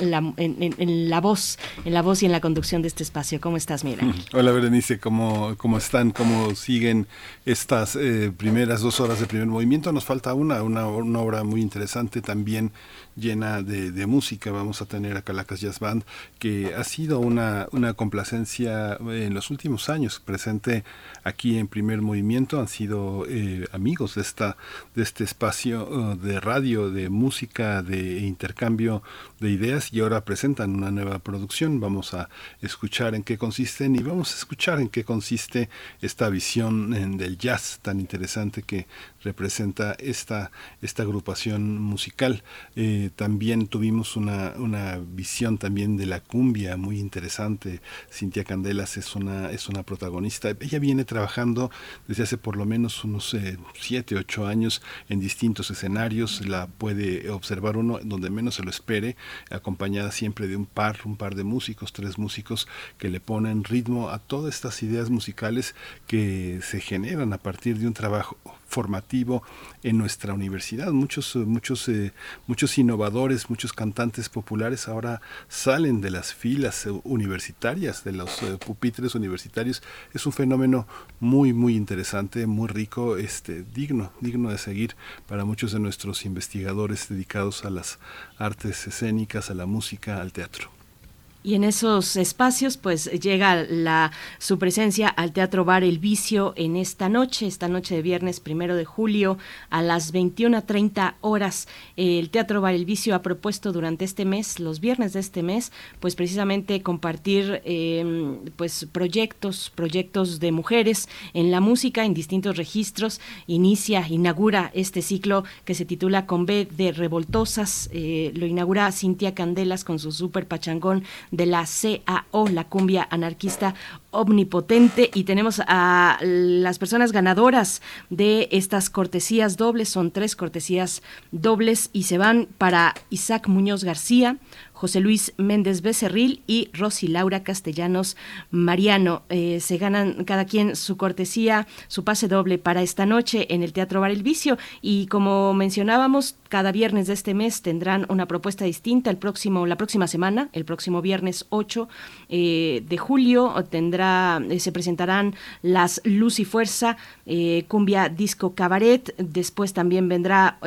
la, en- en- en la voz, en la voz y en la conducción de este espacio. ¿Cómo estás, Ángel? Hola Berenice, ¿cómo, cómo están? ¿Cómo siguen estas eh, primeras dos horas de primer movimiento? Nos falta una, una, obra muy interesante también llena de, de música. Vamos a tener a Calacas Jazz Band, que ha sido una, una complacencia en los últimos años presente aquí en primer movimiento. Han sido eh, amigos de, esta, de este espacio eh, de radio, de música, de intercambio de ideas y ahora presentan una nueva producción. Vamos a escuchar en qué consisten y vamos a escuchar en qué consiste esta visión del jazz tan interesante que representa esta, esta agrupación musical. Eh, también tuvimos una, una visión también de la cumbia muy interesante. Cintia Candelas es una, es una protagonista. Ella viene trabajando desde hace por lo menos unos eh, siete, ocho años en distintos escenarios. La puede observar uno donde menos se lo espere, acompañada siempre de un par, un par de músicos, tres músicos que le ponen ritmo a todas estas ideas musicales que se generan a partir de un trabajo formativo en nuestra universidad. Muchos, muchos, eh, muchos innovadores, muchos cantantes populares ahora salen de las filas universitarias, de los eh, pupitres universitarios. Es un fenómeno muy, muy interesante, muy rico, este, digno, digno de seguir para muchos de nuestros investigadores dedicados a las artes escénicas, a la música, al teatro. Y en esos espacios, pues llega la su presencia al Teatro Bar El Vicio en esta noche, esta noche de viernes primero de julio a las 21:30 horas. El Teatro Bar El Vicio ha propuesto durante este mes, los viernes de este mes, pues precisamente compartir eh, pues proyectos, proyectos de mujeres en la música en distintos registros. Inicia, inaugura este ciclo que se titula Con B de Revoltosas. Eh, lo inaugura Cintia Candelas con su super pachangón de la CAO, la cumbia anarquista omnipotente. Y tenemos a las personas ganadoras de estas cortesías dobles, son tres cortesías dobles y se van para Isaac Muñoz García, José Luis Méndez Becerril y Rosy Laura Castellanos Mariano. Eh, se ganan cada quien su cortesía, su pase doble para esta noche en el Teatro Bar El Vicio. Y como mencionábamos, cada viernes de este mes tendrán una propuesta distinta. El próximo, la próxima semana, el próximo viernes 8 eh, de julio, tendrá, eh, se presentarán las Luz y Fuerza, Cumbia Disco Cabaret. Después también vendrá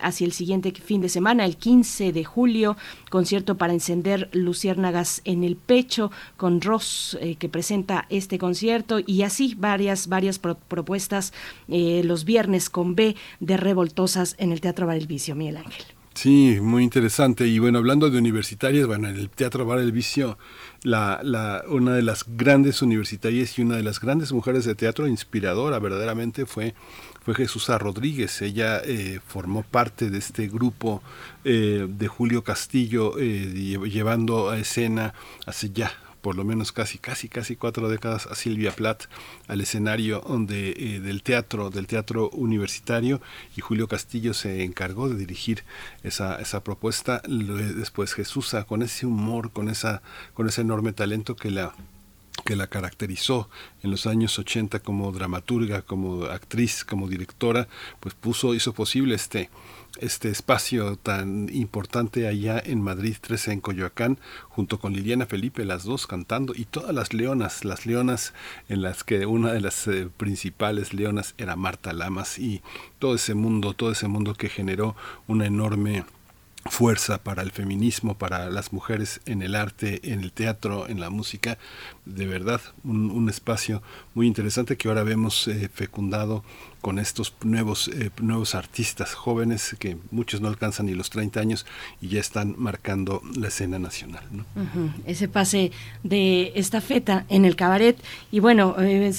hacia el siguiente fin de semana, el 15 de julio, concierto para encender luciérnagas en el pecho con Ross eh, que presenta este concierto y así varias varias propuestas eh, los viernes con B de revoltosas en el Teatro Bar El Vicio, Miguel Ángel. Sí, muy interesante. Y bueno, hablando de universitarias, bueno, en el Teatro Bar El Vicio, la, la, una de las grandes universitarias y una de las grandes mujeres de teatro inspiradora verdaderamente fue fue Jesús Rodríguez. Ella eh, formó parte de este grupo eh, de Julio Castillo, eh, llevando a escena hace ya por lo menos casi, casi, casi cuatro décadas a Silvia Plath al escenario del teatro, del teatro universitario, y Julio Castillo se encargó de dirigir esa, esa propuesta. Después Jesús, con ese humor, con esa, con ese enorme talento que la que la caracterizó en los años 80 como dramaturga, como actriz, como directora, pues puso, hizo posible este, este espacio tan importante allá en Madrid 13 en Coyoacán, junto con Liliana Felipe, las dos cantando, y todas las leonas, las leonas en las que una de las eh, principales leonas era Marta Lamas, y todo ese mundo, todo ese mundo que generó una enorme fuerza para el feminismo, para las mujeres en el arte, en el teatro, en la música, de verdad un, espacio muy interesante que ahora vemos eh, fecundado con estos nuevos, eh, nuevos artistas jóvenes que muchos no alcanzan ni los 30 años y ya están marcando la escena nacional. Ese pase de esta feta en el cabaret. Y bueno,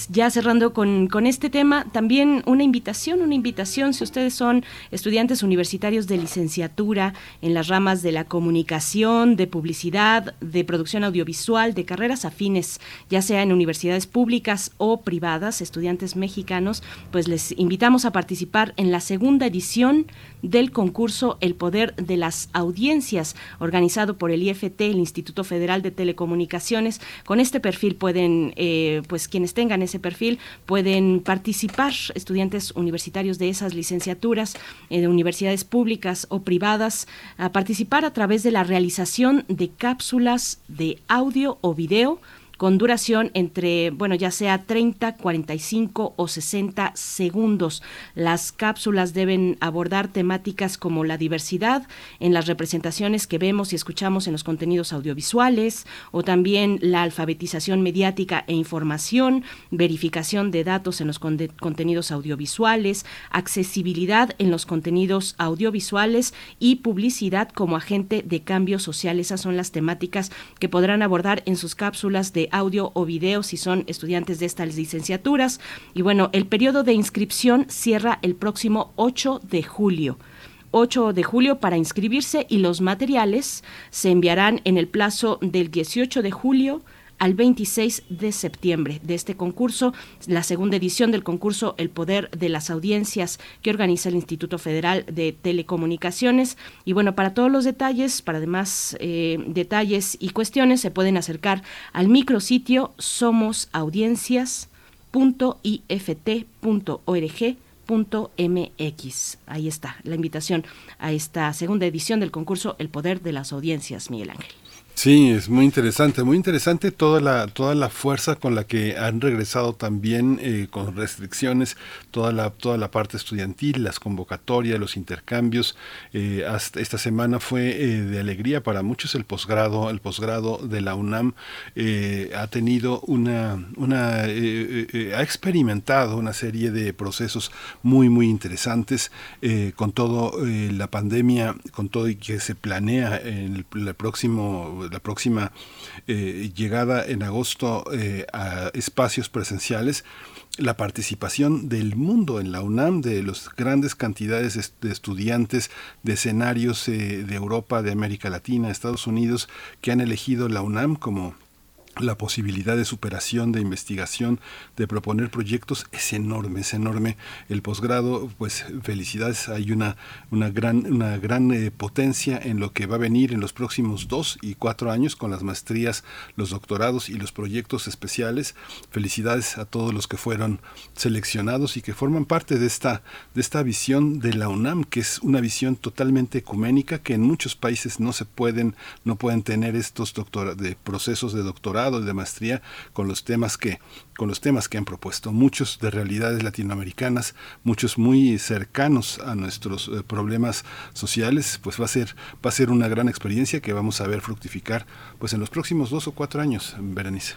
ya cerrando con, con este tema, también una invitación, una invitación, si ustedes son estudiantes universitarios de licenciatura en las ramas de la comunicación, de publicidad, de producción audiovisual, de carreras afines, ya sea en universidades públicas o privadas, estudiantes mexicanos, pues les invitamos a participar en la segunda edición del concurso El Poder de las Audiencias, organizado por el IFT, el Instituto Federal de Telecomunicaciones. Con este perfil pueden, eh, pues quienes tengan ese perfil, pueden participar, estudiantes universitarios de esas licenciaturas, eh, de universidades públicas o privadas, a participar a través de la realización de cápsulas de audio o video con duración entre, bueno, ya sea 30, 45 o 60 segundos. Las cápsulas deben abordar temáticas como la diversidad en las representaciones que vemos y escuchamos en los contenidos audiovisuales o también la alfabetización mediática e información, verificación de datos en los contenidos audiovisuales, accesibilidad en los contenidos audiovisuales y publicidad como agente de cambio social. Esas son las temáticas que podrán abordar en sus cápsulas de audio o video si son estudiantes de estas licenciaturas. Y bueno, el periodo de inscripción cierra el próximo 8 de julio. 8 de julio para inscribirse y los materiales se enviarán en el plazo del 18 de julio al 26 de septiembre de este concurso, la segunda edición del concurso El Poder de las Audiencias que organiza el Instituto Federal de Telecomunicaciones. Y bueno, para todos los detalles, para demás eh, detalles y cuestiones, se pueden acercar al micrositio somosaudiencias.ift.org MX. Ahí está la invitación a esta segunda edición del concurso El Poder de las Audiencias, Miguel Ángel. Sí, es muy interesante, muy interesante toda la toda la fuerza con la que han regresado también eh, con restricciones toda la toda la parte estudiantil, las convocatorias, los intercambios. Eh, hasta esta semana fue eh, de alegría para muchos el posgrado, el posgrado de la UNAM ha tenido una una ha experimentado una serie de procesos muy muy interesantes con todo la pandemia, con todo y que se planea en el, el próximo la próxima eh, llegada en agosto eh, a espacios presenciales, la participación del mundo en la UNAM, de las grandes cantidades de estudiantes de escenarios eh, de Europa, de América Latina, Estados Unidos, que han elegido la UNAM como la posibilidad de superación, de investigación, de proponer proyectos es enorme, es enorme. El posgrado, pues felicidades, hay una, una gran, una gran eh, potencia en lo que va a venir en los próximos dos y cuatro años con las maestrías, los doctorados y los proyectos especiales. Felicidades a todos los que fueron seleccionados y que forman parte de esta, de esta visión de la UNAM, que es una visión totalmente ecuménica que en muchos países no se pueden, no pueden tener estos doctora, de procesos de doctorado de maestría con los temas que con los temas que han propuesto muchos de realidades latinoamericanas muchos muy cercanos a nuestros eh, problemas sociales pues va a ser va a ser una gran experiencia que vamos a ver fructificar pues en los próximos dos o cuatro años Berenice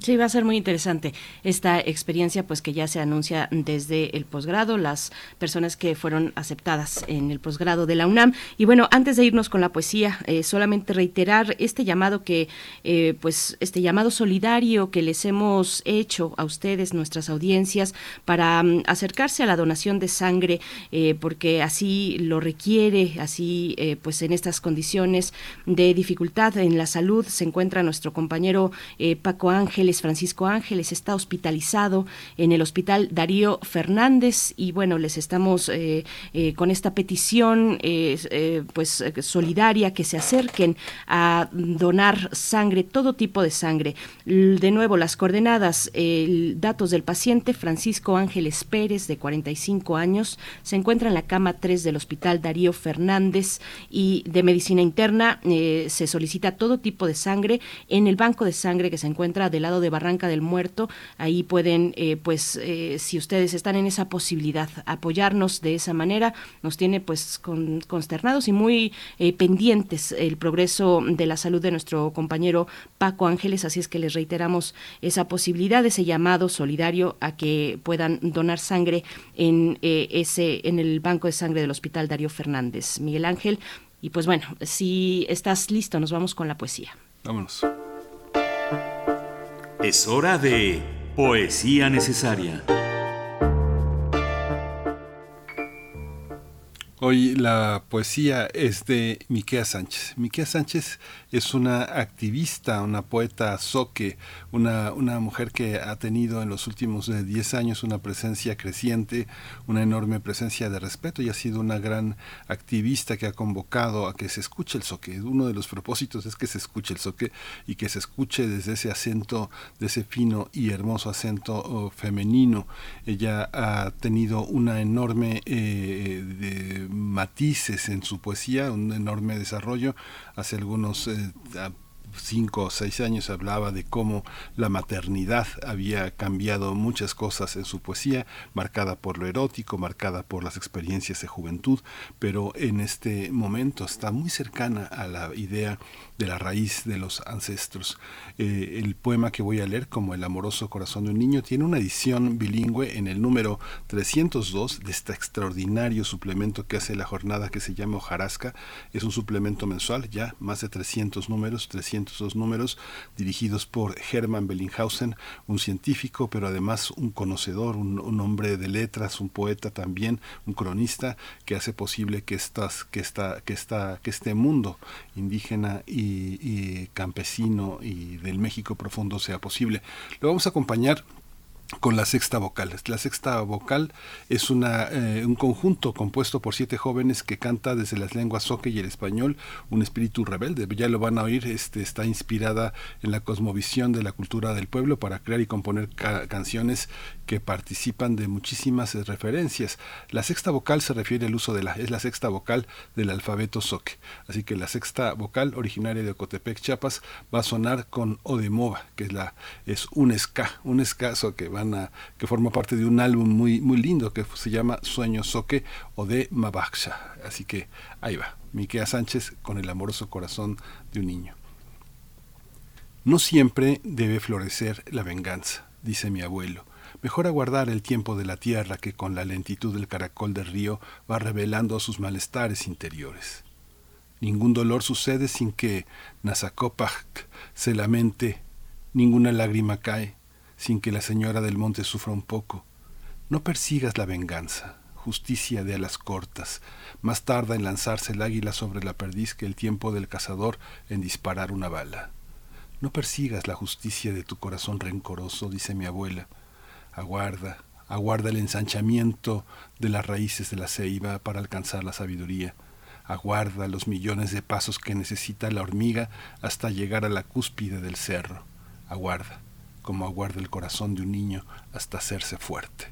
Sí, va a ser muy interesante esta experiencia, pues que ya se anuncia desde el posgrado, las personas que fueron aceptadas en el posgrado de la UNAM. Y bueno, antes de irnos con la poesía, eh, solamente reiterar este llamado que, eh, pues, este llamado solidario que les hemos hecho a ustedes, nuestras audiencias, para um, acercarse a la donación de sangre, eh, porque así lo requiere, así, pues, en estas condiciones de dificultad en la salud se encuentra nuestro compañero Paco Ángeles, Francisco Ángeles, está hospitalizado en el Hospital Darío Fernández y bueno, les estamos eh, eh, con esta petición eh, pues solidaria que se acerquen a donar sangre, todo tipo de sangre. De nuevo, las coordenadas, datos del paciente Francisco Ángeles Pérez, de 45 años, se encuentra en la cama 3 del Hospital Darío Fernández y de medicina interna se solicita todo tipo de sangre en el banco de sangre que se encuentra del lado de Barranca del Muerto. Ahí pueden, eh, pues, eh, si ustedes están en esa posibilidad, apoyarnos de esa manera. Nos tiene, pues, consternados y muy eh, pendientes el progreso de la salud de nuestro compañero Paco Ángeles. Así es que les reiteramos esa posibilidad, ese llamado solidario a que puedan donar sangre en ese, en el banco de sangre del Hospital Darío Fernández. Miguel Ángel. Y pues bueno, si estás listo, nos vamos con la poesía. Vámonos. Es hora de Poesía Necesaria. Hoy la poesía es de Miquea Sánchez. Miquea Sánchez es una activista, una poeta soque, una, una mujer que ha tenido en los últimos 10 eh, años una presencia creciente, una enorme presencia de respeto y ha sido una gran activista que ha convocado a que se escuche el soque. Uno de los propósitos es que se escuche el soque y que se escuche desde ese acento, de ese fino y hermoso acento oh, femenino. Ella ha tenido una enorme eh, de matices en su poesía, un enorme desarrollo. Hace algunos eh, cinco o seis años hablaba de cómo la maternidad había cambiado muchas cosas en su poesía, marcada por lo erótico, marcada por las experiencias de juventud, pero en este momento está muy cercana a la idea de la raíz de los ancestros. Eh, el poema que voy a leer, como El amoroso corazón de un niño, tiene una edición bilingüe en el número 302 de este extraordinario suplemento que hace la jornada que se llama Hojarasca. Es un suplemento mensual, ya más de 300 números, 300 esos números dirigidos por Hermann Bellinghausen, un científico, pero además un conocedor, un, un hombre de letras, un poeta también, un cronista, que hace posible que, estas, que, esta, que, esta, que este mundo indígena y, y campesino y del México profundo sea posible. Lo vamos a acompañar con la sexta vocal. La sexta vocal es una, eh, un conjunto compuesto por siete jóvenes que canta desde las lenguas soque y el español un espíritu rebelde. Ya lo van a oír, este, está inspirada en la cosmovisión de la cultura del pueblo para crear y componer canciones que participan de muchísimas eh, referencias. La sexta vocal se refiere al uso de la, es la sexta vocal del alfabeto soque. Así que la sexta vocal originaria de Ocotepec, Chiapas, va a sonar con Odemova, que es la, es un ska, un a, que forma parte de un álbum muy, muy lindo que se llama Sueño Soque o de Mabaksha. Así que ahí va, Miquea Sánchez con el amoroso corazón de un niño. No siempre debe florecer la venganza, dice mi abuelo. Mejor aguardar el tiempo de la tierra que con la lentitud del caracol del río va revelando sus malestares interiores. Ningún dolor sucede sin que Nazacopaj se lamente, ninguna lágrima cae sin que la señora del monte sufra un poco. No persigas la venganza, justicia de alas cortas. Más tarda en lanzarse el águila sobre la perdiz que el tiempo del cazador en disparar una bala. No persigas la justicia de tu corazón rencoroso, dice mi abuela. Aguarda, aguarda el ensanchamiento de las raíces de la ceiba para alcanzar la sabiduría. Aguarda los millones de pasos que necesita la hormiga hasta llegar a la cúspide del cerro. Aguarda, como aguarda el corazón de un niño hasta hacerse fuerte.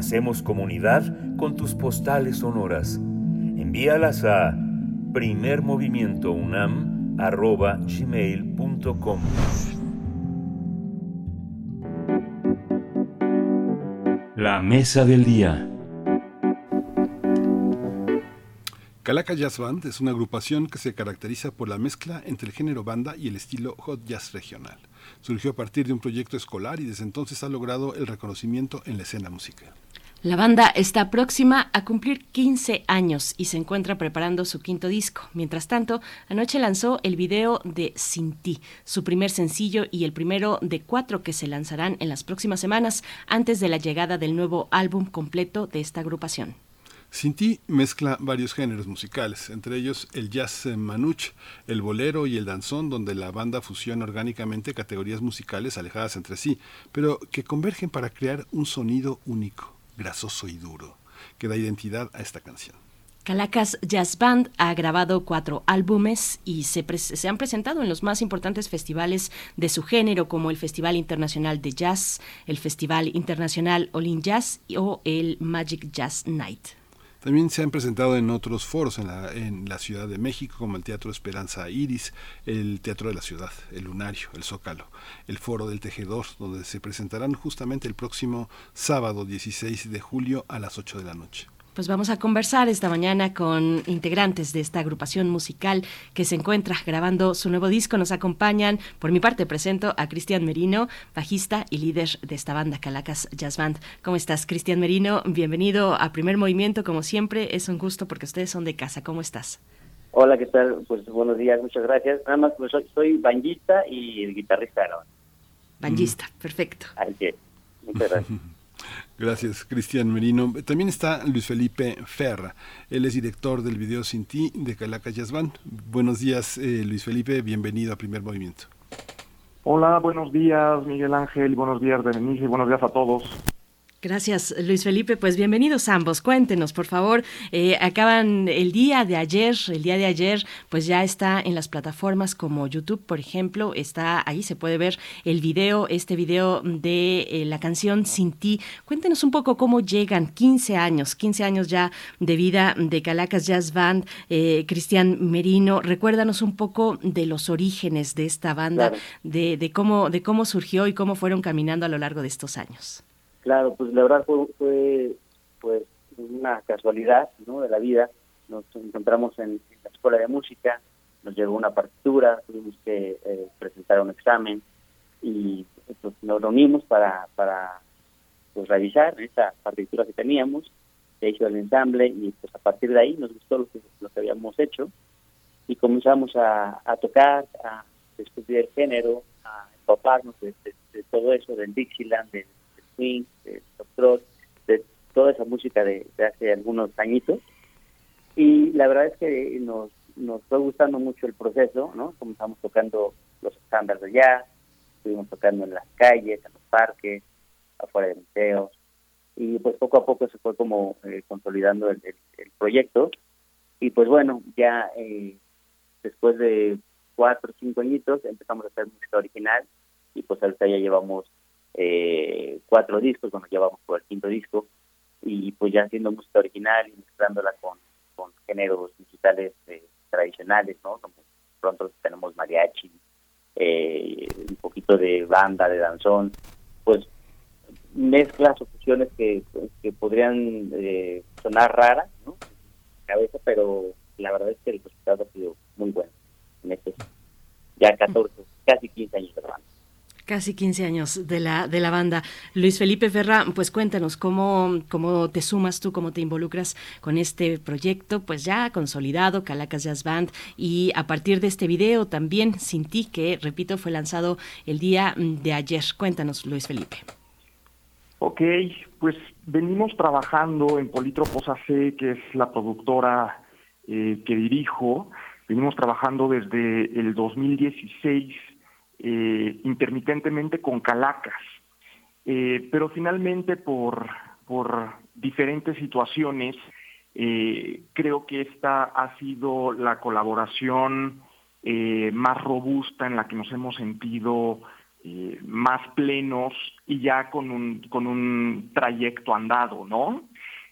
Hacemos comunidad con tus postales sonoras. Envíalas a primermovimientounam.gmail.com La mesa del día. Calaca Jazz Band es una agrupación que se caracteriza por la mezcla entre el género banda y el estilo hot jazz regional. Surgió a partir de un proyecto escolar y desde entonces ha logrado el reconocimiento en la escena musical. La banda está próxima a cumplir 15 años y se encuentra preparando su quinto disco. Mientras tanto, anoche lanzó el video de Sin ti, su primer sencillo y el primero de cuatro que se lanzarán en las próximas semanas antes de la llegada del nuevo álbum completo de esta agrupación. Sin ti mezcla varios géneros musicales, entre ellos el jazz manuch, el bolero y el danzón, donde la banda fusiona orgánicamente categorías musicales alejadas entre sí, pero que convergen para crear un sonido único, grasoso y duro, que da identidad a esta canción. Calacas Jazz Band ha grabado cuatro álbumes y se, se, han presentado en los más importantes festivales de su género, como el Festival Internacional de Jazz, el Festival Internacional All In Jazz o el Magic Jazz Night. También se han presentado en otros foros en la, en la Ciudad de México, como el Teatro Esperanza Iris, el Teatro de la Ciudad, el Lunario, el Zócalo, el Foro del Tejedor, donde se presentarán justamente el próximo sábado 16 de julio a las 8 de la noche. Pues vamos a conversar esta mañana con integrantes de esta agrupación musical que se encuentra grabando su nuevo disco. Nos acompañan, por mi parte presento a Cristian Merino, bajista y líder de esta banda Calacas Jazz Band. ¿Cómo estás, Cristian Merino? Bienvenido a Primer Movimiento, como siempre. Es un gusto porque ustedes son de casa. ¿Cómo estás? Hola, ¿qué tal? Pues buenos días, muchas gracias. Nada más, pues soy, soy y guitarrista. Banjista, perfecto. Así es. Muchas gracias. Gracias, Cristian Merino. También está Luis Felipe Ferra. Él es director del video Sin Ti de Calaca Jazz Band. Buenos días, eh, Luis Felipe. Bienvenido a Primer Movimiento. Hola, buenos días, Miguel Ángel. Buenos días, Berenice. Buenos días a todos. Gracias, Luis Felipe. Pues bienvenidos ambos. Cuéntenos, por favor. Eh, acaban el día de ayer, el día de ayer, pues ya está en las plataformas como YouTube, por ejemplo. Está ahí, se puede ver el video, este video de eh, la canción Sin ti. Cuéntenos un poco cómo llegan 15 años, 15 años ya de vida de Calacas Jazz Band, eh, Cristian Merino. Recuérdanos un poco de los orígenes de esta banda, Claro. de, de cómo, de cómo surgió y cómo fueron caminando a lo largo de estos años. Claro, pues la verdad fue, fue pues una casualidad ¿no? de la vida. Nos encontramos en, la escuela de música, nos llegó una partitura, tuvimos que eh, presentar un examen y pues, nos reunimos para, para pues, revisar esa partitura que teníamos. Se hizo el ensamble y pues a partir de ahí nos gustó lo que, habíamos hecho y comenzamos a, tocar, a estudiar el género, a empaparnos de, de- de todo eso, del Dixieland, del swing, del foxtrot, de toda esa música de, de hace algunos añitos. Y la verdad es que nos, nos fue gustando mucho el proceso, ¿no? Comenzamos tocando los estándares de jazz, estuvimos tocando en las calles, en los parques, afuera de museos, y pues poco a poco se fue como eh, consolidando el, el- el proyecto. Y pues bueno, ya eh, después de cuatro o cinco añitos empezamos a hacer música original y pues ahorita ya llevamos eh, cuatro discos, bueno, ya vamos por el quinto disco y pues ya haciendo música original y mezclándola con, con géneros musicales eh, tradicionales, ¿no? Como pronto tenemos mariachi, eh, un poquito de banda, de danzón, pues mezclas o fusiones que, que podrían eh, sonar raras, ¿no? Cabeza, pero la verdad es que el resultado ha sido muy bueno en estos ya 14, casi 15 años de banda. Casi 15 años de la, de la banda. Luis Felipe Ferra, pues cuéntanos cómo, cómo te sumas tú, cómo te involucras con este proyecto, pues ya consolidado, Calacas Jazz Band, y a partir de este video también, Sin Ti, que repito, fue lanzado el día de ayer. Cuéntanos, Luis Felipe. Ok, pues venimos trabajando en Polítropos AC, que es la productora eh, que dirijo. Venimos trabajando desde el 2016 eh, intermitentemente con Calacas. Eh, pero finalmente por, por diferentes situaciones, eh, creo que esta ha sido la colaboración más robusta en la que nos hemos sentido más plenos y ya con un, con un trayecto andado, ¿no?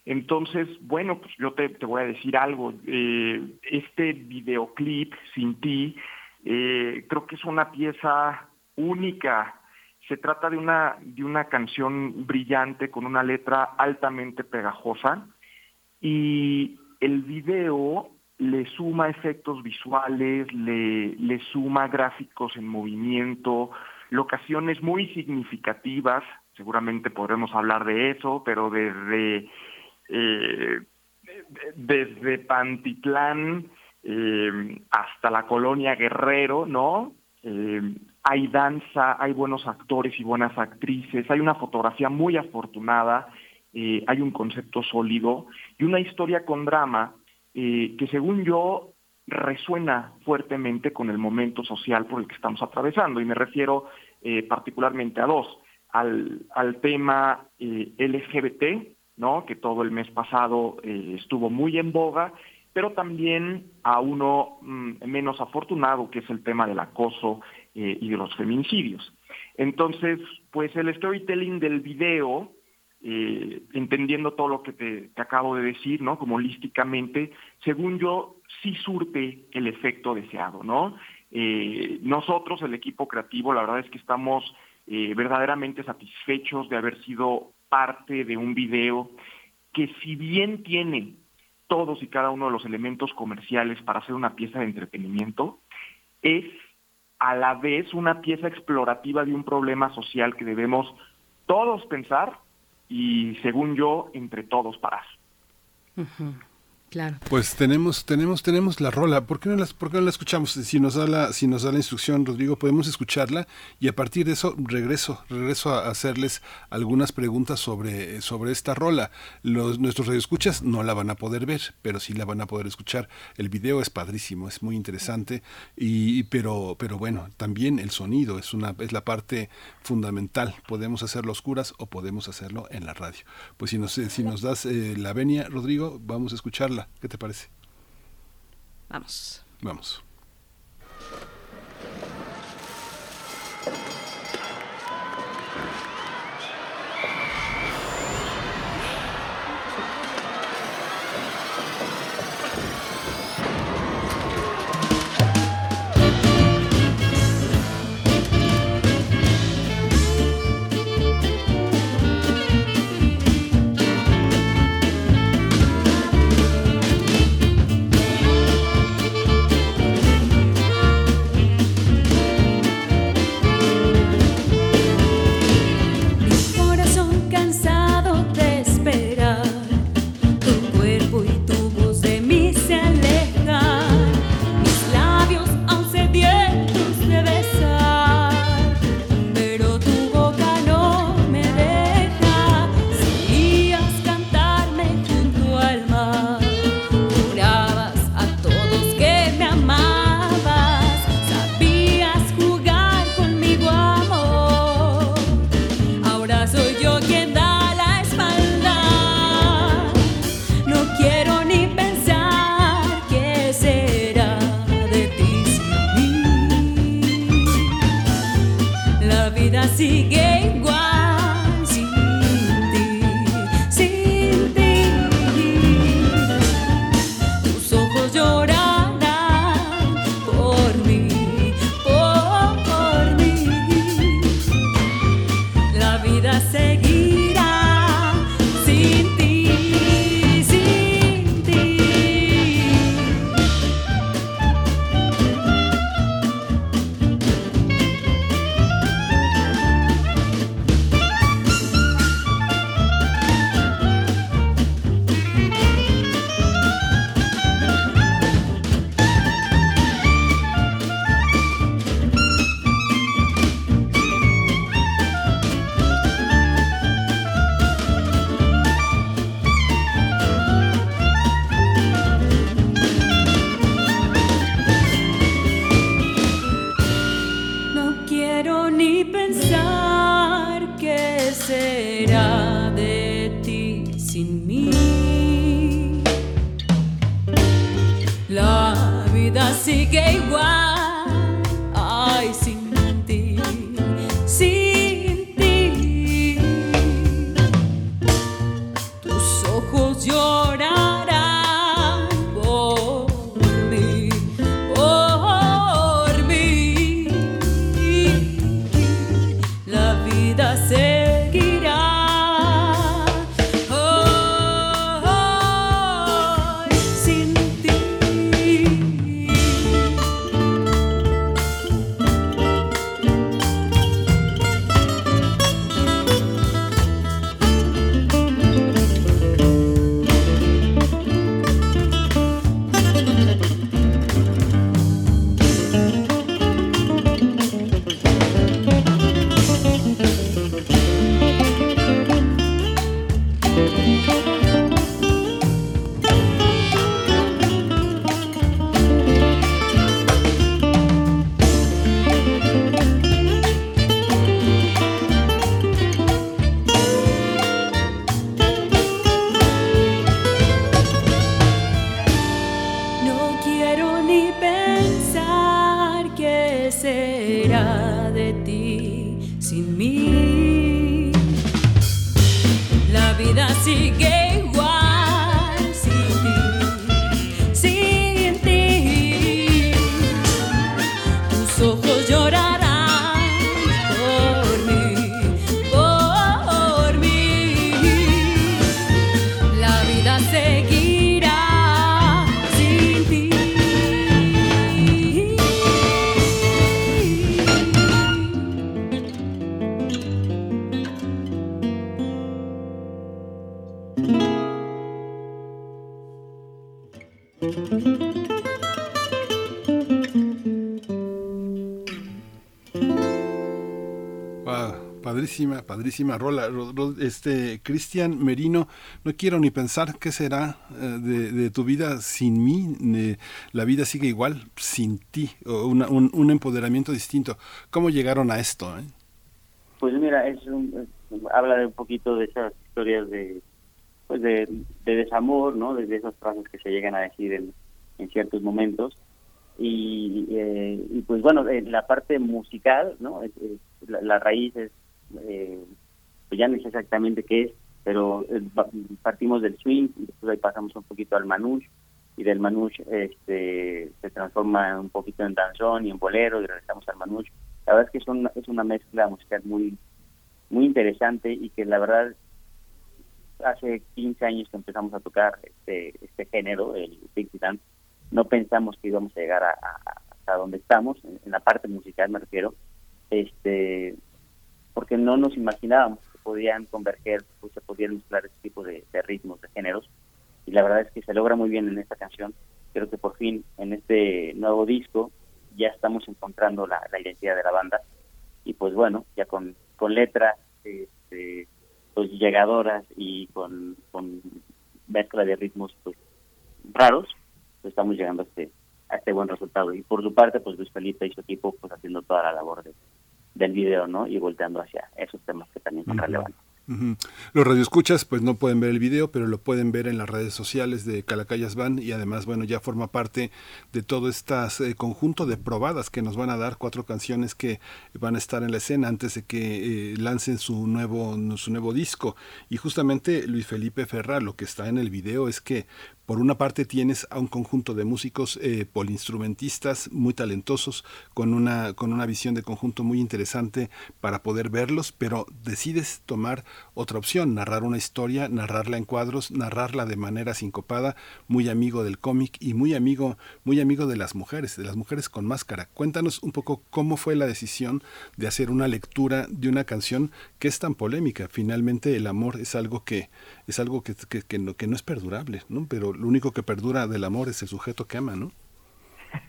Entonces, bueno, pues yo te, te voy a decir algo. Este videoclip, Sin ti, eh, creo que es una pieza única. Se trata de una, de una canción brillante con una letra altamente pegajosa y el video le suma efectos visuales, le, le suma gráficos en movimiento, locaciones muy significativas, seguramente podremos hablar de eso, pero desde, eh, desde Pantitlán eh, hasta la colonia Guerrero, ¿no? Eh, hay danza, hay buenos actores y buenas actrices, hay una fotografía muy afortunada, eh, hay un concepto sólido y una historia con drama eh, que según yo resuena fuertemente con el momento social por el que estamos atravesando y me refiero particularmente a dos, al, al tema LGBT, ¿no? que todo el mes pasado estuvo muy en boga, pero también a uno mm, menos afortunado, que es el tema del acoso eh, y de los feminicidios. Entonces, pues el storytelling del video, eh, entendiendo todo lo que te, acabo de decir, ¿no? Como holísticamente, según yo, sí surte el efecto deseado, ¿no? Eh, nosotros, el equipo creativo, la verdad es que estamos verdaderamente satisfechos de haber sido parte de un video que si bien tiene todos y cada uno de los elementos comerciales para hacer una pieza de entretenimiento, es a la vez una pieza explorativa de un problema social que debemos todos pensar y, según yo, entre todos parar. Claro. Pues tenemos, tenemos, tenemos la rola. ¿Por qué no las, por qué no la escuchamos? Si nos da la, si nos da la instrucción, Rodrigo, podemos escucharla y a partir de eso regreso, regreso a hacerles algunas preguntas sobre, sobre esta rola. Los, nuestros radioescuchas no la van a poder ver, pero sí la van a poder escuchar. El video es padrísimo, es muy interesante, y, pero, pero bueno, también el sonido es una, es la parte fundamental. Podemos hacerlo oscuras o podemos hacerlo en la radio. Pues si nos, si nos das eh, la venia, Rodrigo, vamos a escucharla. ¿Qué te parece? Vamos. Vamos. Padrísima, padrísima rola. Ro- ro- Este Cristian Merino, no quiero ni pensar qué será eh, de, tu vida sin mí. La vida sigue igual sin ti. Una- un, un empoderamiento distinto. ¿Cómo llegaron a esto? eh? Pues mira, es un, habla de un poquito de esas historias de pues de, de desamor, ¿no? De, de esas frases que se llegan a decir en, en ciertos momentos. Y, eh, pues bueno, en la parte musical, ¿no? La, la raíz es, eh, pues ya no sé exactamente qué es, pero eh, pa- partimos del swing y después ahí pasamos un poquito al manouche y del manouche este, se transforma un poquito en danzón y en bolero y regresamos al manouche. La verdad es que es una, es una mezcla musical muy muy interesante y que la verdad hace 15 años que empezamos a tocar este, este género, el Dixie Dance, no pensamos que íbamos a llegar a, a- hasta donde estamos, en, en la parte musical me refiero, este porque no nos imaginábamos que podían converger, pues se podían mezclar este tipo de, ritmos, de géneros, y la verdad es que se logra muy bien en esta canción. Creo que por fin en este nuevo disco ya estamos encontrando la, identidad de la banda, y pues bueno, ya con, con letras este, pues llegadoras y con, con mezcla de ritmos pues raros, pues estamos llegando a este, a este buen resultado. Y por su parte, pues Luis Felipe y su equipo pues haciendo toda la labor de, del video, ¿no? Y volteando hacia esos temas que también son relevantes. Ujú. Los radioescuchas pues no pueden ver el video, pero lo pueden ver en las redes sociales de Calacayas Van y además, bueno, ya forma parte de todo este conjunto de probadas que nos van a dar cuatro canciones que van a estar en la escena antes de que eh, lancen su nuevo, su nuevo disco. Y justamente Luis Felipe Ferra, lo que está en el video es que por una parte tienes a un conjunto de músicos eh, polinstrumentistas muy talentosos, con una, con una visión de conjunto muy interesante para poder verlos, pero decides tomar otra opción, narrar una historia, narrarla en cuadros, narrarla de manera sincopada, muy amigo del cómic y muy amigo, muy amigo de las mujeres, de las mujeres con máscara. Cuéntanos un poco cómo fue la decisión de hacer una lectura de una canción que es tan polémica. Finalmente el amor es algo que es algo que, que, que no, que no es perdurable, ¿no? Pero lo único que perdura del amor es el sujeto que ama, ¿no?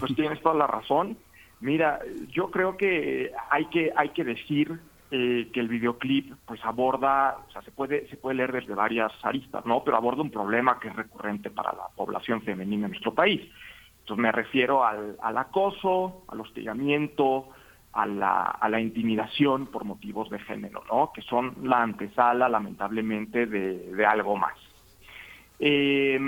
pues tienes toda la razón. Mira, yo creo que hay que hay que decir eh, que el videoclip pues aborda, o sea, se puede se puede leer desde varias aristas, ¿no? Pero aborda un problema que es recurrente para la población femenina en nuestro país. Entonces me refiero al, al acoso, al hostigamiento, a la, a la intimidación por motivos de género, ¿no? Que son la antesala, lamentablemente, de, de algo más. Eh,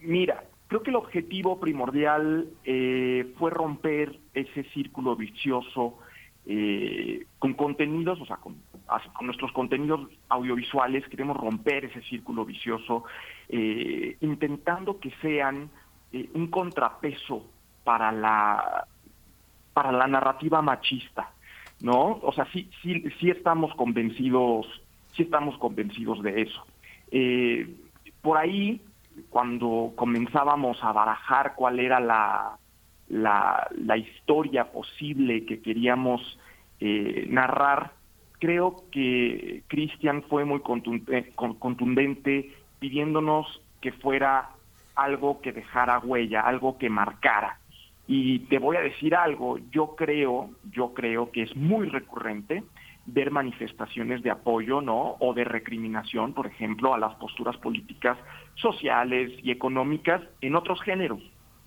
mira, creo que el objetivo primordial eh, fue romper ese círculo vicioso eh, con contenidos, o sea, con, nuestros contenidos audiovisuales, queremos romper ese círculo vicioso, eh, intentando que sean eh, un contrapeso para la para la narrativa machista, ¿no? O sea, sí, sí, sí estamos convencidos, sí estamos convencidos de eso. Por ahí, cuando comenzábamos a barajar cuál era la, la, la historia posible que queríamos eh, narrar, creo que Cristian fue muy contundente, contundente pidiéndonos que fuera algo que dejara huella, algo que marcara. Y te voy a decir algo, yo creo, yo creo que es muy recurrente ver manifestaciones de apoyo, ¿no? O de recriminación, por ejemplo, a las posturas políticas, sociales y económicas en otros géneros,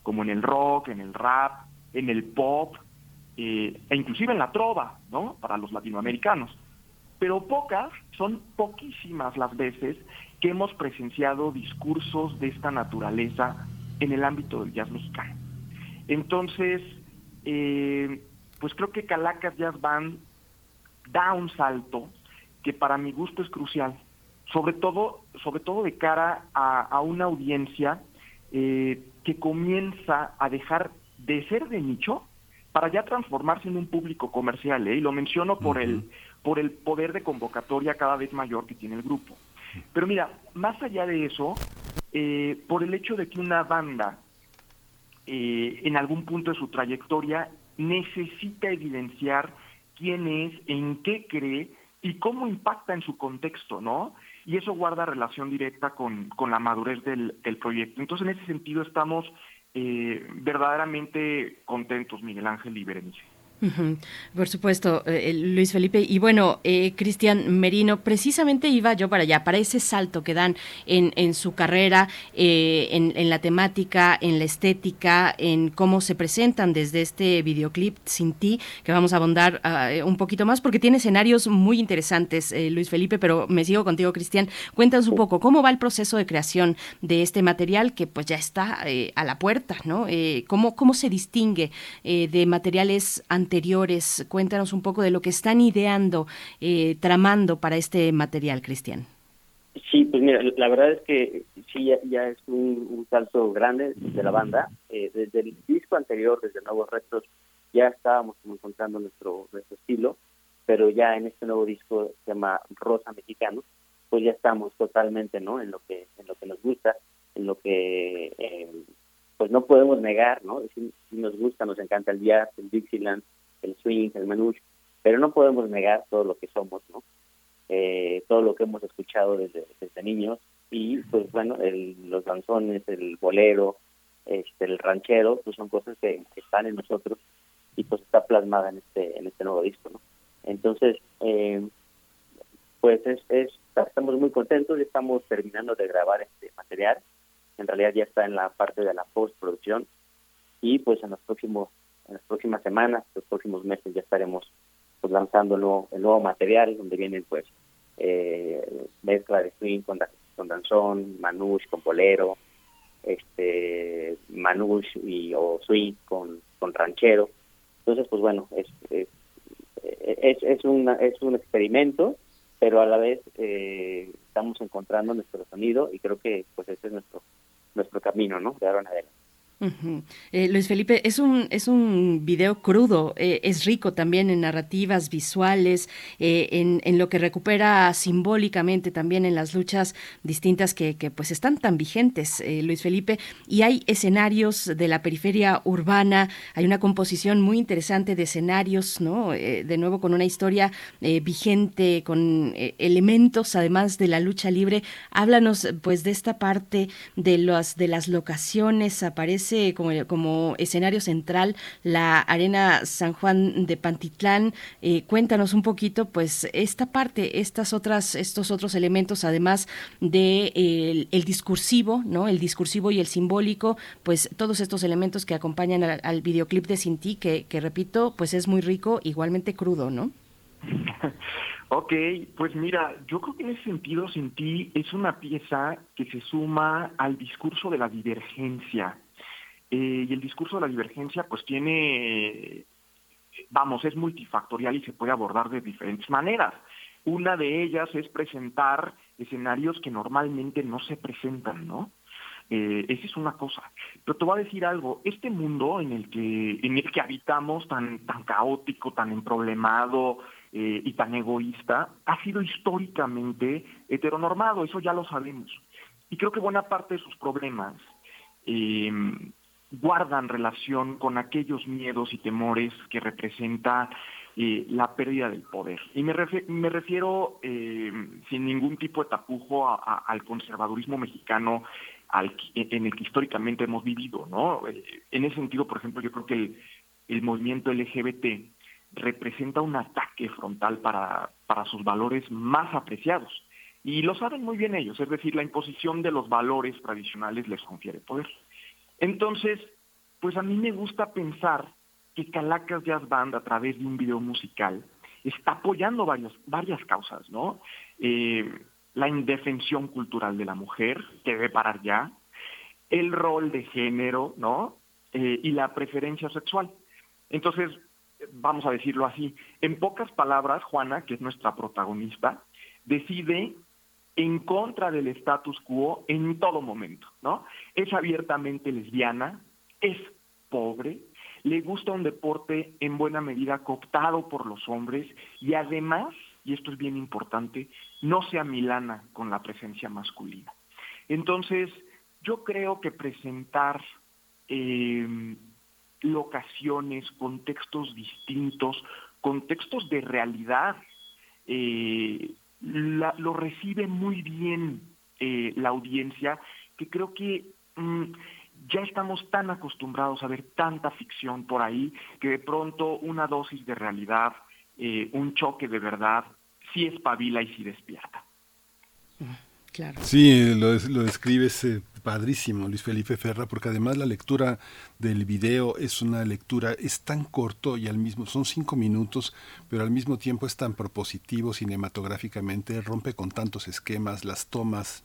como en el rock, en el rap, en el pop, eh, e inclusive en la trova, ¿no? Para los latinoamericanos. Pero pocas, son poquísimas las veces que hemos presenciado discursos de esta naturaleza en el ámbito del jazz mexicano. Entonces, eh, pues creo que Calacas Jazz Band da un salto que para mi gusto es crucial. Sobre todo, sobre todo de cara a, a una audiencia eh, que comienza a dejar de ser de nicho para ya transformarse en un público comercial, ¿eh? y lo menciono por el por el poder de convocatoria cada vez mayor que tiene el grupo. Pero mira, más allá de eso, eh, por el hecho de que una banda eh, en algún punto de su trayectoria necesita evidenciar quién es, en qué cree y cómo impacta en su contexto, ¿no? Y eso guarda relación directa con, con la madurez del, del proyecto. Entonces, en ese sentido, estamos eh, verdaderamente contentos, Miguel Ángel y Berenice. Por supuesto, eh, Luis Felipe. Y bueno, eh, Cristian Merino, precisamente iba yo para allá, para ese salto que dan en, en su carrera, eh, en, en la temática, en la estética, en cómo se presentan desde este videoclip Sin Ti, que vamos a abondar ah, eh, un poquito más, porque tiene escenarios muy interesantes, eh, Luis Felipe, pero me sigo contigo, Cristian. Cuéntanos un poco, ¿cómo va el proceso de creación de este material que pues ya está eh, a la puerta, ¿no? Eh, ¿cómo, ¿Cómo se distingue eh, de materiales anteriores? Cuéntanos un poco de lo que están ideando, eh, tramando para este material, Cristian. Sí, pues mira, la verdad es que sí, ya, es un, un salto grande de la banda. Eh, desde el disco anterior, desde Nuevos Retos, ya estábamos como encontrando nuestro, nuestro estilo, pero ya en este nuevo disco que se llama Rosa Mexicano, pues ya estamos totalmente ¿no? en lo que en lo que nos gusta, en lo que eh, pues no podemos negar, ¿no? Si, si nos gusta, nos encanta el jazz, el Dixieland, el swing, el manouche, pero no podemos negar todo lo que somos, ¿no? Eh, todo lo que hemos escuchado desde, desde niños y pues bueno, el, los danzones, el bolero, este, el ranchero, pues son cosas que, están en nosotros y pues está plasmada en este en este nuevo disco. Entonces, eh, pues es, es estamos muy contentos, ya estamos terminando de grabar este material, en realidad ya está en la parte de la postproducción y pues en los próximos en las próximas semanas, los próximos meses ya estaremos pues lanzando el nuevo, material donde vienen pues eh, mezcla de swing con, con danzón, manouche con bolero, este manouche y o swing con, con ranchero. Entonces pues bueno, es es, es, es, una, es un experimento, pero a la vez eh, estamos encontrando nuestro sonido y creo que pues ese es nuestro nuestro camino, ¿no? De ahora en adelante. Eh, Luis Felipe, es un, es un video crudo, eh, es rico también en narrativas visuales, eh, en, en lo que recupera simbólicamente también en las luchas distintas que, que pues están tan vigentes, Luis Felipe, y hay escenarios de la periferia urbana, hay una composición muy interesante de escenarios, ¿no? De nuevo con una historia vigente, con elementos además de la lucha libre. Háblanos pues de esta parte de las, de las locaciones, aparece como, escenario central la Arena San Juan de Pantitlán. Eh, cuéntanos un poquito, pues, esta parte, estas otras, estos otros elementos, además de eh, el, discursivo, ¿no? El discursivo y el simbólico, pues todos estos elementos que acompañan al, videoclip de Sinti, que, que repito, pues es muy rico, igualmente crudo, ¿no? Ok, pues mira, yo creo que en ese sentido Sin ti es una pieza que se suma al discurso de la divergencia. Eh, y el discurso de la divergencia pues tiene, vamos, es multifactorial y se puede abordar de diferentes maneras. Una de ellas es presentar escenarios que normalmente no se presentan, ¿no? Eh, esa es una cosa. Pero te voy a decir algo, este mundo en el que, en el que habitamos tan, tan caótico, tan emproblemado eh, y tan egoísta, ha sido históricamente heteronormado, eso ya lo sabemos. Y creo que buena parte de sus problemas eh, guardan relación con aquellos miedos y temores que representa eh, la pérdida del poder. Y me, refi- me refiero eh, sin ningún tipo de tapujo a- al conservadurismo mexicano al en el que históricamente hemos vivido, ¿no? Eh, En ese sentido, por ejemplo, yo creo que el, el movimiento LGBT representa un ataque frontal para, para sus valores más apreciados. Y lo saben muy bien ellos, es decir, la imposición de los valores tradicionales les confiere poder. Entonces, pues a mí me gusta pensar que Calacas Jazz Band, a través de un video musical, está apoyando varias, varias causas, ¿no? Eh, la indefensión cultural de la mujer, que debe parar ya, el rol de género, ¿no? Eh, y la preferencia sexual. Entonces, vamos a decirlo así, en pocas palabras, Juana, que es nuestra protagonista, decide en contra del status quo en todo momento, ¿no? Es abiertamente lesbiana, es pobre, le gusta un deporte en buena medida cooptado por los hombres y además, y esto es bien importante, no se amilana con la presencia masculina. Entonces, yo creo que presentar eh, locaciones, contextos distintos, contextos de realidad, eh, la- lo recibe muy bien eh, la audiencia, que creo que mm, ya estamos tan acostumbrados a ver tanta ficción por ahí, que de pronto una dosis de realidad, eh, un choque de verdad, sí espabila y sí despierta. Claro. Sí, lo, des- lo describes eh, padrísimo, Luis Felipe Ferra, porque además la lectura del video es una lectura, es tan corto y al mismo, son cinco minutos, pero al mismo tiempo es tan propositivo cinematográficamente, rompe con tantos esquemas, las tomas,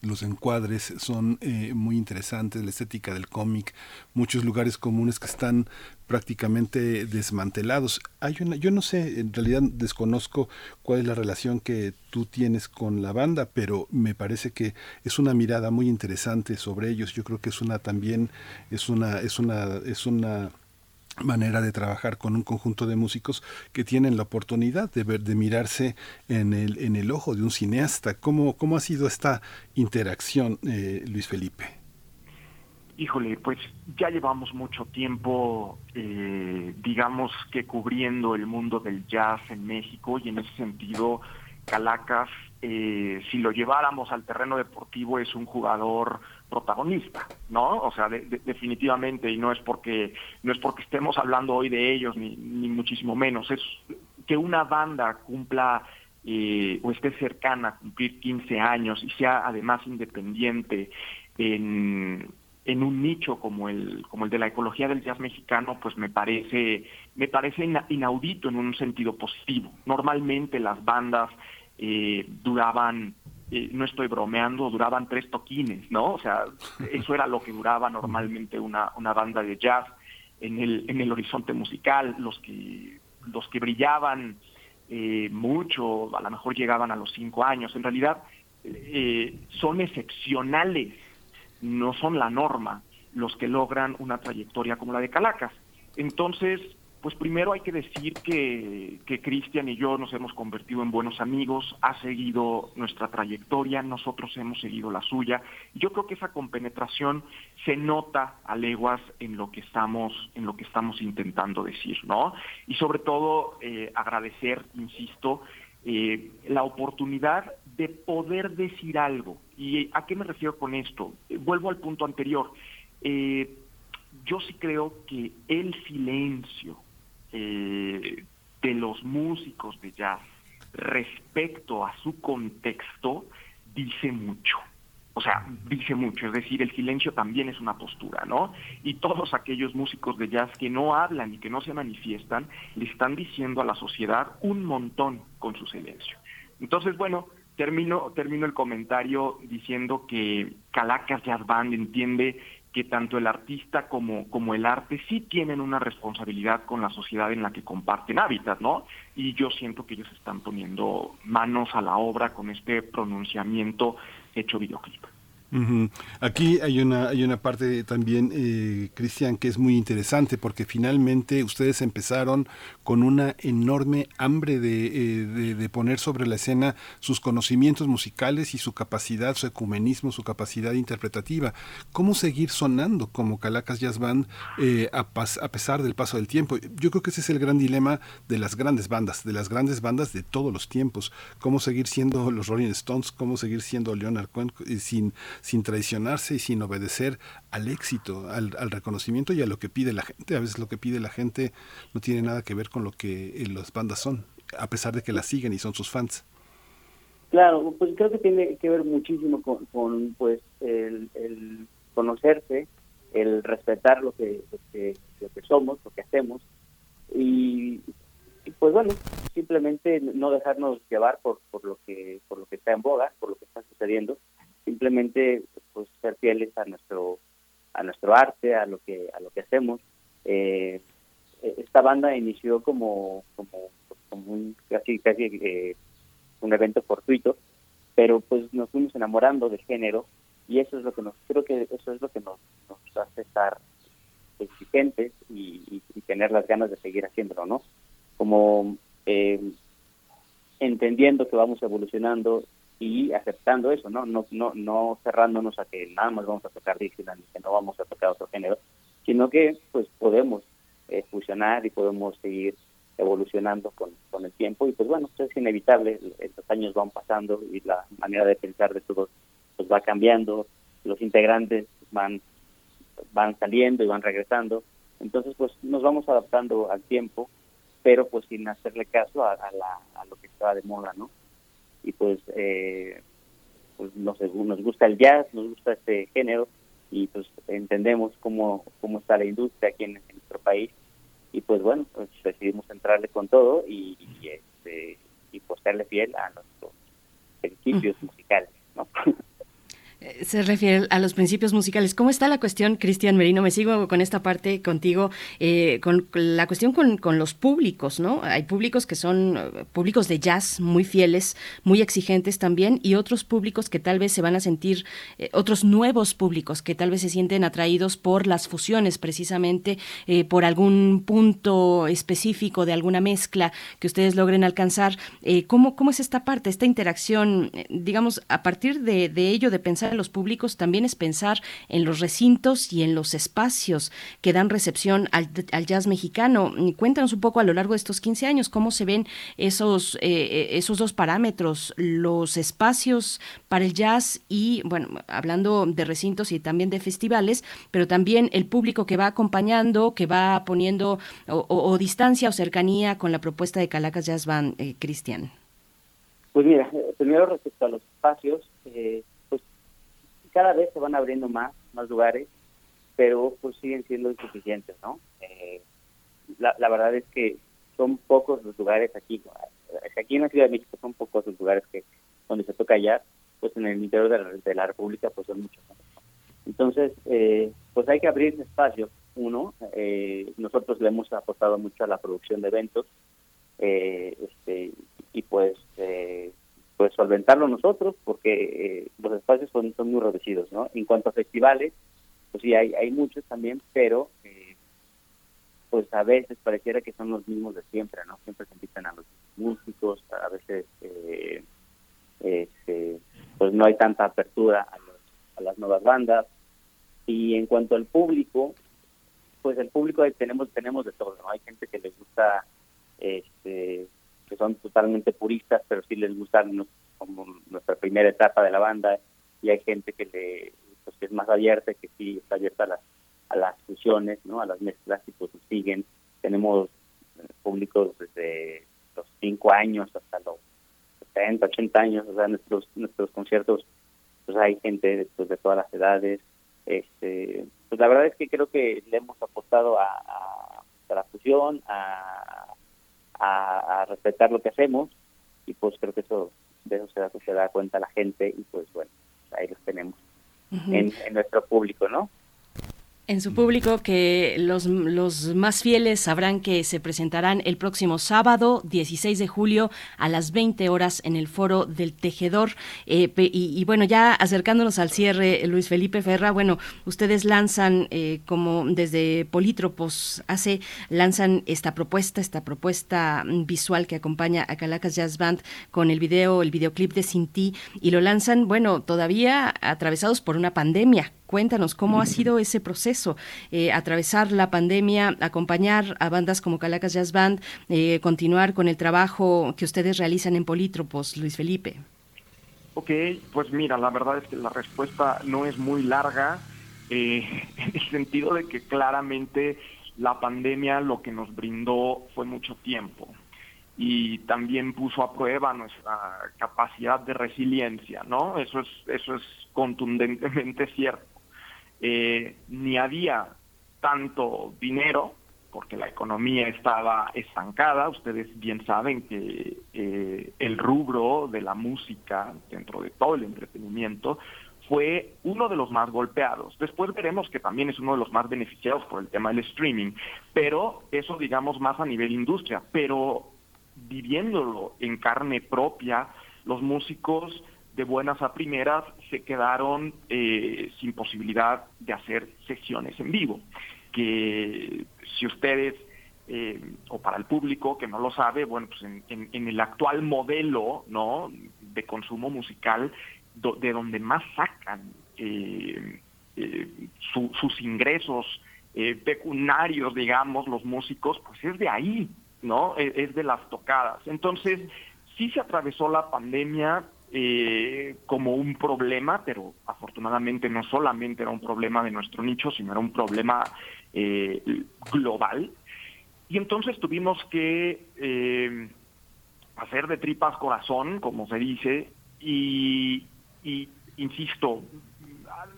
los encuadres son eh, muy interesantes, la estética del cómic, muchos lugares comunes que están prácticamente desmantelados. Hay una, yo no sé, en realidad desconozco cuál es la relación que tú tienes con la banda, pero me parece que es una mirada muy interesante sobre ellos. Yo creo que es una también es una es una es una manera de trabajar con un conjunto de músicos que tienen la oportunidad de ver, de mirarse en el, en el ojo de un cineasta. ¿Cómo, cómo ha sido esta interacción, eh, Luis Felipe? Híjole, pues ya llevamos mucho tiempo, eh, digamos que cubriendo el mundo del jazz en México y en ese sentido, Calacas, eh, si lo lleváramos al terreno deportivo, es un jugador protagonista, ¿no? O sea, de- de- definitivamente, y no es porque no es porque estemos hablando hoy de ellos ni, ni muchísimo menos, es que una banda cumpla eh, o esté cercana a cumplir 15 años y sea además independiente en, en un nicho como el como el de la ecología del jazz mexicano, pues me parece me parece ina- inaudito en un sentido positivo. Normalmente las bandas eh, duraban eh, no estoy bromeando, duraban tres toquines, ¿no? O sea, eso era lo que duraba normalmente una, una banda de jazz en el, en el horizonte musical, los que, los que brillaban eh, mucho, a lo mejor llegaban a los cinco años, en realidad eh, son excepcionales, no son la norma los que logran una trayectoria como la de Calacas. Entonces, pues primero hay que decir que, que Cristian y yo nos hemos convertido en buenos amigos, ha seguido nuestra trayectoria, nosotros hemos seguido la suya. Yo creo que esa compenetración se nota a leguas en lo que estamos, en lo que estamos intentando decir, ¿no? Y sobre todo eh, agradecer, insisto, eh, la oportunidad de poder decir algo. ¿Y a qué me refiero con esto? Vuelvo al punto anterior. Eh, yo sí creo que el silencio eh, de los músicos de jazz respecto a su contexto dice mucho. O sea, dice mucho, es decir, el silencio también es una postura, ¿no? Y todos aquellos músicos de jazz que no hablan y que no se manifiestan, le están diciendo a la sociedad un montón con su silencio. Entonces, bueno, termino, termino el comentario diciendo que Calacas Jazz Band entiende que tanto el artista como, como el arte sí tienen una responsabilidad con la sociedad en la que comparten hábitat, ¿no? Y yo siento que ellos están poniendo manos a la obra con este pronunciamiento hecho videoclip. Aquí hay una, hay una parte también, eh, Cristian, que es muy interesante porque finalmente ustedes empezaron con una enorme hambre de, eh, de- de poner sobre la escena sus conocimientos musicales y su capacidad, su ecumenismo, su capacidad interpretativa. ¿Cómo seguir sonando como Calacas Jazz Band eh, a, pas- a pesar del paso del tiempo? Yo creo que ese es el gran dilema de las grandes bandas, de las grandes bandas de todos los tiempos. ¿Cómo seguir siendo los Rolling Stones? ¿Cómo seguir siendo Leonard Cohen eh, sin, sin traicionarse y sin obedecer al éxito, al, reconocimiento y a lo que pide la gente? A veces lo que pide la gente no tiene nada que ver con lo que eh, las bandas son, a pesar de que las siguen y son sus fans. Claro, pues creo que tiene que ver muchísimo con, pues el, el conocerse, el respetar lo que, lo que lo que somos, lo que hacemos y, pues bueno, simplemente no dejarnos llevar por, por lo que por lo que está en boga, por lo que está sucediendo, simplemente pues ser fieles a nuestro a nuestro arte, a lo que a lo que hacemos. Eh, esta banda inició como como, como un casi casi eh, un evento fortuito pero pues nos fuimos enamorando del género y eso es lo que nos creo que eso es lo que nos, nos hace estar exigentes y, y- y tener las ganas de seguir haciéndolo, ¿no? Como eh, entendiendo que vamos evolucionando y aceptando eso, ¿no? No, no, no cerrándonos a que nada más vamos a tocar Dixieland y que no vamos a tocar otro género, sino que pues podemos eh, fusionar y podemos seguir evolucionando con, con el tiempo y pues bueno, pues, es inevitable, los años van pasando y la manera de pensar de todos pues va cambiando, los integrantes van van saliendo y van regresando, entonces pues nos vamos adaptando al tiempo, pero pues sin hacerle caso a, a la, a lo que está de moda, ¿no? Y pues, eh, pues nos, nos gusta el jazz, nos gusta este género y pues entendemos cómo, cómo está la industria aquí en, en nuestro país y pues bueno, pues decidimos entrarle con todo y, y, este, y pues serle fiel a nuestros principios musicales, ¿no? Eh, Se refiere a los principios musicales. ¿Cómo está la cuestión, Cristian Merino? Me sigo con esta parte contigo, eh, con, la cuestión con, con los públicos, ¿no? Hay públicos que son eh, públicos de jazz muy fieles, muy exigentes también, y otros públicos que tal vez se van a sentir, otros nuevos públicos que tal vez se sienten atraídos por las fusiones, precisamente por algún punto específico de alguna mezcla que ustedes logren alcanzar. ¿cómo, ¿Cómo es esta parte, esta interacción? Digamos, a partir de, de ello, de pensar en los públicos, también es pensar en los recintos y en los espacios que dan recepción al, jazz mexicano. Cuéntanos un poco a lo largo de estos 15 años cómo se ven esos, eh, esos dos parámetros, los espacios para el jazz y, bueno, hablando de recintos y también de festivales, pero también el público que va acompañando, que va poniendo o distancia o cercanía con la propuesta de Calacas Jazz Band, eh, Cristian. Pues mira, eh, primero respecto a los espacios, eh, cada vez se van abriendo más, más lugares, pero pues siguen siendo insuficientes, ¿no? Eh, la, la verdad es que son pocos los lugares aquí, aquí en la Ciudad de México son pocos los lugares que donde se toca ya, pues en el interior de la, de la República pues son muchos. Entonces, eh, pues hay que abrir espacio. Uno, eh, nosotros le hemos apostado mucho a la producción de eventos, eh, este, y pues eh, pues solventarlo nosotros porque eh, los espacios son, son muy reducidos no en cuanto a festivales pues sí hay hay muchos también pero eh, pues a veces pareciera que son los mismos de siempre no siempre se invitan a los músicos a veces eh, este, pues no hay tanta apertura a, los- a las nuevas bandas. Y en cuanto al público pues el público tenemos tenemos de todo no hay gente que les gusta este que son totalmente puristas pero sí les gusta como nuestra primera etapa de la banda y hay gente que le pues que es más abierta que sí está abierta a las a las fusiones no a las mezclas y pues siguen. Tenemos eh, públicos desde los cinco años hasta los 70, 80 años o sea nuestros nuestros conciertos pues hay gente pues, de todas las edades. Este pues la verdad es que creo que le hemos apostado a- a la fusión a, a, a respetar lo que hacemos y pues creo que eso de eso se da, se da cuenta la gente y pues bueno ahí los tenemos en, en nuestro público no En su público, que los, los más fieles sabrán que se presentarán el próximo sábado, 16 de julio, a las 20 horas en el Foro del Tejedor. Eh, y, bueno, ya acercándonos al cierre, Luis Felipe Ferra, bueno, ustedes lanzan eh, como desde Polítropos hace, lanzan esta propuesta, esta propuesta visual que acompaña a Calacas Jazz Band con el video, el videoclip de Sin Ti, y lo lanzan, bueno, todavía atravesados por una pandemia. Cuéntanos cómo ha sido ese proceso, eh, atravesar la pandemia, acompañar a bandas como Calacas Jazz Band, eh, continuar con el trabajo que ustedes realizan en Polítropos, Luis Felipe. Ok, pues mira, la verdad es que la respuesta no es muy larga, eh, en el sentido de que claramente la pandemia lo que nos brindó fue mucho tiempo y también puso a prueba nuestra capacidad de resiliencia, ¿no? Eso es, eso es contundentemente cierto. Eh, ni había tanto dinero, porque la economía estaba estancada. Ustedes bien saben que eh, el rubro de la música, dentro de todo el entretenimiento, fue uno de los más golpeados. Después veremos que también es uno de los más beneficiados por el tema del streaming, pero eso digamos más a nivel industria, pero viviéndolo en carne propia, los músicos de buenas a primeras se quedaron eh, sin posibilidad de hacer sesiones en vivo. Que si ustedes, eh, o para el público que no lo sabe, bueno, pues en, en- en el actual modelo ¿no? de consumo musical, de donde más sacan eh, eh, su- sus ingresos pecuniarios, digamos, los músicos, pues es de ahí, ¿no? Es, es de las tocadas. Entonces, sí se atravesó la pandemia eh, como un problema, pero afortunadamente no solamente era un problema de nuestro nicho, sino era un problema eh, global. Y entonces tuvimos que eh, hacer de tripas corazón, como se dice, y, y, insisto,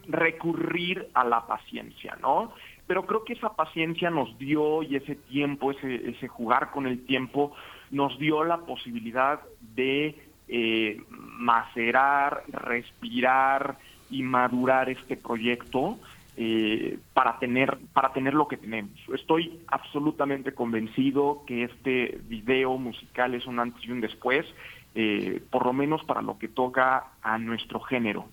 recurrir a la paciencia, ¿no? Pero creo que esa paciencia nos dio y ese tiempo, ese, ese jugar con el tiempo, nos dio la posibilidad de eh, macerar, respirar y madurar este proyecto eh, para tener para tener lo que tenemos. Estoy absolutamente convencido que este video musical es un antes y un después, eh, por lo menos para lo que toca a nuestro género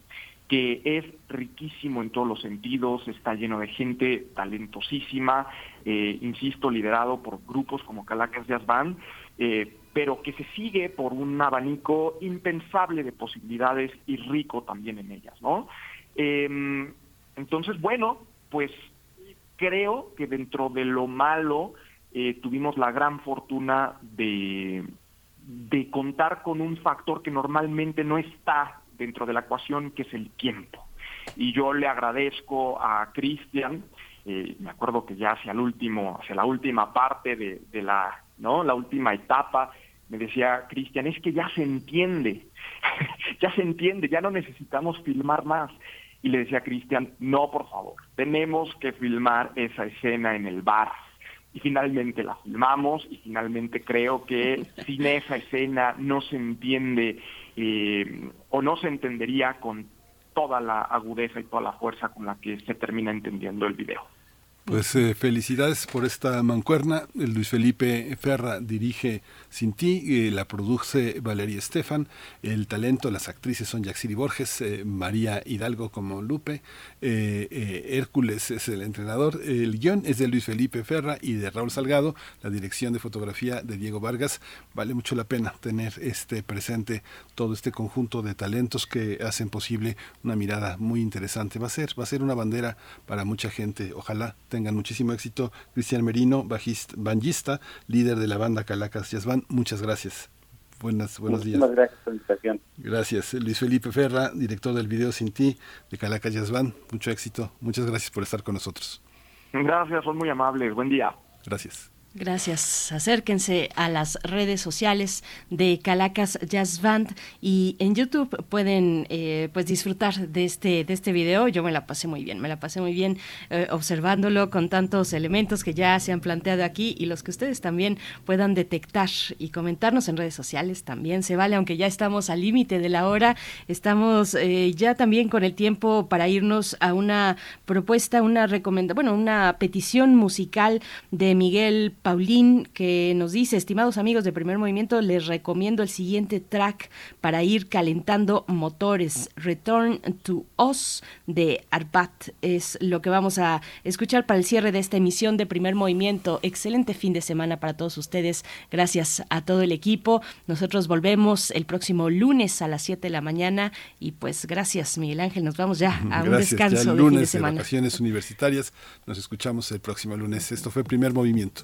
que es riquísimo en todos los sentidos, está lleno de gente talentosísima, eh, insisto, liderado por grupos como Calacas Jazz Band, eh, pero que se sigue por un abanico impensable de posibilidades y rico también en ellas, ¿no? Eh, entonces, bueno, pues creo que dentro de lo malo eh, tuvimos la gran fortuna de, de contar con un factor que normalmente no está dentro de la ecuación, que es el tiempo. Y yo le agradezco a Cristian, eh, me acuerdo que ya hacia el último, hacia la última parte de, de la, ¿no? La última etapa, me decía Cristian, es que ya se entiende, ya se entiende, ya no necesitamos filmar más. Y le decía a Cristian, no, por favor, tenemos que filmar esa escena en el bar. Y finalmente la filmamos y finalmente creo que sin esa escena no se entiende eh, o no se entendería con toda la agudeza y toda la fuerza con la que se termina entendiendo el video. Pues eh, felicidades por esta mancuerna. Luis Felipe Ferra dirige Sin ti, eh, la produce Valeria Estefan. El talento, las actrices son Yaxiri Borges, eh, María Hidalgo como Lupe, Hércules es el entrenador. El guion es de Luis Felipe Ferra y de Raúl Salgado. La dirección de fotografía de Diego Vargas. Vale mucho la pena tener este presente todo este conjunto de talentos que hacen posible una mirada muy interesante. Va a ser, va a ser una bandera para mucha gente. Ojalá tengan muchísimo éxito. Cristian Merino, bajista, banjista, líder de la banda Calacas Jazz Band. Muchas gracias. Buenas, buenos días. Muchísimas gracias por la invitación. Gracias. Luis Felipe Ferra, director del video Sin Ti de Calacas Jazz Band. Mucho éxito. Muchas gracias por estar con nosotros. Gracias, son muy amables. Buen día. Gracias. Gracias. Acérquense a las redes sociales de Calacas Jazz Band y en YouTube pueden eh, pues disfrutar de este de este video. Yo me la pasé muy bien, me la pasé muy bien eh, observándolo con tantos elementos que ya se han planteado aquí y los que ustedes también puedan detectar y comentarnos en redes sociales también se vale, aunque ya estamos al límite de la hora. Estamos eh, ya también con el tiempo para irnos a una propuesta, una recomendación, bueno, una petición musical de Miguel Paulín que nos dice, estimados amigos de Primer Movimiento, les recomiendo el siguiente track para ir calentando motores. Return to Us de Arbat es lo que vamos a escuchar para el cierre de esta emisión de Primer Movimiento. Excelente fin de semana para todos ustedes. Gracias a todo el equipo. Nosotros volvemos el próximo lunes a las 7 de la mañana y pues gracias Miguel Ángel. Nos vamos ya a un descanso ya el de fin de lunes de semana. vacaciones universitarias. Nos escuchamos el próximo lunes. Esto fue Primer Movimiento.